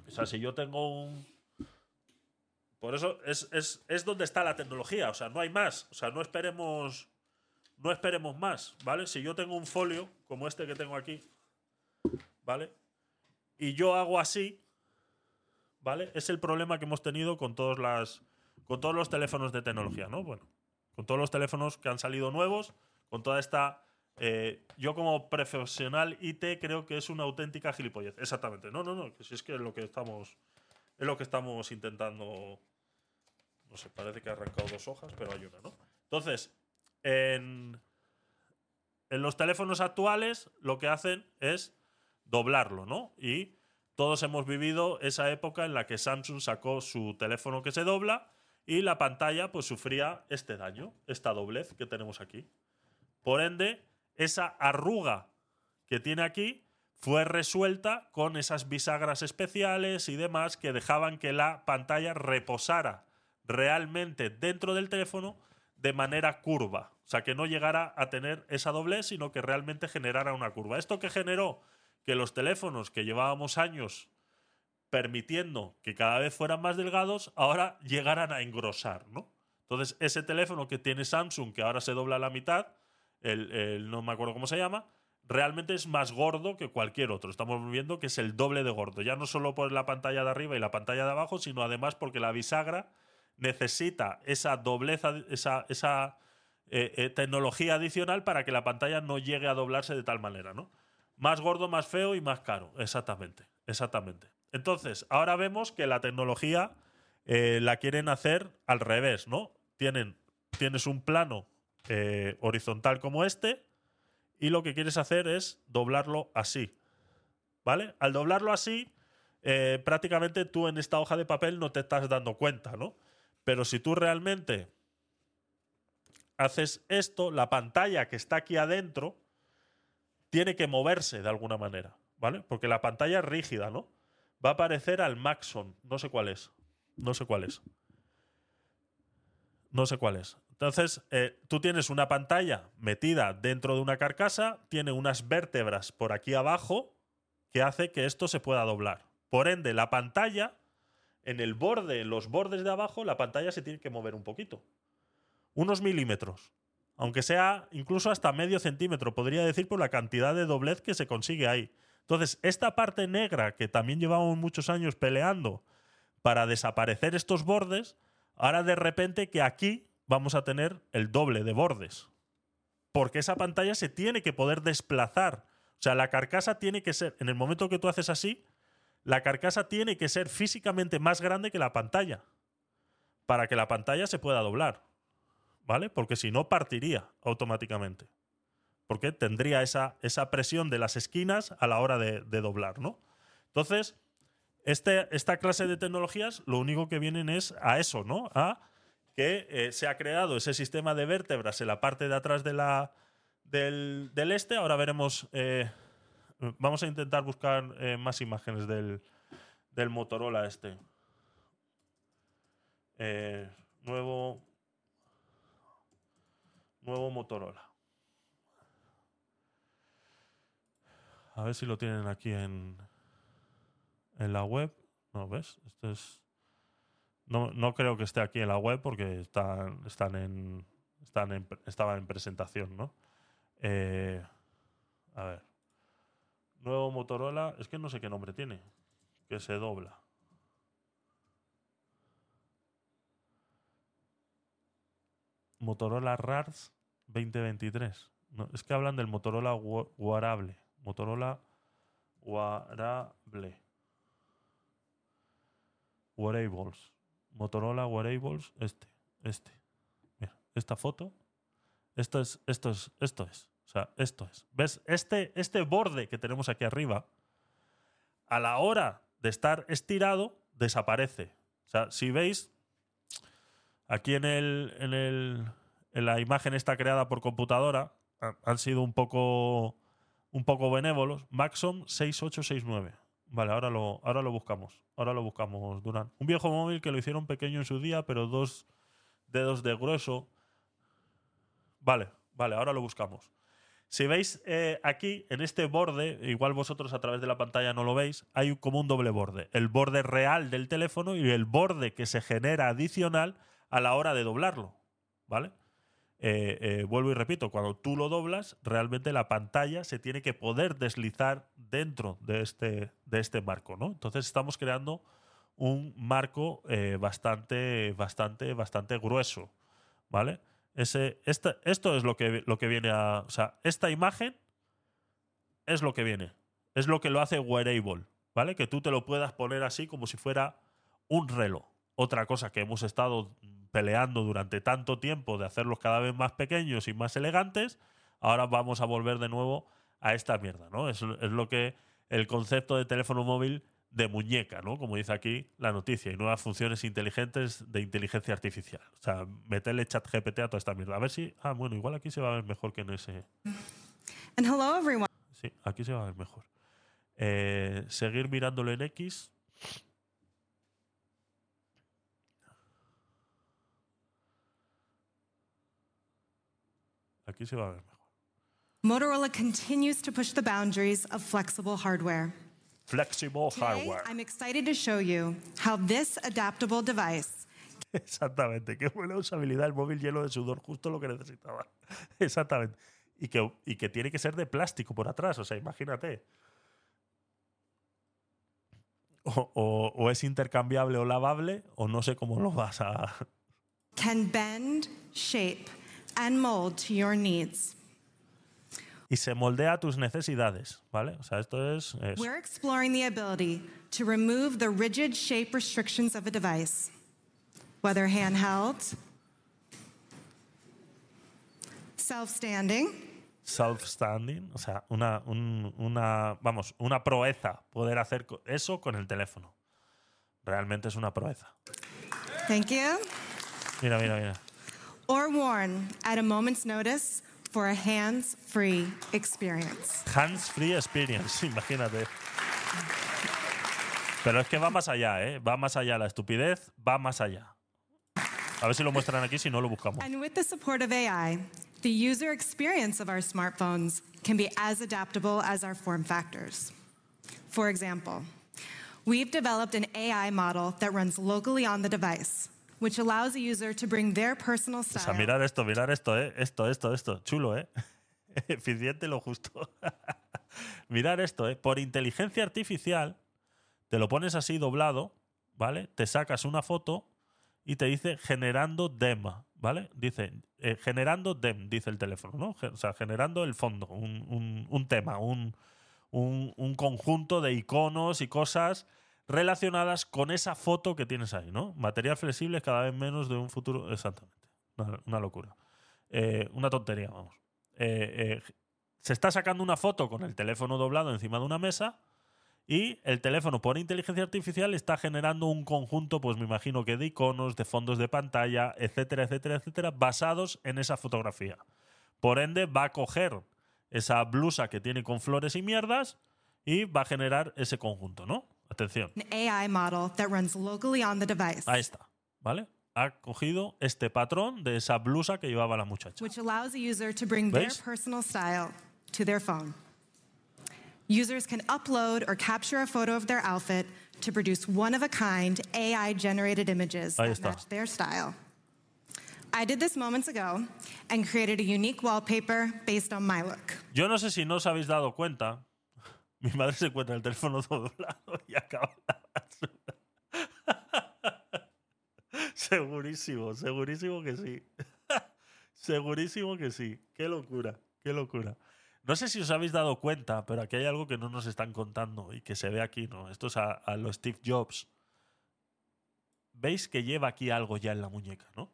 o sea, si yo tengo un... Por eso es, es, donde está la tecnología, o sea, no hay más, o sea, no esperemos, no esperemos más, ¿vale? Si yo tengo un folio como este que tengo aquí, ¿vale? Y yo hago así, ¿vale? Es el problema que hemos tenido con, todas las, con todos los teléfonos de tecnología, ¿no? Bueno, con todos los teléfonos que han salido nuevos, con toda esta... Eh, yo como profesional IT creo que es una auténtica gilipollez. Exactamente. No, no, no. Si es que es lo que estamos... Es lo que estamos intentando... No sé, parece que ha arrancado dos hojas, pero hay una, ¿no? Entonces, en, en los teléfonos actuales lo que hacen es doblarlo, ¿no? Y todos hemos vivido esa época en la que Samsung sacó su teléfono que se dobla y la pantalla pues sufría este daño, esta doblez que tenemos aquí. Por ende, esa arruga que tiene aquí fue resuelta con esas bisagras especiales y demás que dejaban que la pantalla reposara realmente dentro del teléfono de manera curva. O sea, que no llegara a tener esa doblez, sino que realmente generara una curva. ¿Esto que generó? Que los teléfonos que llevábamos años permitiendo que cada vez fueran más delgados, ahora llegaran a engrosar, ¿no? Entonces, ese teléfono que tiene Samsung, que ahora se dobla a la mitad, el, no me acuerdo cómo se llama, realmente es más gordo que cualquier otro. Estamos viendo que es el doble de gordo, ya no solo por la pantalla de arriba y la pantalla de abajo, sino además porque la bisagra necesita esa dobleza, esa, esa eh, eh, tecnología adicional para que la pantalla no llegue a doblarse de tal manera, ¿no? Más gordo, más feo y más caro, exactamente, exactamente. Entonces, ahora vemos que la tecnología eh, la quieren hacer al revés, ¿no? Tienen, tienes un plano eh, horizontal como este y lo que quieres hacer es doblarlo así, ¿vale? Al doblarlo así, eh, prácticamente tú en esta hoja de papel no te estás dando cuenta, ¿no? Pero si tú realmente haces esto, la pantalla que está aquí adentro tiene que moverse de alguna manera, ¿vale? Porque la pantalla es rígida, ¿no? va a aparecer al Maxon. No sé cuál es. No sé cuál es. No sé cuál es. Entonces, eh, tú tienes una pantalla metida dentro de una carcasa, tiene unas vértebras por aquí abajo que hace que esto se pueda doblar. Por ende, la pantalla, en el borde, los bordes de abajo, la pantalla se tiene que mover un poquito. Unos milímetros. Aunque sea incluso hasta medio centímetro, podría decir por la cantidad de doblez que se consigue ahí. Entonces, esta parte negra que también llevamos muchos años peleando para desaparecer estos bordes, ahora de repente que aquí vamos a tener el doble de bordes. Porque esa pantalla se tiene que poder desplazar. O sea, la carcasa tiene que ser, en el momento que tú haces así, la carcasa tiene que ser físicamente más grande que la pantalla. Para que la pantalla se pueda doblar. ¿Vale? Porque si no, partiría automáticamente porque tendría esa, esa presión de las esquinas a la hora de, doblar, ¿no? Entonces, este, esta clase de tecnologías lo único que vienen es a eso, ¿no? A que eh, se ha creado ese sistema de vértebras en la parte de atrás de la, del, este. Ahora veremos, eh, vamos a intentar buscar eh, más imágenes del, del Motorola este. nuevo, nuevo Motorola. A ver si lo tienen aquí en, en la web. No, ¿ves? Esto es. No, no creo que esté aquí en la web porque están, están en. Están en, estaban en presentación, ¿no? Eh, a ver. Nuevo Motorola. Es que no sé qué nombre tiene. Que se dobla. Motorola RARS 2023. No, es que hablan del Motorola Wearable. Motorola Wearable. Wearables. Motorola Wearables, este, este. Esta foto. Esto es, esto es, esto es. O sea, esto es. ¿Ves? Este, este borde que tenemos aquí arriba, a la hora de estar estirado, desaparece. O sea, si veis, aquí en, el, en, el, en la imagen está creada por computadora, han sido un poco un poco benévolos. Maxom 6869. Vale, ahora lo, ahora lo buscamos. Ahora lo buscamos, Durán. Un viejo móvil que lo hicieron pequeño en su día, pero dos dedos de grueso. Vale, vale, ahora lo buscamos. Si veis eh, aquí, en este borde, igual vosotros a través de la pantalla no lo veis, hay como un doble borde. El borde real del teléfono y el borde que se genera adicional a la hora de doblarlo. ¿Vale? Eh, eh, vuelvo y repito, cuando tú lo doblas, realmente la pantalla se tiene que poder deslizar dentro de este, de este marco, ¿no? Entonces estamos creando un marco eh, bastante, bastante, bastante grueso, ¿vale? Ese, esto es lo que, lo que viene a... O sea, esta imagen es lo que viene. Es lo que lo hace wearable, ¿vale? Que tú te lo puedas poner así como si fuera un reloj. Otra cosa que hemos estado peleando durante tanto tiempo de hacerlos cada vez más pequeños y más elegantes, ahora vamos a volver de nuevo a esta mierda, ¿no? Es, es lo que el concepto de teléfono móvil de muñeca, ¿no? Como dice aquí la noticia, y nuevas funciones inteligentes de inteligencia artificial. O sea, meterle chat GPT a toda esta mierda. A ver si. Ah, bueno, igual aquí se va a ver mejor que en ese. And hello, everyone. Sí, aquí se va a ver mejor. Eh, seguir mirándolo en X. Aquí se va a ver mejor. Motorola continues to push the boundaries of flexible hardware. Flexible Today, hardware. I'm excited to show you how this adaptable device Exactamente. Qué buena usabilidad el móvil lleno de sudor, justo lo que necesitaba. Exactamente. Y que, y que tiene que ser de plástico por atrás, o sea, imagínate. O, o- o es intercambiable o lavable, o no sé cómo lo vas a. can bend, shape, and mold to your needs. Y se moldea a tus necesidades, ¿vale? O sea, esto es. es- We're exploring the ability to remove the rigid shape restrictions of a device, whether handheld, self-standing, self-standing, o sea, una, un- una, vamos, una proeza poder hacer eso con el teléfono. Realmente es una proeza. thank you, Mira, mira, mira. Or worn at a moment's notice for a hands-free experience. Hands-free experience, imagínate. Pero es que va más allá, ¿eh? Va más allá. La estupidez va más allá. A ver si lo muestran aquí, si no lo buscamos. And with the support of AI, the user experience of our smartphones can be as adaptable as our form factors. For example, we've developed an AI model that runs locally on the device, which allows a user to bring their personal O sea, style. mirar esto, mirar esto, ¿eh? Esto, esto, esto. Chulo, ¿eh? Eficiente lo justo. mirar esto, ¿eh? Por inteligencia artificial, te lo pones así doblado, ¿vale? Te sacas una foto y te dice generando DEM, ¿vale? Dice eh, generando DEM, dice el teléfono, ¿no? O sea, generando el fondo, un, un- un tema, un- un conjunto de iconos y cosas relacionadas con esa foto que tienes ahí, ¿no? Material flexible cada vez menos de un futuro. Exactamente. Una, locura. Eh, una tontería, vamos. Eh, eh, se está sacando una foto con el teléfono doblado encima de una mesa y el teléfono por inteligencia artificial está generando un conjunto, pues me imagino que de iconos, de fondos de pantalla, etcétera, etcétera, etcétera, basados en esa fotografía. Por ende, va a coger esa blusa que tiene con flores y mierdas y va a generar ese conjunto, ¿no? Atención. An AI model that runs locally on the device, Ahí está, ¿vale? Ha cogido este patrón de esa blusa que llevaba la muchacha. which allows a user to bring their ¿Veis? personal style to their phone. Users can upload or capture a photo of their outfit to produce one of a kind AI generated images Ahí that está. match their style. I did this moments ago and created a unique wallpaper based on my look. Yo no sé si no os habéis dado cuenta. Mi madre se encuentra el teléfono doblado y acaba la basura. Segurísimo, segurísimo que sí. segurísimo que sí. Qué locura, qué locura. No sé si os habéis dado cuenta, pero aquí hay algo que no nos están contando y que se ve aquí, ¿no? Esto es a, a los Steve Jobs. ¿Veis que lleva aquí algo ya en la muñeca, no?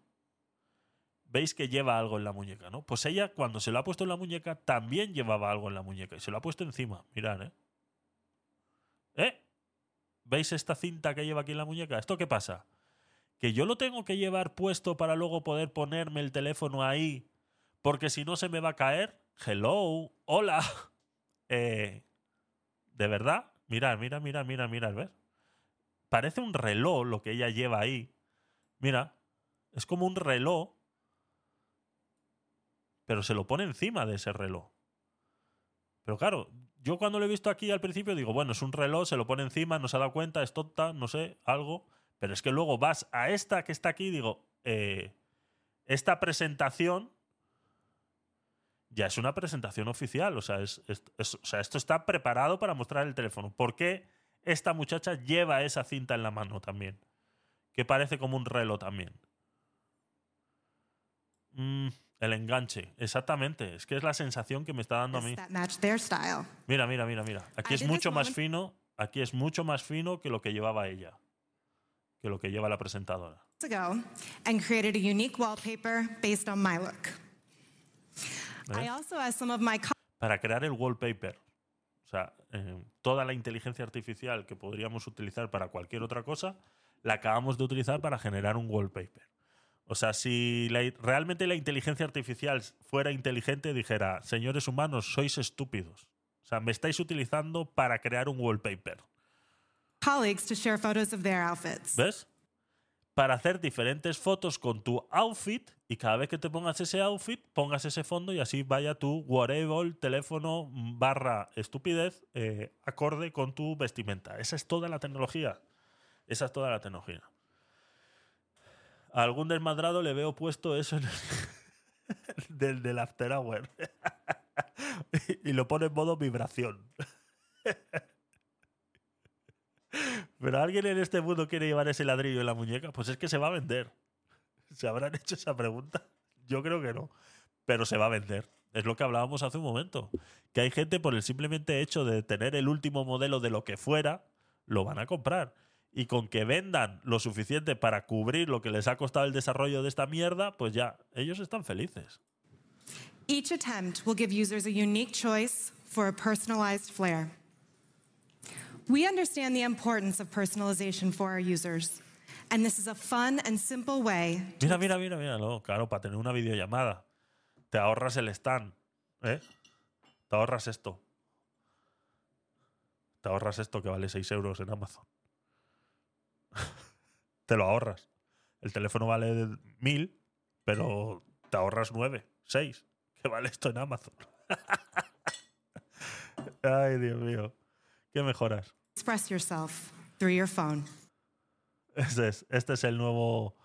Veis que lleva algo en la muñeca, ¿no? Pues ella, cuando se lo ha puesto en la muñeca, también llevaba algo en la muñeca y se lo ha puesto encima. Mirad, ¿eh? ¿Eh? ¿Veis esta cinta que lleva aquí en la muñeca? ¿Esto qué pasa? Que yo lo tengo que llevar puesto para luego poder ponerme el teléfono ahí, porque si no se me va a caer. Hello, hola. Eh, ¿De verdad? Mirad, mira, mira, mira, mira, ¿ves? Parece un reloj lo que ella lleva ahí. Mira, es como un reloj pero se lo pone encima de ese reloj. Pero claro, yo cuando lo he visto aquí al principio digo, bueno, es un reloj, se lo pone encima, no se ha dado cuenta, es tonta, no sé, algo. Pero es que luego vas a esta que está aquí y digo, eh, esta presentación ya es una presentación oficial. O sea, es, o sea, esto está preparado para mostrar el teléfono. ¿Por qué esta muchacha lleva esa cinta en la mano también? Que parece como un reloj también. Mm, el enganche, exactamente. Es que es la sensación que me está dando a mí. Mira, mira, mira, mira. Aquí es mucho más fino. Aquí es mucho más fino que lo que llevaba ella. Que lo que lleva la presentadora. and created a unique wallpaper based on my look. I also asked some of my Para crear el wallpaper. O sea, eh, toda la inteligencia artificial que podríamos utilizar para cualquier otra cosa, la acabamos de utilizar para generar un wallpaper. O sea, si la- realmente la inteligencia artificial fuera inteligente, dijera, señores humanos, sois estúpidos. O sea, me estáis utilizando para crear un wallpaper. colleagues to share photos of their outfits. ¿Ves? Para hacer diferentes fotos con tu outfit y cada vez que te pongas ese outfit, pongas ese fondo y así vaya tu wearable, teléfono barra estupidez eh, acorde con tu vestimenta. Esa es toda la tecnología. Esa es toda la tecnología. Algún desmadrado le veo puesto eso en el, del, del After Hour. y lo pone en modo vibración. Pero alguien en este mundo quiere llevar ese ladrillo en la muñeca, pues es que se va a vender. ¿Se habrán hecho esa pregunta? Yo creo que no. Pero se va a vender. Es lo que hablábamos hace un momento. Que hay gente por el simplemente hecho de tener el último modelo de lo que fuera, lo van a comprar. Y con que vendan lo suficiente para cubrir lo que les ha costado el desarrollo de esta mierda, pues ya, ellos están felices. Each attempt will give users a unique choice for a personalized flair. We understand the importance of personalization for our users, and this is a fun and simple way Mira, mira, mira, mira. no, claro, para tener una videollamada. Te ahorras el stand. ¿eh? Te ahorras esto. Te ahorras esto que vale 6 euros en Amazon. te lo ahorras. El teléfono vale 1000, pero te ahorras 9, 6, que vale esto en Amazon. Ay, Dios mío. ¿Qué mejoras? express yourself through your phone. Este es, este es el nuevo,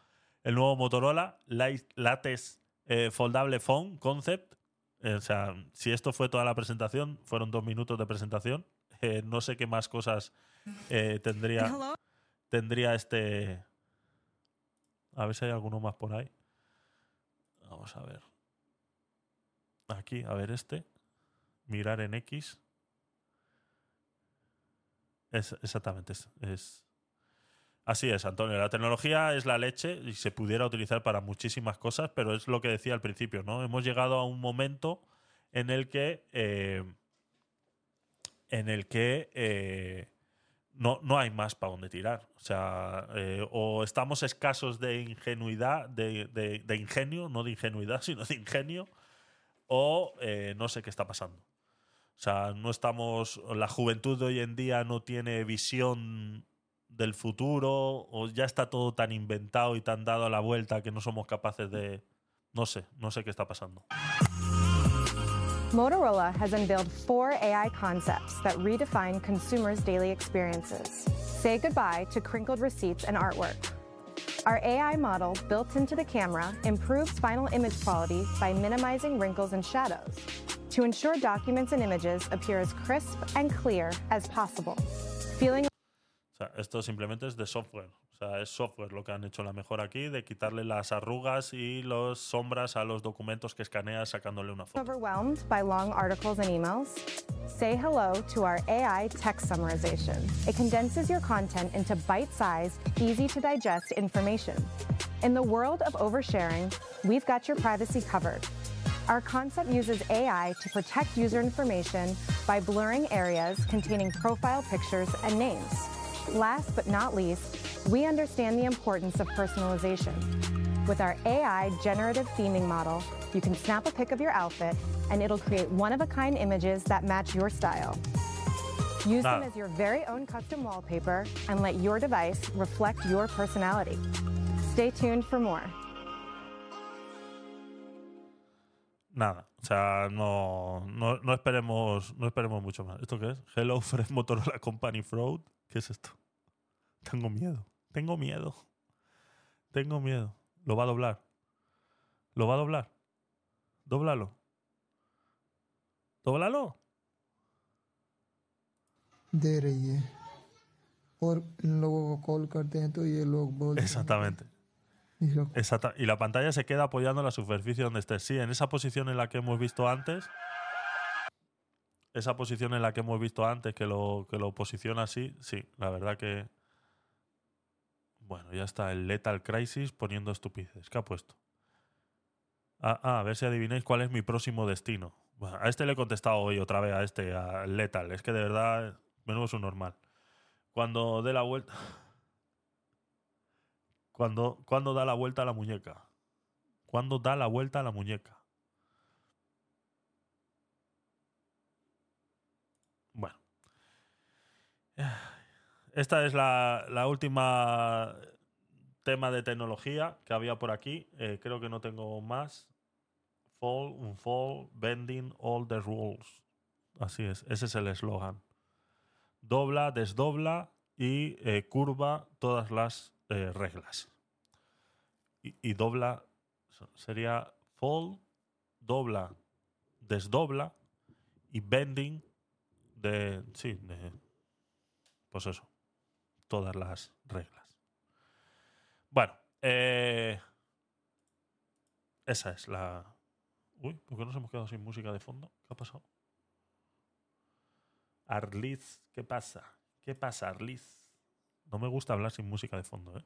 el nuevo Motorola Lattice eh, Foldable Phone Concept. Eh, o sea, si esto fue toda la presentación, fueron dos minutos de presentación. Eh, no sé qué más cosas tendría, hello, tendría este. A ver si hay alguno más por ahí. Vamos a ver. Aquí, a ver este. Mirar en X. Es, exactamente, es, Así es, Antonio. La tecnología es la leche y se pudiera utilizar para muchísimas cosas, pero es lo que decía al principio, ¿no? Hemos llegado a un momento en el que. eh, en el que. eh, no, no hay más para dónde tirar. O sea, eh, o estamos escasos de ingenuidad, de, de- ingenio, no de ingenuidad, sino de ingenio, o eh, no sé qué está pasando. O sea, no estamos. La juventud de hoy en día no tiene visión del futuro, o ya está todo tan inventado y tan dado a la vuelta que no somos capaces de. No sé, no sé qué está pasando. Motorola has unveiled four AI concepts that redefine consumers' daily experiences. Say goodbye to crinkled receipts and artwork. Our AI model, built into the camera, improves final image quality by minimizing wrinkles and shadows to ensure documents and images appear as crisp and clear as possible. Feeling sea, esto simplemente es de software. O sea, es software lo que han hecho la mejor aquí, de quitarle las arrugas y las sombras a los documentos que escaneas sacándole una foto. overwhelmed by long articles and emails? Say hello to our AI text summarization. It condenses your content into bite sized, easy to digest information. In the world of oversharing, we've got your privacy covered. Our concept uses AI to protect user information by blurring areas containing profile pictures and names. Last but not least, we understand the importance of personalization. With our AI generative theming model, you can snap a pic of your outfit and it'll create one of a kind images that match your style. Use them as your very own custom wallpaper and let your device reflect your personality. Stay tuned for more. Nada. O sea, no, no, no esperemos, no esperemos mucho más. ¿Esto qué es? Hello Fresh Motorola Company Fraud. ¿Qué es esto? Tengo miedo. Tengo miedo. Tengo miedo. Lo va a doblar. Lo va a doblar. Dóblalo. Dóblalo. दे रही है और इन लोगों को कॉल करते हैं तो ये लोग बोलते हैं Exactamente. इसका Exacta- Y la pantalla se queda apoyando en la superficie donde estés. Sí, en esa posición en la que hemos visto antes. esa posición en la que hemos visto antes, que lo, que lo posiciona así. Sí, la verdad que. Bueno, ya está el Lethal Crisis poniendo estupideces. ¿Qué ha puesto? Ah, ah, a ver si adivináis cuál es mi próximo destino. A este le he contestado hoy otra vez, a este, a Lethal. Es que de verdad, menudo es un normal. Cuando dé la vuelta. Cuando, cuando da la vuelta a la muñeca. Cuando da la vuelta a la muñeca. Bueno. Esta es la, última tema de tecnología que había por aquí. Eh, creo que no tengo más. Fall, unfold, bending all the rules. Así es, ese es el eslogan. Dobla, desdobla y eh, curva todas las eh, reglas. Y, y dobla sería fall, dobla, desdobla y bending de, sí, de, pues eso, todas las reglas. Bueno, eh, esa es la... Uy, ¿por qué nos hemos quedado sin música de fondo? ¿Qué ha pasado? Arliz, ¿qué pasa? ¿Qué pasa, Arliz? No me gusta hablar sin música de fondo, ¿eh?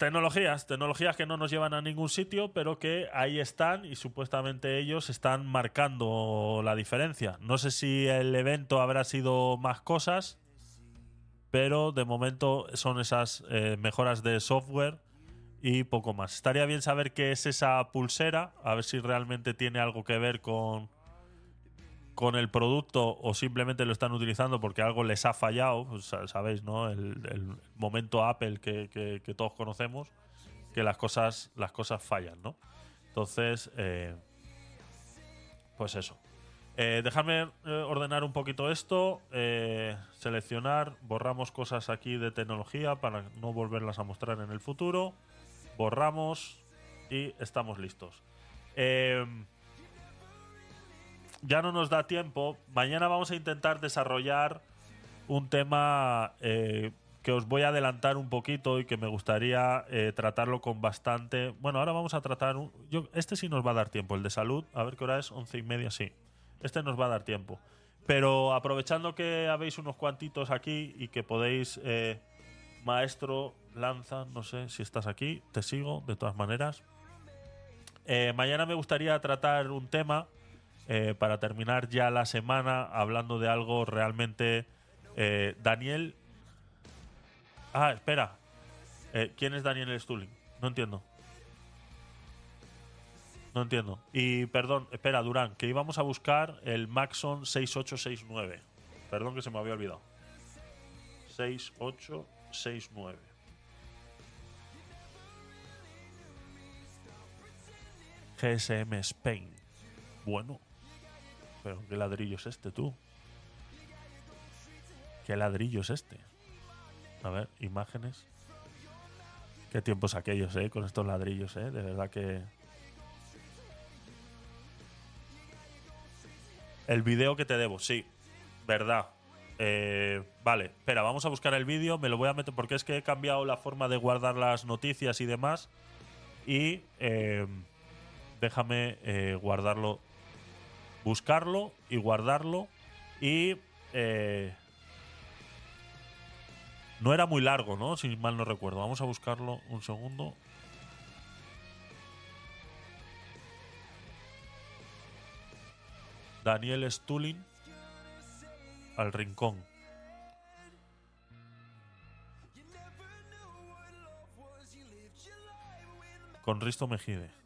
Tecnologías, tecnologías que no nos llevan a ningún sitio, pero que ahí están y supuestamente ellos están marcando la diferencia. No sé si el evento habrá sido más cosas, pero de momento son esas eh, mejoras de software y poco más. Estaría bien saber qué es esa pulsera, a ver si realmente tiene algo que ver con, con el producto o simplemente lo están utilizando porque algo les ha fallado, sea, sabéis, ¿no? El, momento Apple que, todos conocemos, que las cosas, las cosas fallan, ¿no? Entonces, eh, pues eso. Eh, dejadme eh, ordenar un poquito esto, seleccionar, borramos cosas aquí de tecnología para no volverlas a mostrar en el futuro, borramos y estamos listos. Ya no nos da tiempo. Mañana vamos a intentar desarrollar un tema eh, que os voy a adelantar un poquito y que me gustaría eh, tratarlo con bastante. Bueno, ahora vamos a tratar. un- yo, este sí nos va a dar tiempo, el de salud. A ver qué hora es, once y media, sí. Este nos va a dar tiempo. Pero aprovechando que habéis unos cuantitos aquí y que podéis. eh, maestro, lanza, no sé si estás aquí, te sigo de todas maneras. Mañana me gustaría tratar un tema eh, para terminar ya la semana hablando de algo realmente. eh, Daniel. Ah, espera. Eh, ¿Quién es Daniel Stulin? No entiendo. No entiendo. Y perdón, espera, Durán, que íbamos a buscar el Maxon 6869. Perdón que se me había olvidado. 6869. GSM Spain. Bueno. Pero ¿qué ladrillo es este, tú? ¿Qué ladrillo es este? A ver, imágenes. Qué tiempos aquellos, ¿eh? Con estos ladrillos, ¿eh? De verdad que... El vídeo que te debo, sí. Verdad. Eh, vale, espera, vamos a buscar el vídeo. Me lo voy a meter porque es que he cambiado la forma de guardar las noticias y demás. Y eh, déjame eh, guardarlo. Buscarlo y guardarlo. Y eh, no era muy largo, ¿no? Si mal no recuerdo. Vamos a buscarlo un segundo. Daniel Stulin al rincón. Con Risto Mejide.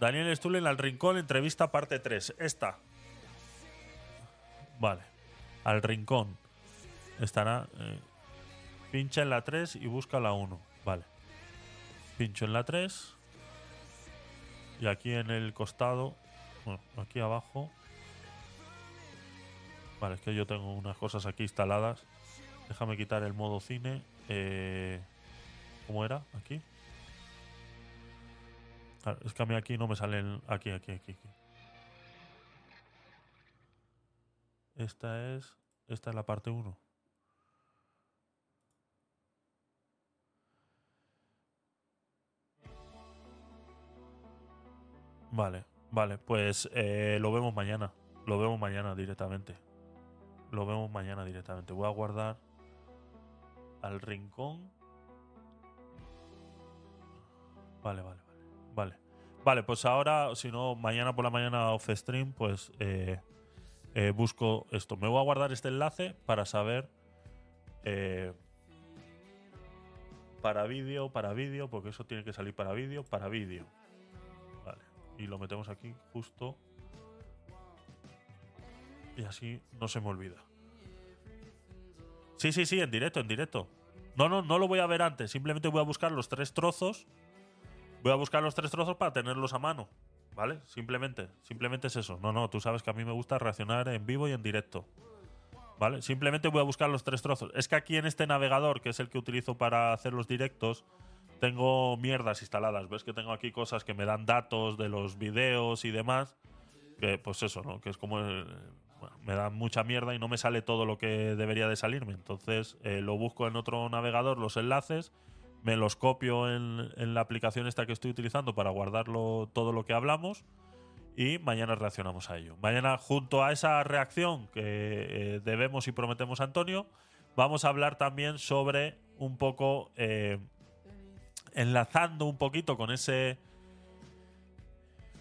Daniel Stulin al rincón, entrevista parte 3. Esta. Vale. Al rincón. Estará. eh, pincha en la 3 y busca la 1. Vale. Pincho en la 3. Y aquí en el costado. Bueno, aquí abajo. Vale, es que yo tengo unas cosas aquí instaladas. Déjame quitar el modo cine. Eh, ¿Cómo era? Aquí. Es que a mí aquí no me salen. Aquí, aquí, aquí, aquí. Esta es. Esta es la parte 1. Vale, vale, pues eh, lo vemos mañana. Lo vemos mañana directamente. Lo vemos mañana directamente. Voy a guardar al rincón. Vale, vale. Vale, pues ahora, si no, mañana por la mañana off stream, pues eh, eh, busco esto. Me voy a guardar este enlace para saber. eh, para vídeo, para vídeo, porque eso tiene que salir para vídeo, para vídeo. Vale. Y lo metemos aquí justo. Y así no se me olvida. Sí, sí, sí, en directo, en directo. No, no, no lo voy a ver antes. Simplemente voy a buscar los tres trozos. Voy a buscar los tres trozos para tenerlos a mano. ¿Vale? Simplemente. Simplemente es eso. No, no, tú sabes que a mí me gusta reaccionar en vivo y en directo. ¿Vale? Simplemente voy a buscar los tres trozos. Es que aquí en este navegador, que es el que utilizo para hacer los directos, tengo mierdas instaladas. ¿Ves que tengo aquí cosas que me dan datos de los videos y demás? Que pues eso, ¿no? Que es como... bueno, me da mucha mierda y no me sale todo lo que debería de salirme. Entonces eh, lo busco en otro navegador, los enlaces, me los copio en, en la aplicación esta que estoy utilizando para guardarlo todo lo que hablamos y mañana reaccionamos a ello. Mañana, junto a esa reacción que eh, debemos y prometemos a Antonio, vamos a hablar también sobre un poco, eh, enlazando un poquito con ese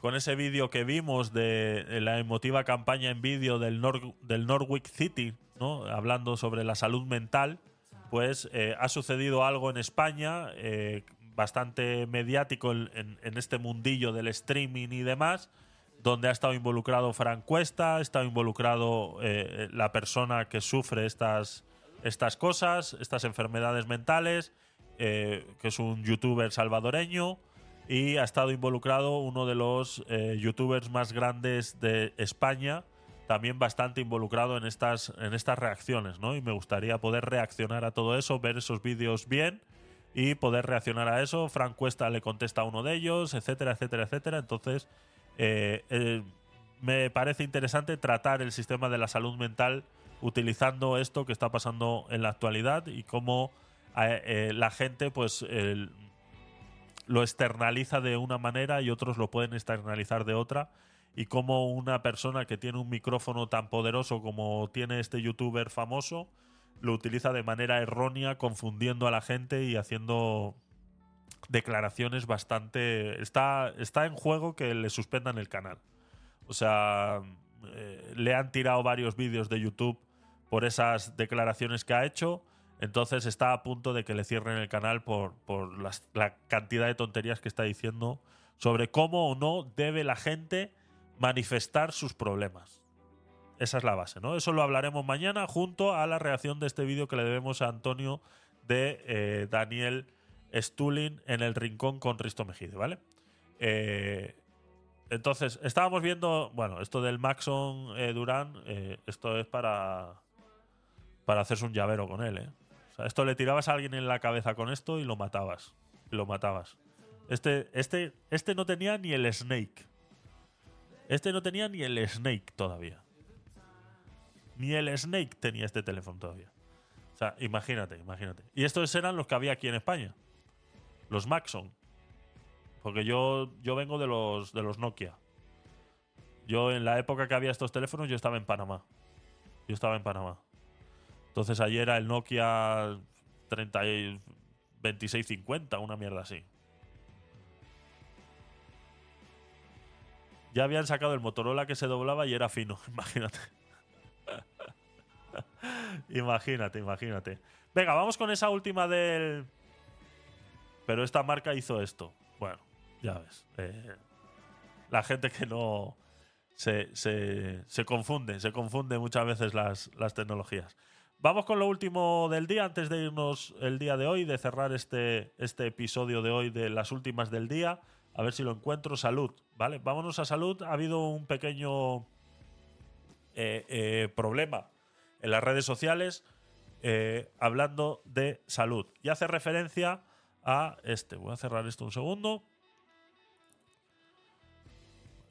con ese vídeo que vimos de la emotiva campaña en vídeo del, Nor- del Norwich City, ¿no? hablando sobre la salud mental, pues eh, ha sucedido algo en España eh, bastante mediático en, este mundillo del streaming y demás, donde ha estado involucrado Frank Cuesta, ha estado involucrado eh, la persona que sufre estas, estas cosas, estas enfermedades mentales, que es un youtuber salvadoreño, y ha estado involucrado uno de los youtubers más grandes de España, también bastante involucrado en estas, en estas reacciones, ¿no? Y me gustaría poder reaccionar a todo eso, ver esos vídeos bien y poder reaccionar a eso. Frank Cuesta le contesta a uno de ellos, etcétera, etcétera, etcétera. Entonces, eh, eh, me parece interesante tratar el sistema de la salud mental utilizando esto que está pasando en la actualidad y cómo eh, la gente, pues, lo externaliza de una manera y otros lo pueden externalizar de otra. Y cómo una persona que tiene un micrófono tan poderoso como tiene este youtuber famoso, lo utiliza de manera errónea, confundiendo a la gente y haciendo declaraciones bastante... Está, está en juego que le suspendan el canal. O sea, eh, le han tirado varios vídeos de YouTube por esas declaraciones que ha hecho. Entonces está a punto de que le cierren el canal por, por las- la cantidad de tonterías que está diciendo sobre cómo o no debe la gente manifestar sus problemas. Esa es la base, ¿no? Eso lo hablaremos mañana junto a la reacción de este vídeo que le debemos a Antonio de eh, Daniel Stulin en el rincón con Risto Mejide, ¿vale? Eh, entonces, estábamos viendo, bueno, esto del Maxon eh, Durán, esto es para, para hacerse un llavero con él, ¿eh? O sea, esto le tirabas a alguien en la cabeza con esto y lo matabas. Lo matabas. Este, este, este no tenía ni el Snake. Este no tenía ni el Snake todavía. Ni el Snake tenía este teléfono todavía. O sea, imagínate, imagínate. Y estos eran los que había aquí en España. Los Maxon. Porque yo, yo vengo de los, de los Nokia. Yo en la época que había estos teléfonos, yo estaba en Panamá. Yo estaba en Panamá. Entonces ayer era el Nokia 30 y 2650, una mierda así. Ya habían sacado el Motorola que se doblaba y era fino, imagínate. imagínate, imagínate. Venga, vamos con esa última del... Pero esta marca hizo esto. Bueno, ya ves. eh, la gente que no... Se, se- se confunde, se confunde muchas veces las, las tecnologías. Vamos con lo último del día, antes de irnos el día de hoy, de cerrar este, este episodio de hoy de las últimas del día. A ver si lo encuentro. Salud, ¿vale? Vámonos a salud. Ha habido un pequeño eh, eh, problema en las redes sociales eh, hablando de salud. Y hace referencia a este. Voy a cerrar esto un segundo.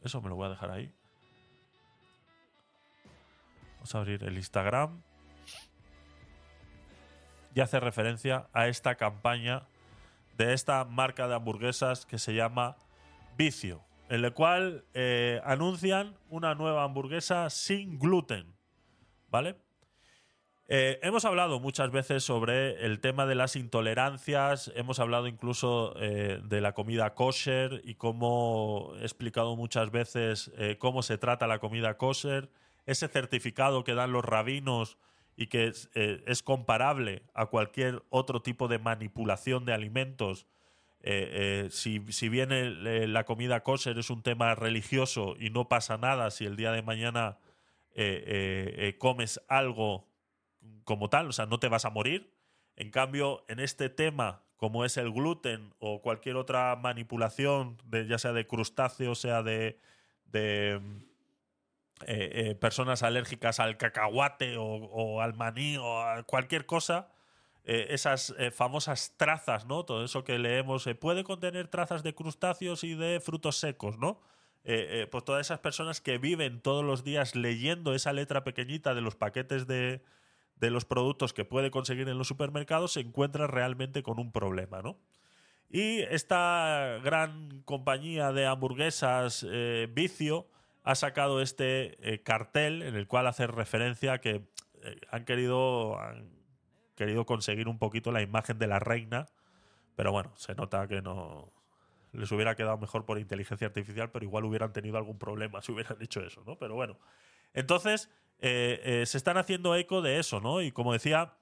Eso me lo voy a dejar ahí. Vamos a abrir el Instagram. Y hace referencia a esta campaña de esta marca de hamburguesas que se llama Vicio. en el cual eh, anuncian una nueva hamburguesa sin gluten. ¿Vale? Eh, hemos hablado muchas veces sobre el tema de las intolerancias, hemos hablado incluso eh, de la comida kosher y cómo he explicado muchas veces cómo se trata la comida kosher, ese certificado que dan los rabinos y que es, eh, es comparable a cualquier otro tipo de manipulación de alimentos. Eh, eh, si, si bien la comida kosher es un tema religioso y no pasa nada si el día de mañana comes algo como tal, o sea, no te vas a morir. En cambio, en este tema, como es el gluten o cualquier otra manipulación, de, ya sea de crustáceos, sea de, de, eh, eh, personas alérgicas al cacahuate o, al maní o a cualquier cosa, eh, esas famosas trazas, ¿no? Todo eso que leemos, puede contener trazas de crustáceos y de frutos secos, ¿no? Pues todas esas personas que viven todos los días leyendo esa letra pequeñita de los paquetes de, de los productos que puede conseguir en los supermercados se encuentran realmente con un problema, ¿no? Y esta gran compañía de hamburguesas Vicio ha sacado este eh, cartel en el cual hace referencia que eh, han querido querido conseguir un poquito la imagen de la reina, pero bueno, se nota que no les hubiera quedado mejor por inteligencia artificial, pero igual hubieran tenido algún problema si hubieran hecho eso, ¿no? Pero bueno, entonces eh, se están haciendo eco de eso, ¿no? Y como decía,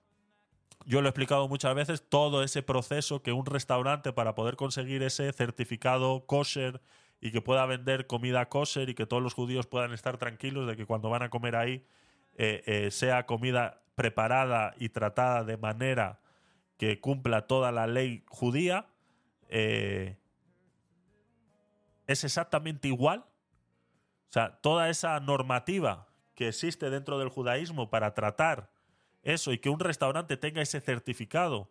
yo lo he explicado muchas veces, todo ese proceso que un restaurante para poder conseguir ese certificado kosher y que pueda vender comida kosher y que todos los judíos puedan estar tranquilos de que cuando van a comer ahí eh, eh, sea comida preparada y tratada de manera que cumpla toda la ley judía, eh, es exactamente igual. O sea, toda esa normativa que existe dentro del judaísmo para tratar eso y que un restaurante tenga ese certificado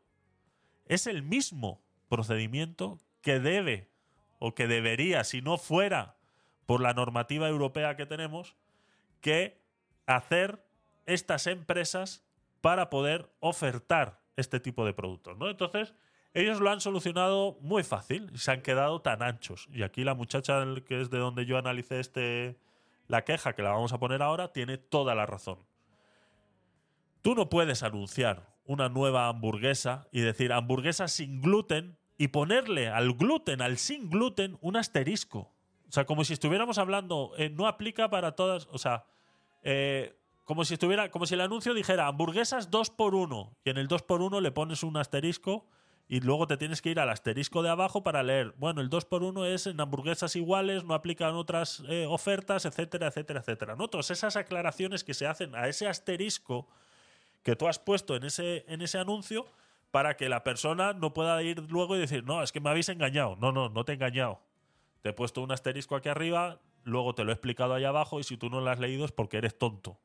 es el mismo procedimiento que debe o que debería, si no fuera por la normativa europea que tenemos, que hacer estas empresas para poder ofertar este tipo de productos. ¿no? Entonces, ellos lo han solucionado muy fácil y se han quedado tan anchos. Y aquí la muchacha que es de donde yo analicé este, la queja, que la vamos a poner ahora, tiene toda la razón. Tú no puedes anunciar una nueva hamburguesa y decir hamburguesa sin gluten y ponerle al gluten, al sin gluten, un asterisco. O sea, como si estuviéramos hablando, eh, no aplica para todas, o sea, eh, como si estuviera, como si el anuncio dijera hamburguesas 2 por 1 y en el 2 por 1 le pones un asterisco y luego te tienes que ir al asterisco de abajo para leer, bueno, el 2 por 1 es en hamburguesas iguales, no aplican otras eh, ofertas, etcétera, etcétera, etcétera. ¿no? Todas esas aclaraciones que se hacen a ese asterisco que tú has puesto en ese, en ese anuncio para que la persona no pueda ir luego y decir, no, es que me habéis engañado. No, no, no te he engañado. Te he puesto un asterisco aquí arriba, luego te lo he explicado ahí abajo y si tú no lo has leído es porque eres tonto.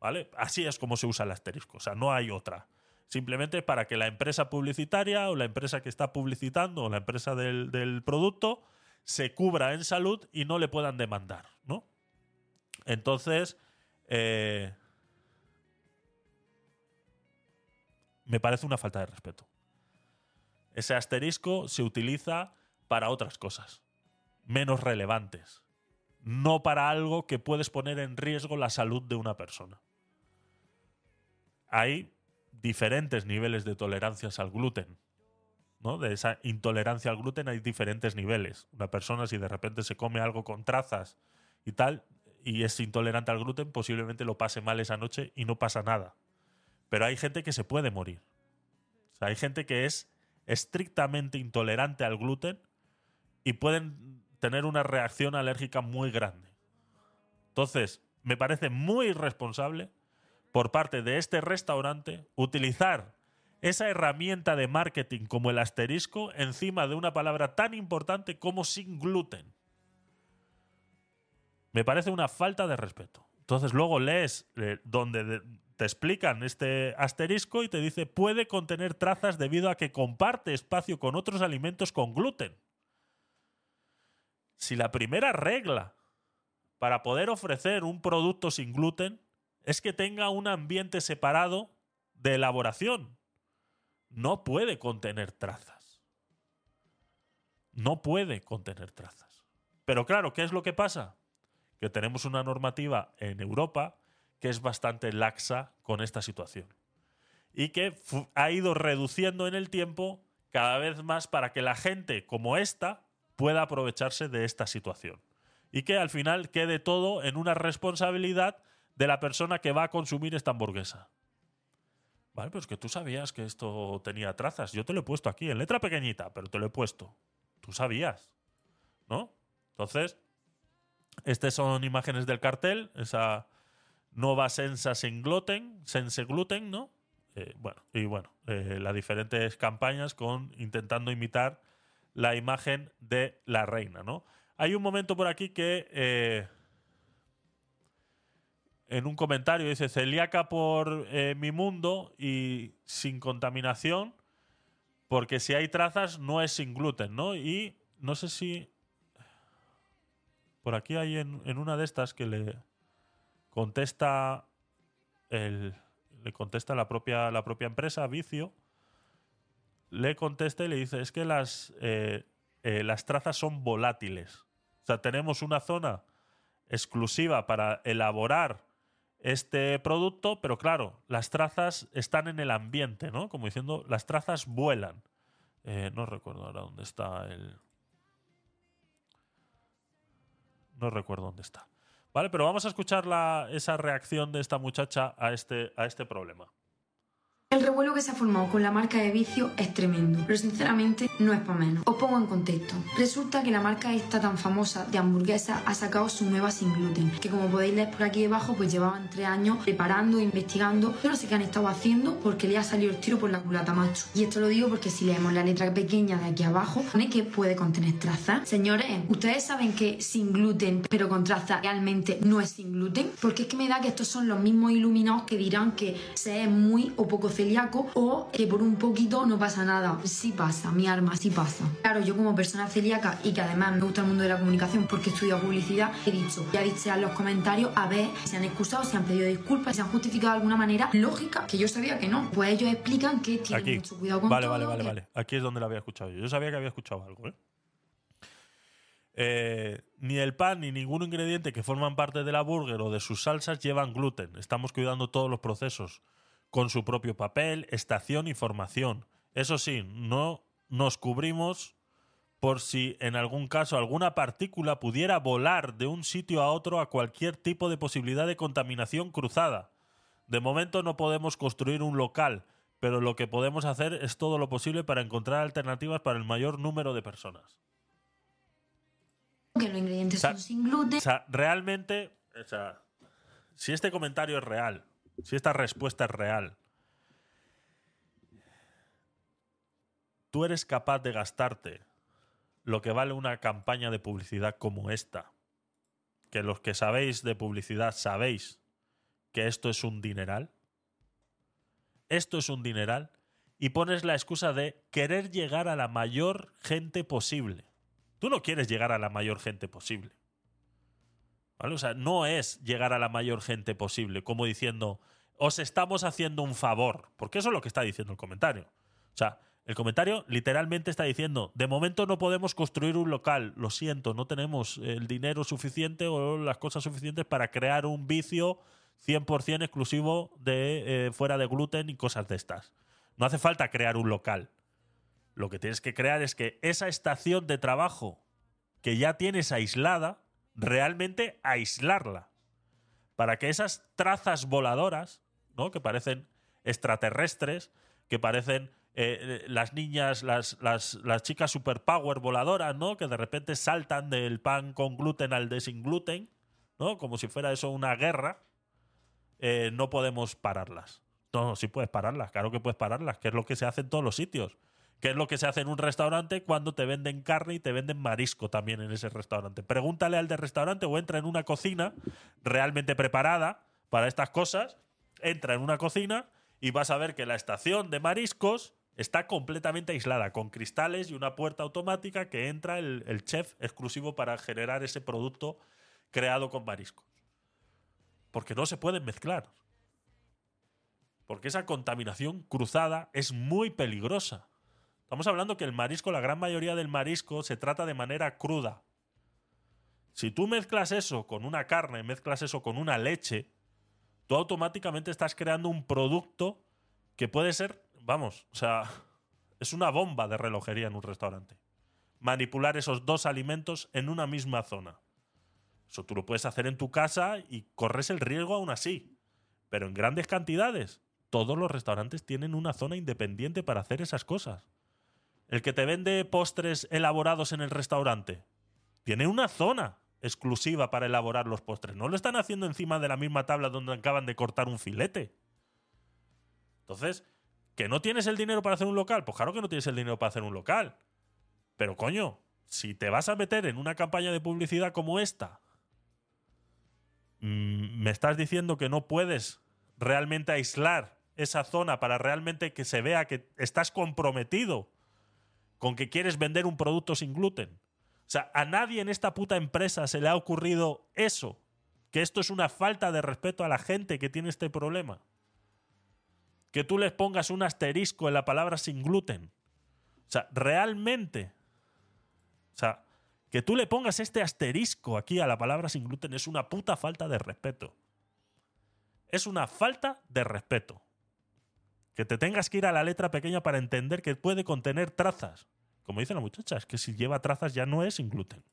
¿Vale? Así es como se usa el asterisco. O sea, no hay otra. Simplemente para que la empresa publicitaria o la empresa que está publicitando o la empresa del, producto se cubra en salud y no le puedan demandar, ¿no? Entonces, eh, me parece una falta de respeto. Ese asterisco se utiliza para otras cosas, menos relevantes, no para algo que puedes poner en riesgo la salud de una persona. Hay diferentes niveles de tolerancias al gluten. ¿no? De esa intolerancia al gluten hay diferentes niveles. Una persona si de repente se come algo con trazas y tal y es intolerante al gluten, posiblemente lo pase mal esa noche y no pasa nada. Pero hay gente que se puede morir. Hay gente que es estrictamente intolerante al gluten y pueden tener una reacción alérgica muy grande. Entonces, me parece muy irresponsable por parte de este restaurante utilizar esa herramienta de marketing como el asterisco encima de una palabra tan importante como sin gluten. Me parece una falta de respeto. Entonces luego lees eh, donde de- te explican este asterisco y te dice puede contener trazas debido a que comparte espacio con otros alimentos con gluten. Si la primera regla para poder ofrecer un producto sin gluten es que tenga un ambiente separado de elaboración, no puede contener trazas. No puede contener trazas. Pero claro, ¿qué es lo que pasa? Que tenemos una normativa en Europa que es bastante laxa con esta situación. Y que ha ido reduciendo en el tiempo cada vez más para que la gente como esta pueda aprovecharse de esta situación. Y que al final quede todo en una responsabilidad de la persona que va a consumir esta hamburguesa. Vale, pero es que tú sabías que esto tenía trazas. Yo te lo he puesto aquí, en letra pequeñita, pero te lo he puesto. Tú sabías, ¿no? Entonces, estas son imágenes del cartel, esa Nova Sensa sin gluten, Sense Gluten, ¿no? Eh, bueno, y bueno, eh, las diferentes campañas con intentando imitar la imagen de la reina, ¿no? Hay un momento por aquí que eh, en un comentario dice celíaca por mi mundo y sin contaminación, porque si hay trazas no es sin gluten, ¿no? Y no sé si por aquí hay en, en una de estas que le contesta le contesta la propia, la propia empresa, Vicio, le contesta y le dice, es que las, eh, eh, las trazas son volátiles. O sea, tenemos una zona exclusiva para elaborar este producto, pero claro, las trazas están en el ambiente, ¿no? Como diciendo, las trazas vuelan. Eh, no recuerdo ahora dónde está el... No recuerdo dónde está. Vale, pero vamos a escuchar la, esa reacción de esta muchacha a este, a este problema. El revuelo que se ha formado con la marca de vicio es tremendo, pero sinceramente no es para menos. Os pongo en contexto. Resulta que la marca esta tan famosa de hamburguesas ha sacado su nueva sin gluten, que como podéis leer por aquí debajo, pues llevaban tres años preparando, investigando. Yo no sé qué han estado haciendo porque le ha salido el tiro por la culata, macho. Y esto lo digo porque si leemos la letra pequeña de aquí abajo, pone que puede contener trazas. Señores, ¿ustedes saben que sin gluten, pero con trazas, realmente no es sin gluten? Porque es que me da que estos son los mismos iluminados que dirán que se es muy o poco celíaco o que por un poquito no pasa nada. Sí pasa, mi arma, sí pasa. Claro, yo como persona celíaca y que además me gusta el mundo de la comunicación porque he estudiado publicidad, he dicho, ya dicho en los comentarios a ver si han excusado, si han pedido disculpas, si han justificado de alguna manera lógica, que yo sabía que no. Pues ellos explican que tienen mucho cuidado con vale, todo. Vale, vale, vale. Aquí es donde lo había escuchado yo. Yo sabía que había escuchado algo, ¿eh? Eh, ni el pan ni ningún ingrediente que forman parte de la burger o de sus salsas llevan gluten. Estamos cuidando todos los procesos con su propio papel, estación y formación. Eso sí, no nos cubrimos por si en algún caso alguna partícula pudiera volar de un sitio a otro a cualquier tipo de posibilidad de contaminación cruzada. De momento no podemos construir un local, pero lo que podemos hacer es todo lo posible para encontrar alternativas para el mayor número de personas. Que los ingredientes O sea, son sin gluten. O sea, realmente, o sea, si este comentario es real, si esta respuesta es real, tú eres capaz de gastarte lo que vale una campaña de publicidad como esta, que los que sabéis de publicidad sabéis que esto es un dineral, esto es un dineral, y pones la excusa de querer llegar a la mayor gente posible. Tú no quieres llegar a la mayor gente posible. O sea, no es llegar a la mayor gente posible, como diciendo, os estamos haciendo un favor, porque eso es lo que está diciendo el comentario. O sea, el comentario literalmente está diciendo, de momento no podemos construir un local, lo siento, no tenemos el dinero suficiente o las cosas suficientes para crear un vicio 100% exclusivo de eh, fuera de gluten y cosas de estas. No hace falta crear un local. Lo que tienes que crear es que esa estación de trabajo que ya tienes aislada, realmente aislarla. Para que esas trazas voladoras, ¿no? que parecen extraterrestres, que parecen eh, las niñas, las, las, chicas superpower voladoras, ¿no? Que de repente saltan del pan con gluten al de sin gluten, ¿no? Como si fuera eso una guerra. eh, no podemos pararlas. No, sí puedes pararlas, claro que puedes pararlas, que es lo que se hace en todos los sitios. Que es lo que se hace en un restaurante cuando te venden carne y te venden marisco también en ese restaurante. Pregúntale al del restaurante o entra en una cocina realmente preparada para estas cosas, entra en una cocina y vas a ver que la estación de mariscos está completamente aislada, con cristales y una puerta automática que entra el, el chef exclusivo para generar ese producto creado con mariscos. Porque no se pueden mezclar. Porque esa contaminación cruzada es muy peligrosa. Estamos hablando que el marisco, la gran mayoría del marisco, se trata de manera cruda. Si tú mezclas eso con una carne, mezclas eso con una leche, tú automáticamente estás creando un producto que puede ser, vamos, o sea, es una bomba de relojería en un restaurante. Manipular esos dos alimentos en una misma zona. Eso tú lo puedes hacer en tu casa y corres el riesgo aún así. Pero en grandes cantidades, todos los restaurantes tienen una zona independiente para hacer esas cosas. El que te vende postres elaborados en el restaurante tiene una zona exclusiva para elaborar los postres. No lo están haciendo encima de la misma tabla donde acaban de cortar un filete. Entonces, ¿que no tienes el dinero para hacer un local? Pues claro que no tienes el dinero para hacer un local. Pero coño, si te vas a meter en una campaña de publicidad como esta, mm, me estás diciendo que no puedes realmente aislar esa zona para realmente que se vea que estás comprometido con que quieres vender un producto sin gluten. O sea, a nadie en esta puta empresa se le ha ocurrido eso. Que esto es una falta de respeto a la gente que tiene este problema. Que tú les pongas un asterisco en la palabra sin gluten. O sea, realmente. O sea, que tú le pongas este asterisco aquí a la palabra sin gluten es una puta falta de respeto. Es una falta de respeto. Que te tengas que ir a la letra pequeña para entender que puede contener trazas. Como dice la muchacha, es que si lleva trazas ya no es sin gluten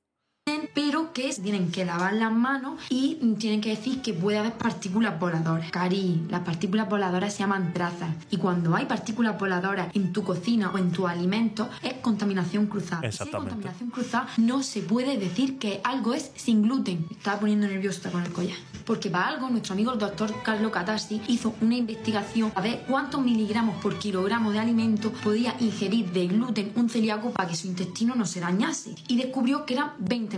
pero que tienen que lavar las manos y tienen que decir que puede haber partículas voladoras. Cari, las partículas voladoras se llaman trazas y cuando hay partículas voladoras en tu cocina o en tu alimento es contaminación cruzada. Si hay contaminación cruzada no se puede decir que algo es sin gluten. Me estaba poniendo nerviosa con el collar. Porque para algo nuestro amigo el doctor Carlos Catarsi hizo una investigación a ver cuántos miligramos por kilogramo de alimento podía ingerir de gluten un celíaco para que su intestino no se dañase. Y descubrió que eran 20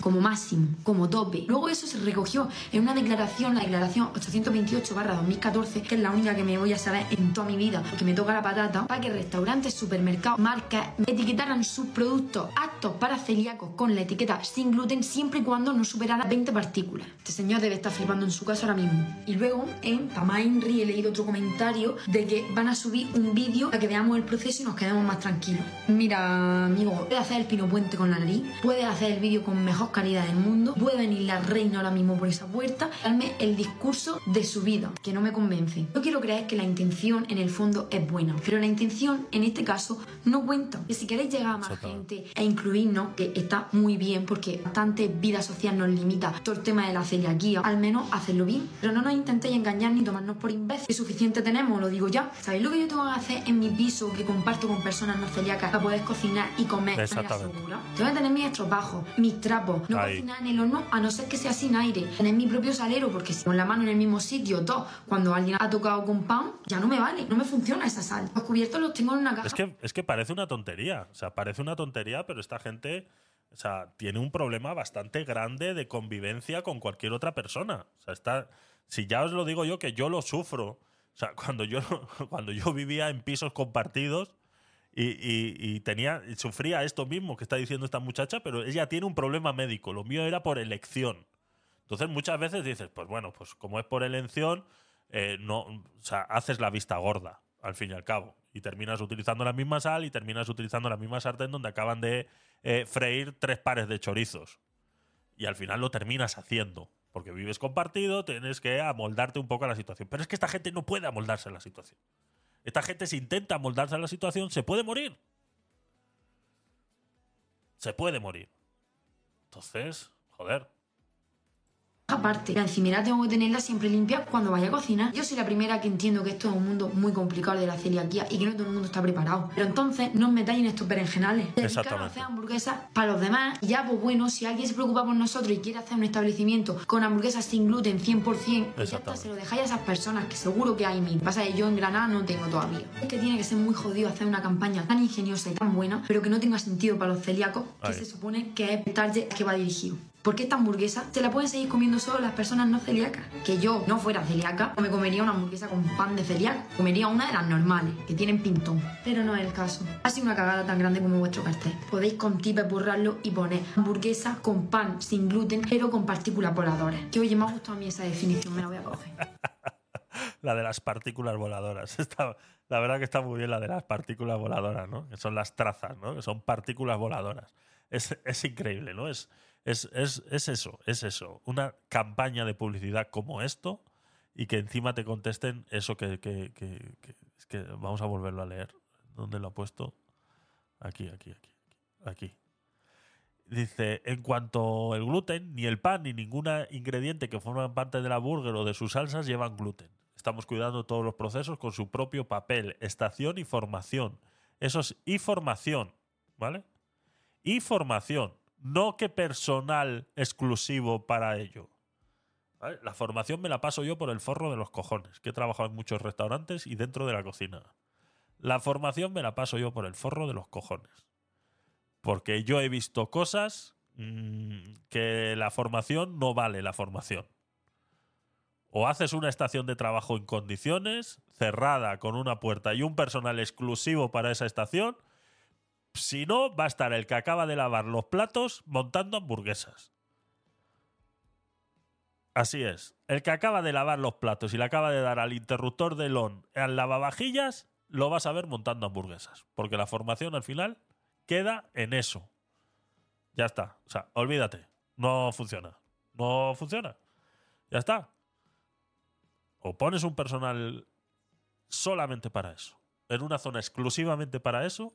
como máximo, como tope. Luego eso se recogió en una declaración, la declaración 828-2014, que es la única que me voy a saber en toda mi vida, porque me toca la patata, para que restaurantes, supermercados, marcas etiquetaran sus productos aptos para celíacos con la etiqueta sin gluten siempre y cuando no superara 20 partículas. Este señor debe estar flipando en su casa ahora mismo. Y luego en Pamainri he leído otro comentario de que van a subir un vídeo para que veamos el proceso y nos quedemos más tranquilos. Mira, amigo, puedes hacer el pino puente con la nariz, puedes hacer el vídeo con mejor calidad del mundo, puede venir la reina ahora mismo por esa puerta, darme el discurso de su vida, que no me convence. Yo quiero creer que la intención en el fondo es buena, pero la intención en este caso no cuenta. Que si queréis llegar a más gente e incluirnos, que está muy bien porque bastante vida social nos limita todo el tema de la celiaquía, al menos hacerlo bien. Pero no nos intentéis engañar ni tomarnos por imbéciles. Que suficiente tenemos, lo digo ya. ¿Sabéis lo que yo tengo que hacer en mi piso que comparto con personas no celíacas para poder cocinar y comer de manera segura? Tengo que tener mis estropajos, mis trapos, no cocinar en el horno a no ser que sea sin aire. Tener mi propio salero, porque si con la mano en el mismo sitio, todo, cuando alguien ha tocado con pan, ya no me vale, no me funciona esa sal. Los cubiertos los tengo en una caja. Es que, es que parece una tontería, o sea, parece una tontería, pero esta gente... O sea, tiene un problema bastante grande de convivencia con cualquier otra persona. O sea, está. Si ya os lo digo yo, que yo lo sufro. O sea, cuando yo, cuando yo vivía en pisos compartidos, y, tenía, sufría esto mismo que está diciendo esta muchacha, pero ella tiene un problema médico. Lo mío era por elección. Entonces muchas veces dices, pues bueno, pues como es por elección, eh, no, haces la vista gorda, al fin y al cabo. Y terminas utilizando la misma sal y terminas utilizando la misma sartén donde acaban de eh, freír tres pares de chorizos. Y al final lo terminas haciendo. Porque vives compartido, tienes que amoldarte un poco a la situación. Pero es que esta gente no puede amoldarse a la situación. Esta gente se intenta moldarse a la situación, se puede morir. Se puede morir. Entonces, joder, Aparte, la encimera tengo que tenerla siempre limpia cuando vaya a cocinar. Yo soy la primera que entiendo que esto es un mundo muy complicado de la celiaquía y que no todo el mundo está preparado. Pero entonces no os metáis en estos berenjenales. Dedicaros a hacer hamburguesas para los demás. Y ya, pues bueno, si alguien se preocupa por nosotros y quiere hacer un establecimiento con hamburguesas sin gluten 100%, pues ya está, se lo dejáis a esas personas que seguro que hay mil. Pasa que yo en Granada no tengo todavía. Es que tiene que ser muy jodido hacer una campaña tan ingeniosa y tan buena, pero que no tenga sentido para los celíacos, que se supone que es el target que va dirigido. Porque esta hamburguesa se la pueden seguir comiendo solo las personas no celíacas. Que yo no fuera celíaca, no me comería una hamburguesa con pan de celíaco. Comería una de las normales, que tienen pintón. Pero no es el caso. Ha sido una cagada tan grande como vuestro cartel. Podéis con tips borrarlo y poner hamburguesa con pan sin gluten, pero con partículas voladoras. Que oye, me ha gustado a mí esa definición, me la voy a coger. la de las partículas voladoras. Está, la verdad que está muy bien la de las partículas voladoras, ¿no? Que son las trazas, ¿no? Que son partículas voladoras. Es, es increíble, ¿no? Es, Es, es, es eso, es eso. Una campaña de publicidad como esto y que encima te contesten eso que, que, es que vamos a volverlo a leer. ¿Dónde lo ha puesto? Aquí, aquí, aquí, aquí. Dice, en cuanto el gluten, ni el pan ni ningún ingrediente que forman parte de la burger o de sus salsas llevan gluten. Estamos cuidando todos los procesos con su propio papel, estación y formación. Eso es y formación, ¿vale? Y formación, no que personal exclusivo para ello. La formación me la paso yo por el forro de los cojones, que he trabajado en muchos restaurantes y dentro de la cocina. La formación me la paso yo por el forro de los cojones. Porque yo he visto cosas mm, que la formación no vale la formación. O haces una estación de trabajo en condiciones, cerrada, con una puerta y un personal exclusivo para esa estación. Si no, va a estar el que acaba de lavar los platos montando hamburguesas. Así es. El que acaba de lavar los platos y le acaba de dar al interruptor del on al lavavajillas, lo vas a ver montando hamburguesas. Porque la formación al final queda en eso. Ya está. O sea, olvídate. No funciona. No funciona. Ya está. O pones un personal solamente para eso, en una zona exclusivamente para eso,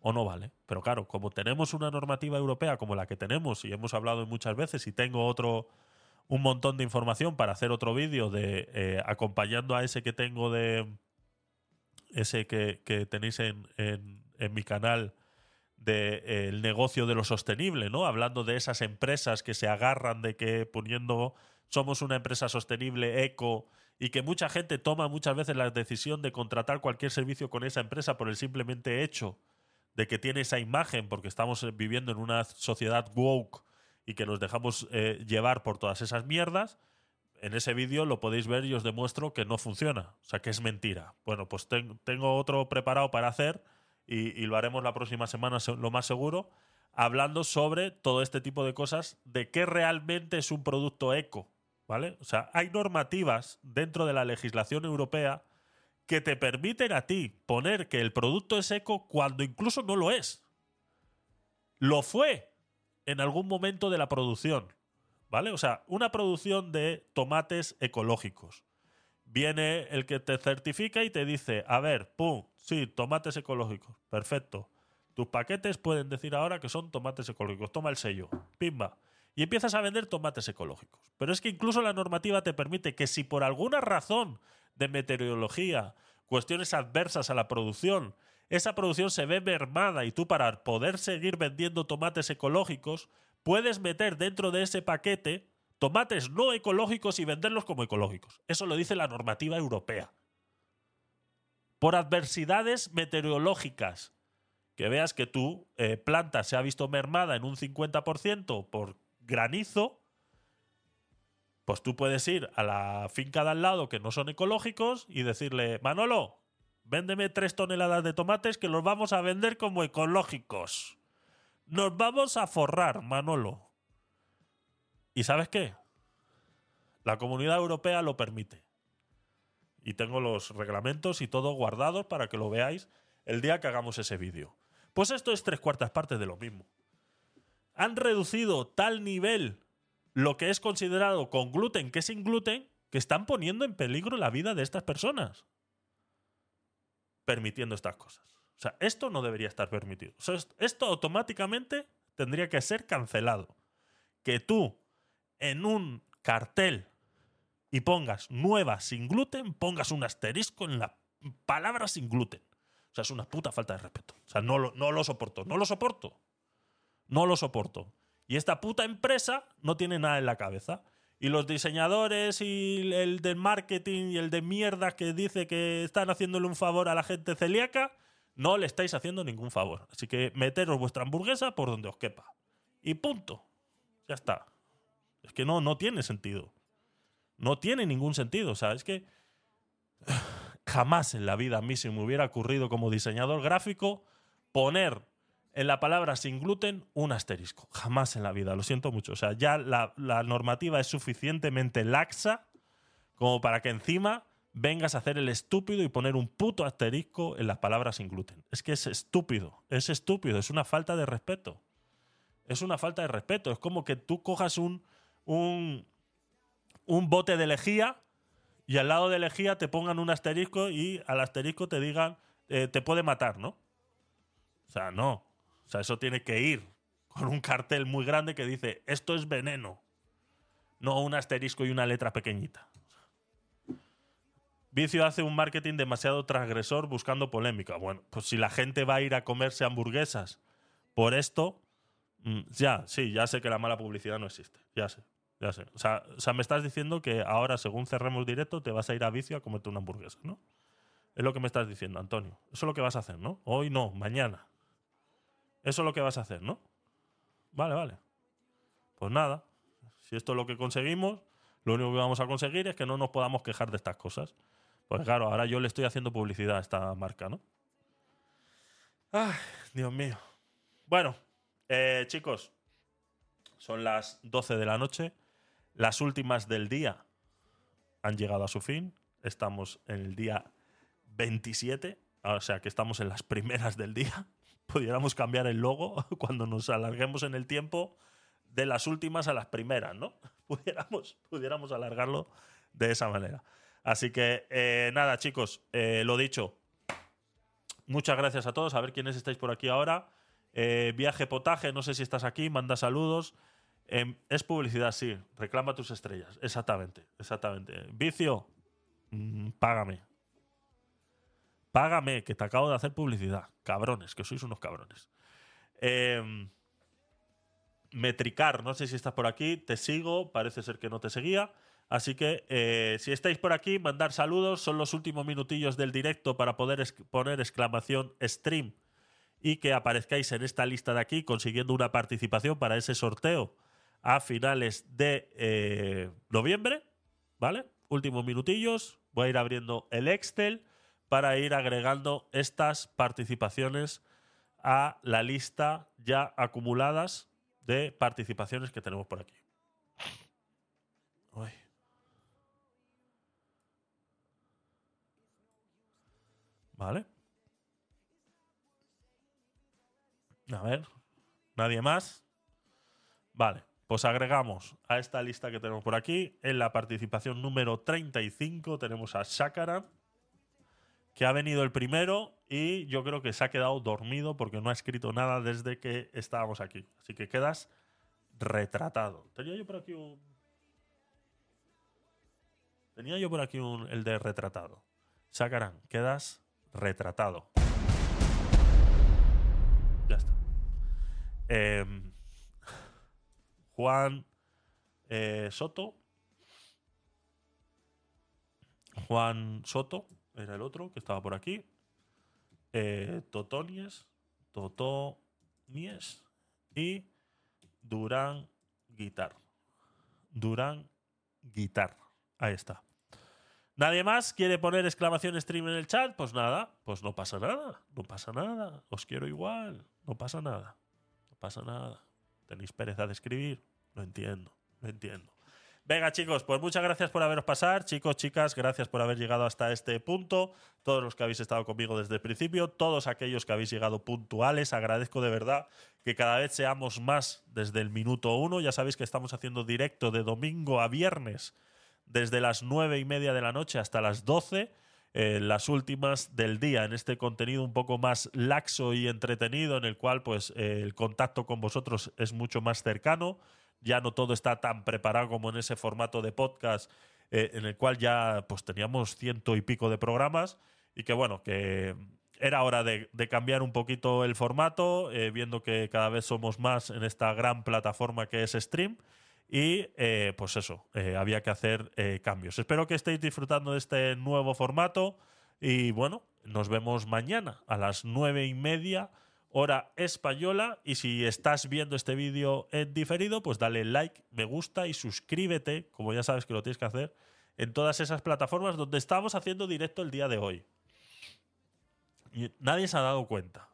o no vale. Pero claro, como tenemos una normativa europea como la que tenemos, y hemos hablado muchas veces, y tengo otro un montón de información para hacer otro vídeo de eh, acompañando a ese que tengo de ese que, tenéis en, en- mi canal de eh, el negocio de lo sostenible, ¿no? Hablando de esas empresas que se agarran de que poniendo somos una empresa sostenible, eco, y que mucha gente toma muchas veces la decisión de contratar cualquier servicio con esa empresa por el simplemente hecho de que tiene esa imagen, porque estamos eh, viviendo en una sociedad woke y que nos dejamos eh, llevar por todas esas mierdas. En ese vídeo lo podéis ver y os demuestro que no funciona, o sea que es mentira. Bueno, pues ten- tengo otro preparado para hacer y, y lo haremos la próxima semana, se- lo más seguro, hablando sobre todo este tipo de cosas, de qué realmente es un producto eco, ¿vale? O sea, hay normativas dentro de la legislación europea que te permiten a ti poner que el producto es eco cuando incluso no lo es. Lo fue en algún momento de la producción, ¿vale? O sea, una producción de tomates ecológicos. Viene el que te certifica y te dice, a ver, pum, sí, tomates ecológicos, perfecto. Tus paquetes pueden decir ahora que son tomates ecológicos. Toma el sello, pimba. Y empiezas a vender tomates ecológicos. Pero es que incluso la normativa te permite que si por alguna razón de meteorología, cuestiones adversas a la producción, esa producción se ve mermada y tú para poder seguir vendiendo tomates ecológicos, puedes meter dentro de ese paquete tomates no ecológicos y venderlos como ecológicos. Eso lo dice la normativa europea. Por adversidades meteorológicas, que veas que tu eh, planta se ha visto mermada en un 50% por granizo, pues tú puedes ir a la finca de al lado que no son ecológicos y decirle, Manolo, véndeme tres toneladas de tomates que los vamos a vender como ecológicos. Nos vamos a forrar, Manolo. ¿Y sabes qué? La comunidad europea lo permite. Y tengo los reglamentos y todo guardados para que lo veáis el día que hagamos ese vídeo. Pues esto es tres cuartas partes de lo mismo. Han reducido tal nivel lo que es considerado con gluten que sin gluten que están poniendo en peligro la vida de estas personas. Permitiendo estas cosas. O sea, esto no debería estar permitido. Esto automáticamente tendría que ser cancelado. Que tú en un cartel y pongas nueva sin gluten, pongas un asterisco en la palabra sin gluten. O sea, es una puta falta de respeto. O sea, no lo, no lo soporto. No lo soporto. No lo soporto. Y esta puta empresa no tiene nada en la cabeza. Y los diseñadores y el del marketing y el de mierda que dice que están haciéndole un favor a la gente celíaca, no le estáis haciendo ningún favor. Así que meteros vuestra hamburguesa por donde os quepa. Y punto. Ya está. Es que no, no tiene sentido. No tiene ningún sentido. O sea, es que jamás en la vida a mí se me hubiera ocurrido como diseñador gráfico poner en la palabra sin gluten un asterisco. Jamás en la vida, lo siento mucho. O sea, ya la, normativa es suficientemente laxa como para que encima vengas a hacer el estúpido y poner un puto asterisco en las palabras sin gluten. Es que es estúpido, es estúpido, es una falta de respeto. Es una falta de respeto. Es como que tú cojas un, un, un bote de lejía y al lado de lejía te pongan un asterisco y al asterisco te digan eh, te puede matar, ¿no? O sea, no. O sea, eso tiene que ir con un cartel muy grande que dice esto es veneno. No un asterisco y una letra pequeñita. Vicio hace un marketing demasiado transgresor buscando polémica. Bueno, pues si la gente va a ir a comerse hamburguesas por esto, mm, ya, sí, ya sé que la mala publicidad no existe. Ya sé, ya sé. O sea, o sea, me estás diciendo que ahora, según cerremos directo, te vas a ir a Vicio a comerte una hamburguesa, ¿no? Es lo que me estás diciendo, Antonio. Eso es lo que vas a hacer, ¿no? Hoy no, mañana. Eso es lo que vas a hacer, ¿no? Vale, vale. Pues nada. Si esto es lo que conseguimos, lo único que vamos a conseguir es que no nos podamos quejar de estas cosas. Pues claro, ahora yo le estoy haciendo publicidad a esta marca, ¿no? Ay, Dios mío. Bueno, eh, chicos, son las 12 de la noche. Las últimas del día han llegado a su fin. Estamos en el día 27, o sea que estamos en las primeras del día. Pudiéramos cambiar el logo cuando nos alarguemos en el tiempo de las últimas a las primeras, ¿no? Pudiéramos, pudiéramos alargarlo de esa manera. Así que eh, nada, chicos, eh, lo dicho. Muchas gracias a todos. A ver quiénes estáis por aquí ahora. Eh, viaje Potaje, no sé si estás aquí, manda saludos. Em, es publicidad, sí. Reclama tus estrellas. Exactamente, exactamente. Vicio, mm, págame. Págame, que te acabo de hacer publicidad. Cabrones, que sois unos cabrones. Em, Metricar, no sé si estás por aquí, te sigo, parece ser que no te seguía. Así que eh, si estáis por aquí, mandar saludos. Son los últimos minutillos del directo para poder poner exclamación stream y que aparezcáis en esta lista de aquí consiguiendo una participación para ese sorteo a finales de eh, noviembre. ¿Vale? Últimos minutillos. Voy a ir abriendo el Excel para ir agregando estas participaciones a la lista ya acumuladas de participaciones que tenemos por aquí. Vale. A ver. ¿Nadie más? Vale. Pues agregamos a esta lista que tenemos por aquí. En la participación número 35 tenemos a Shakaran, que ha venido el primero y yo creo que se ha quedado dormido porque no ha escrito nada desde que estábamos aquí. Así que quedas retratado. Tenía yo por aquí un. Tenía yo por aquí un, el de retratado. Shakaran, quedas retratado. Ya está. Em, Juan eh, Soto. Juan Soto era el otro que estaba por aquí. Eh, Totonies. Totonies. Y Durán Guitar. Durán Guitar. Ahí está. ¿Nadie más quiere poner exclamación stream en el chat? Pues nada, pues no pasa nada, no pasa nada. Os quiero igual, no pasa nada, no pasa nada. ¿Tenéis pereza de escribir? Lo entiendo, lo entiendo. Venga, chicos, pues muchas gracias por haberos pasado. Chicos, chicas, gracias por haber llegado hasta este punto. Todos los que habéis estado conmigo desde el principio, todos aquellos que habéis llegado puntuales, agradezco de verdad que cada vez seamos más desde el minuto uno. Ya sabéis que estamos haciendo directo de domingo a viernes desde las nueve y media de la noche hasta las 12, eh, las últimas del día, en este contenido un poco más laxo y entretenido, en el cual pues eh, el contacto con vosotros es mucho más cercano. Ya no todo está tan preparado como en ese formato de podcast, eh, en el cual ya pues teníamos ciento y pico de programas. Y que bueno, que era hora de, cambiar un poquito el formato, viendo que cada vez somos más en esta gran plataforma que es Stream. Y eh, pues eso, eh, había que hacer eh, cambios. Espero que estéis disfrutando de este nuevo formato. Y bueno, nos vemos mañana a las nueve y media, hora española. Y si estás viendo este vídeo en diferido, pues dale like, me gusta y suscríbete, como ya sabes que lo tienes que hacer, en todas esas plataformas donde estamos haciendo directo el día de hoy. Y nadie se ha dado cuenta.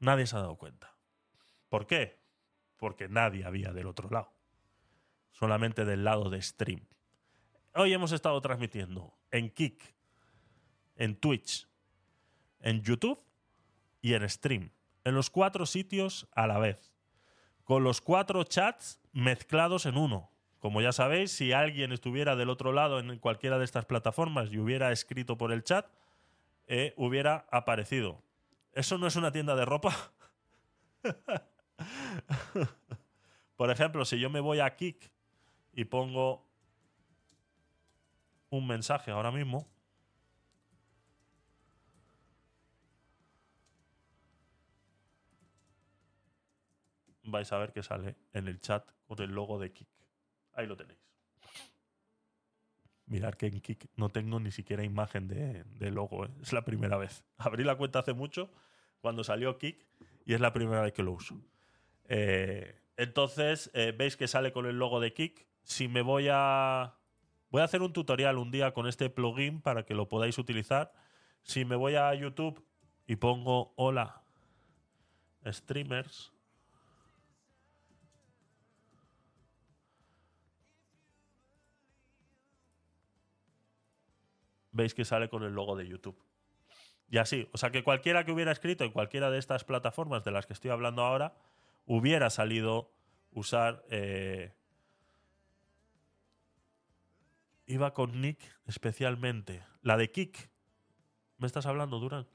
Nadie se ha dado cuenta. ¿Por qué? porque nadie había del otro lado. Solamente del lado de stream. Hoy hemos estado transmitiendo en Kik, en Twitch, en YouTube y en stream. en los cuatro sitios a la vez, con los cuatro chats mezclados en uno. Como ya sabéis, si alguien estuviera del otro lado en cualquiera de estas plataformas y hubiera escrito por el chat, eh, hubiera aparecido. ¿Eso no es una tienda de ropa? por ejemplo, si yo me voy a Kik y pongo un mensaje ahora mismo, vais a ver que sale en el chat con el logo de Kik. Ahí lo tenéis. Mirad que en Kik no tengo ni siquiera imagen de, logo. ¿eh? Es la primera vez. Abrí la cuenta hace mucho, cuando salió Kik, y es la primera vez que lo uso. Eh, entonces, eh, veis que sale con el logo de Kik. Si me voy a... Voy a hacer un tutorial un día con este plugin para que lo podáis utilizar. Si me voy a YouTube y pongo hola streamers, veis que sale con el logo de YouTube. Y así, o sea que cualquiera que hubiera escrito en cualquiera de estas plataformas de las que estoy hablando ahora, hubiera salido usar... Eh, iba con Nick especialmente. La de Kik. ¿Me estás hablando, Durán?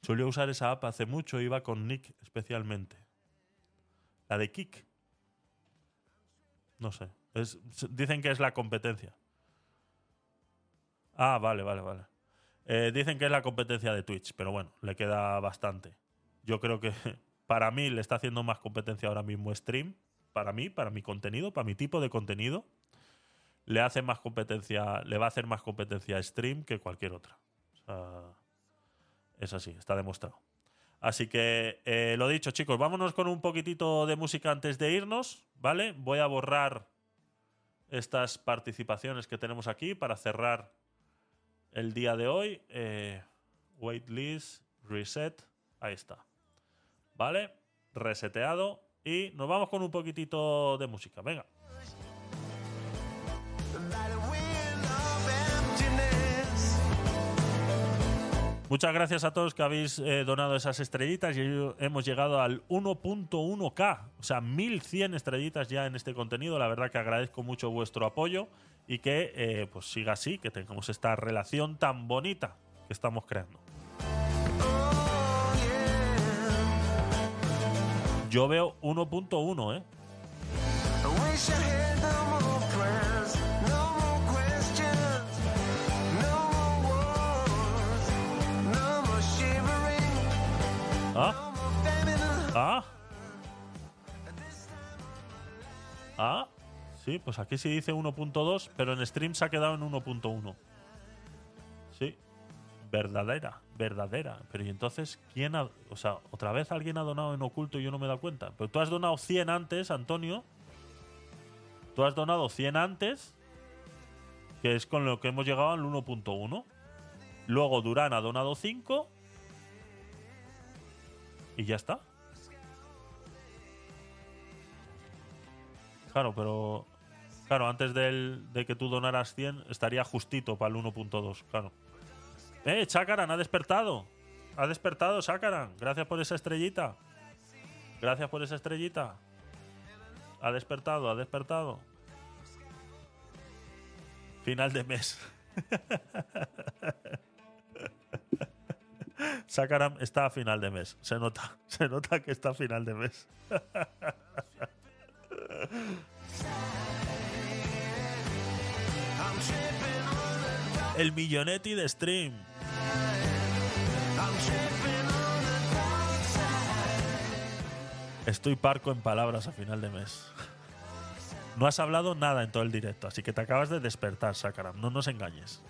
Solía usar esa app hace mucho, iba con Nick especialmente. La de Kik. No sé dicen que es la competencia. Ah, vale, vale, vale. Eh, dicen que es la competencia de Twitch, pero bueno, le queda bastante. Yo creo que para mí le está haciendo más competencia ahora mismo Stream. Para mí, para mi contenido, para mi tipo de contenido. Le hace más competencia, le va a hacer más competencia Stream que cualquier otra. es así, está demostrado. Así que eh, lo dicho, chicos, vámonos con un poquitito de música antes de irnos, ¿vale? Voy a borrar estas participaciones que tenemos aquí para cerrar el día de hoy. Eh, waitlist, reset, ahí está. ¿Vale? Reseteado y nos vamos con un poquitito de música. Venga. Muchas gracias a todos que habéis eh, donado esas estrellitas y hemos llegado al 1.1K, o sea, 1100 estrellitas ya en este contenido. La verdad que agradezco mucho vuestro apoyo y que eh, pues siga así, que tengamos esta relación tan bonita que estamos creando. Yo veo 1.1, ¿eh? ¿Ah? ¿Ah? ¿Ah? Sí, pues aquí sí dice 1.2, pero en stream se ha quedado en 1.1. Sí. Verdadera, verdadera. Pero y entonces, ¿quién ha.? O sea, otra vez alguien ha donado en oculto y yo no me he dado cuenta. Pero tú has donado 100 antes, Antonio. Tú has donado 100 antes, que es con lo que hemos llegado al 1.1. Luego Durán ha donado 5 y ya está. Claro, pero. Claro, antes de que tú donaras 100, estaría justito para el 1.2, claro. ¡Eh, Chakaran, ha despertado! Ha despertado, Chakaran. Gracias por esa estrellita. Gracias por esa estrellita. Ha despertado, ha despertado. Final de mes. Sakaram está a final de mes. Se nota, se nota que está a final de mes. El millonetti de stream. Estoy parco en palabras a final de mes. No has hablado nada en todo el directo, así que te acabas de despertar, Sakaram. No nos engañes.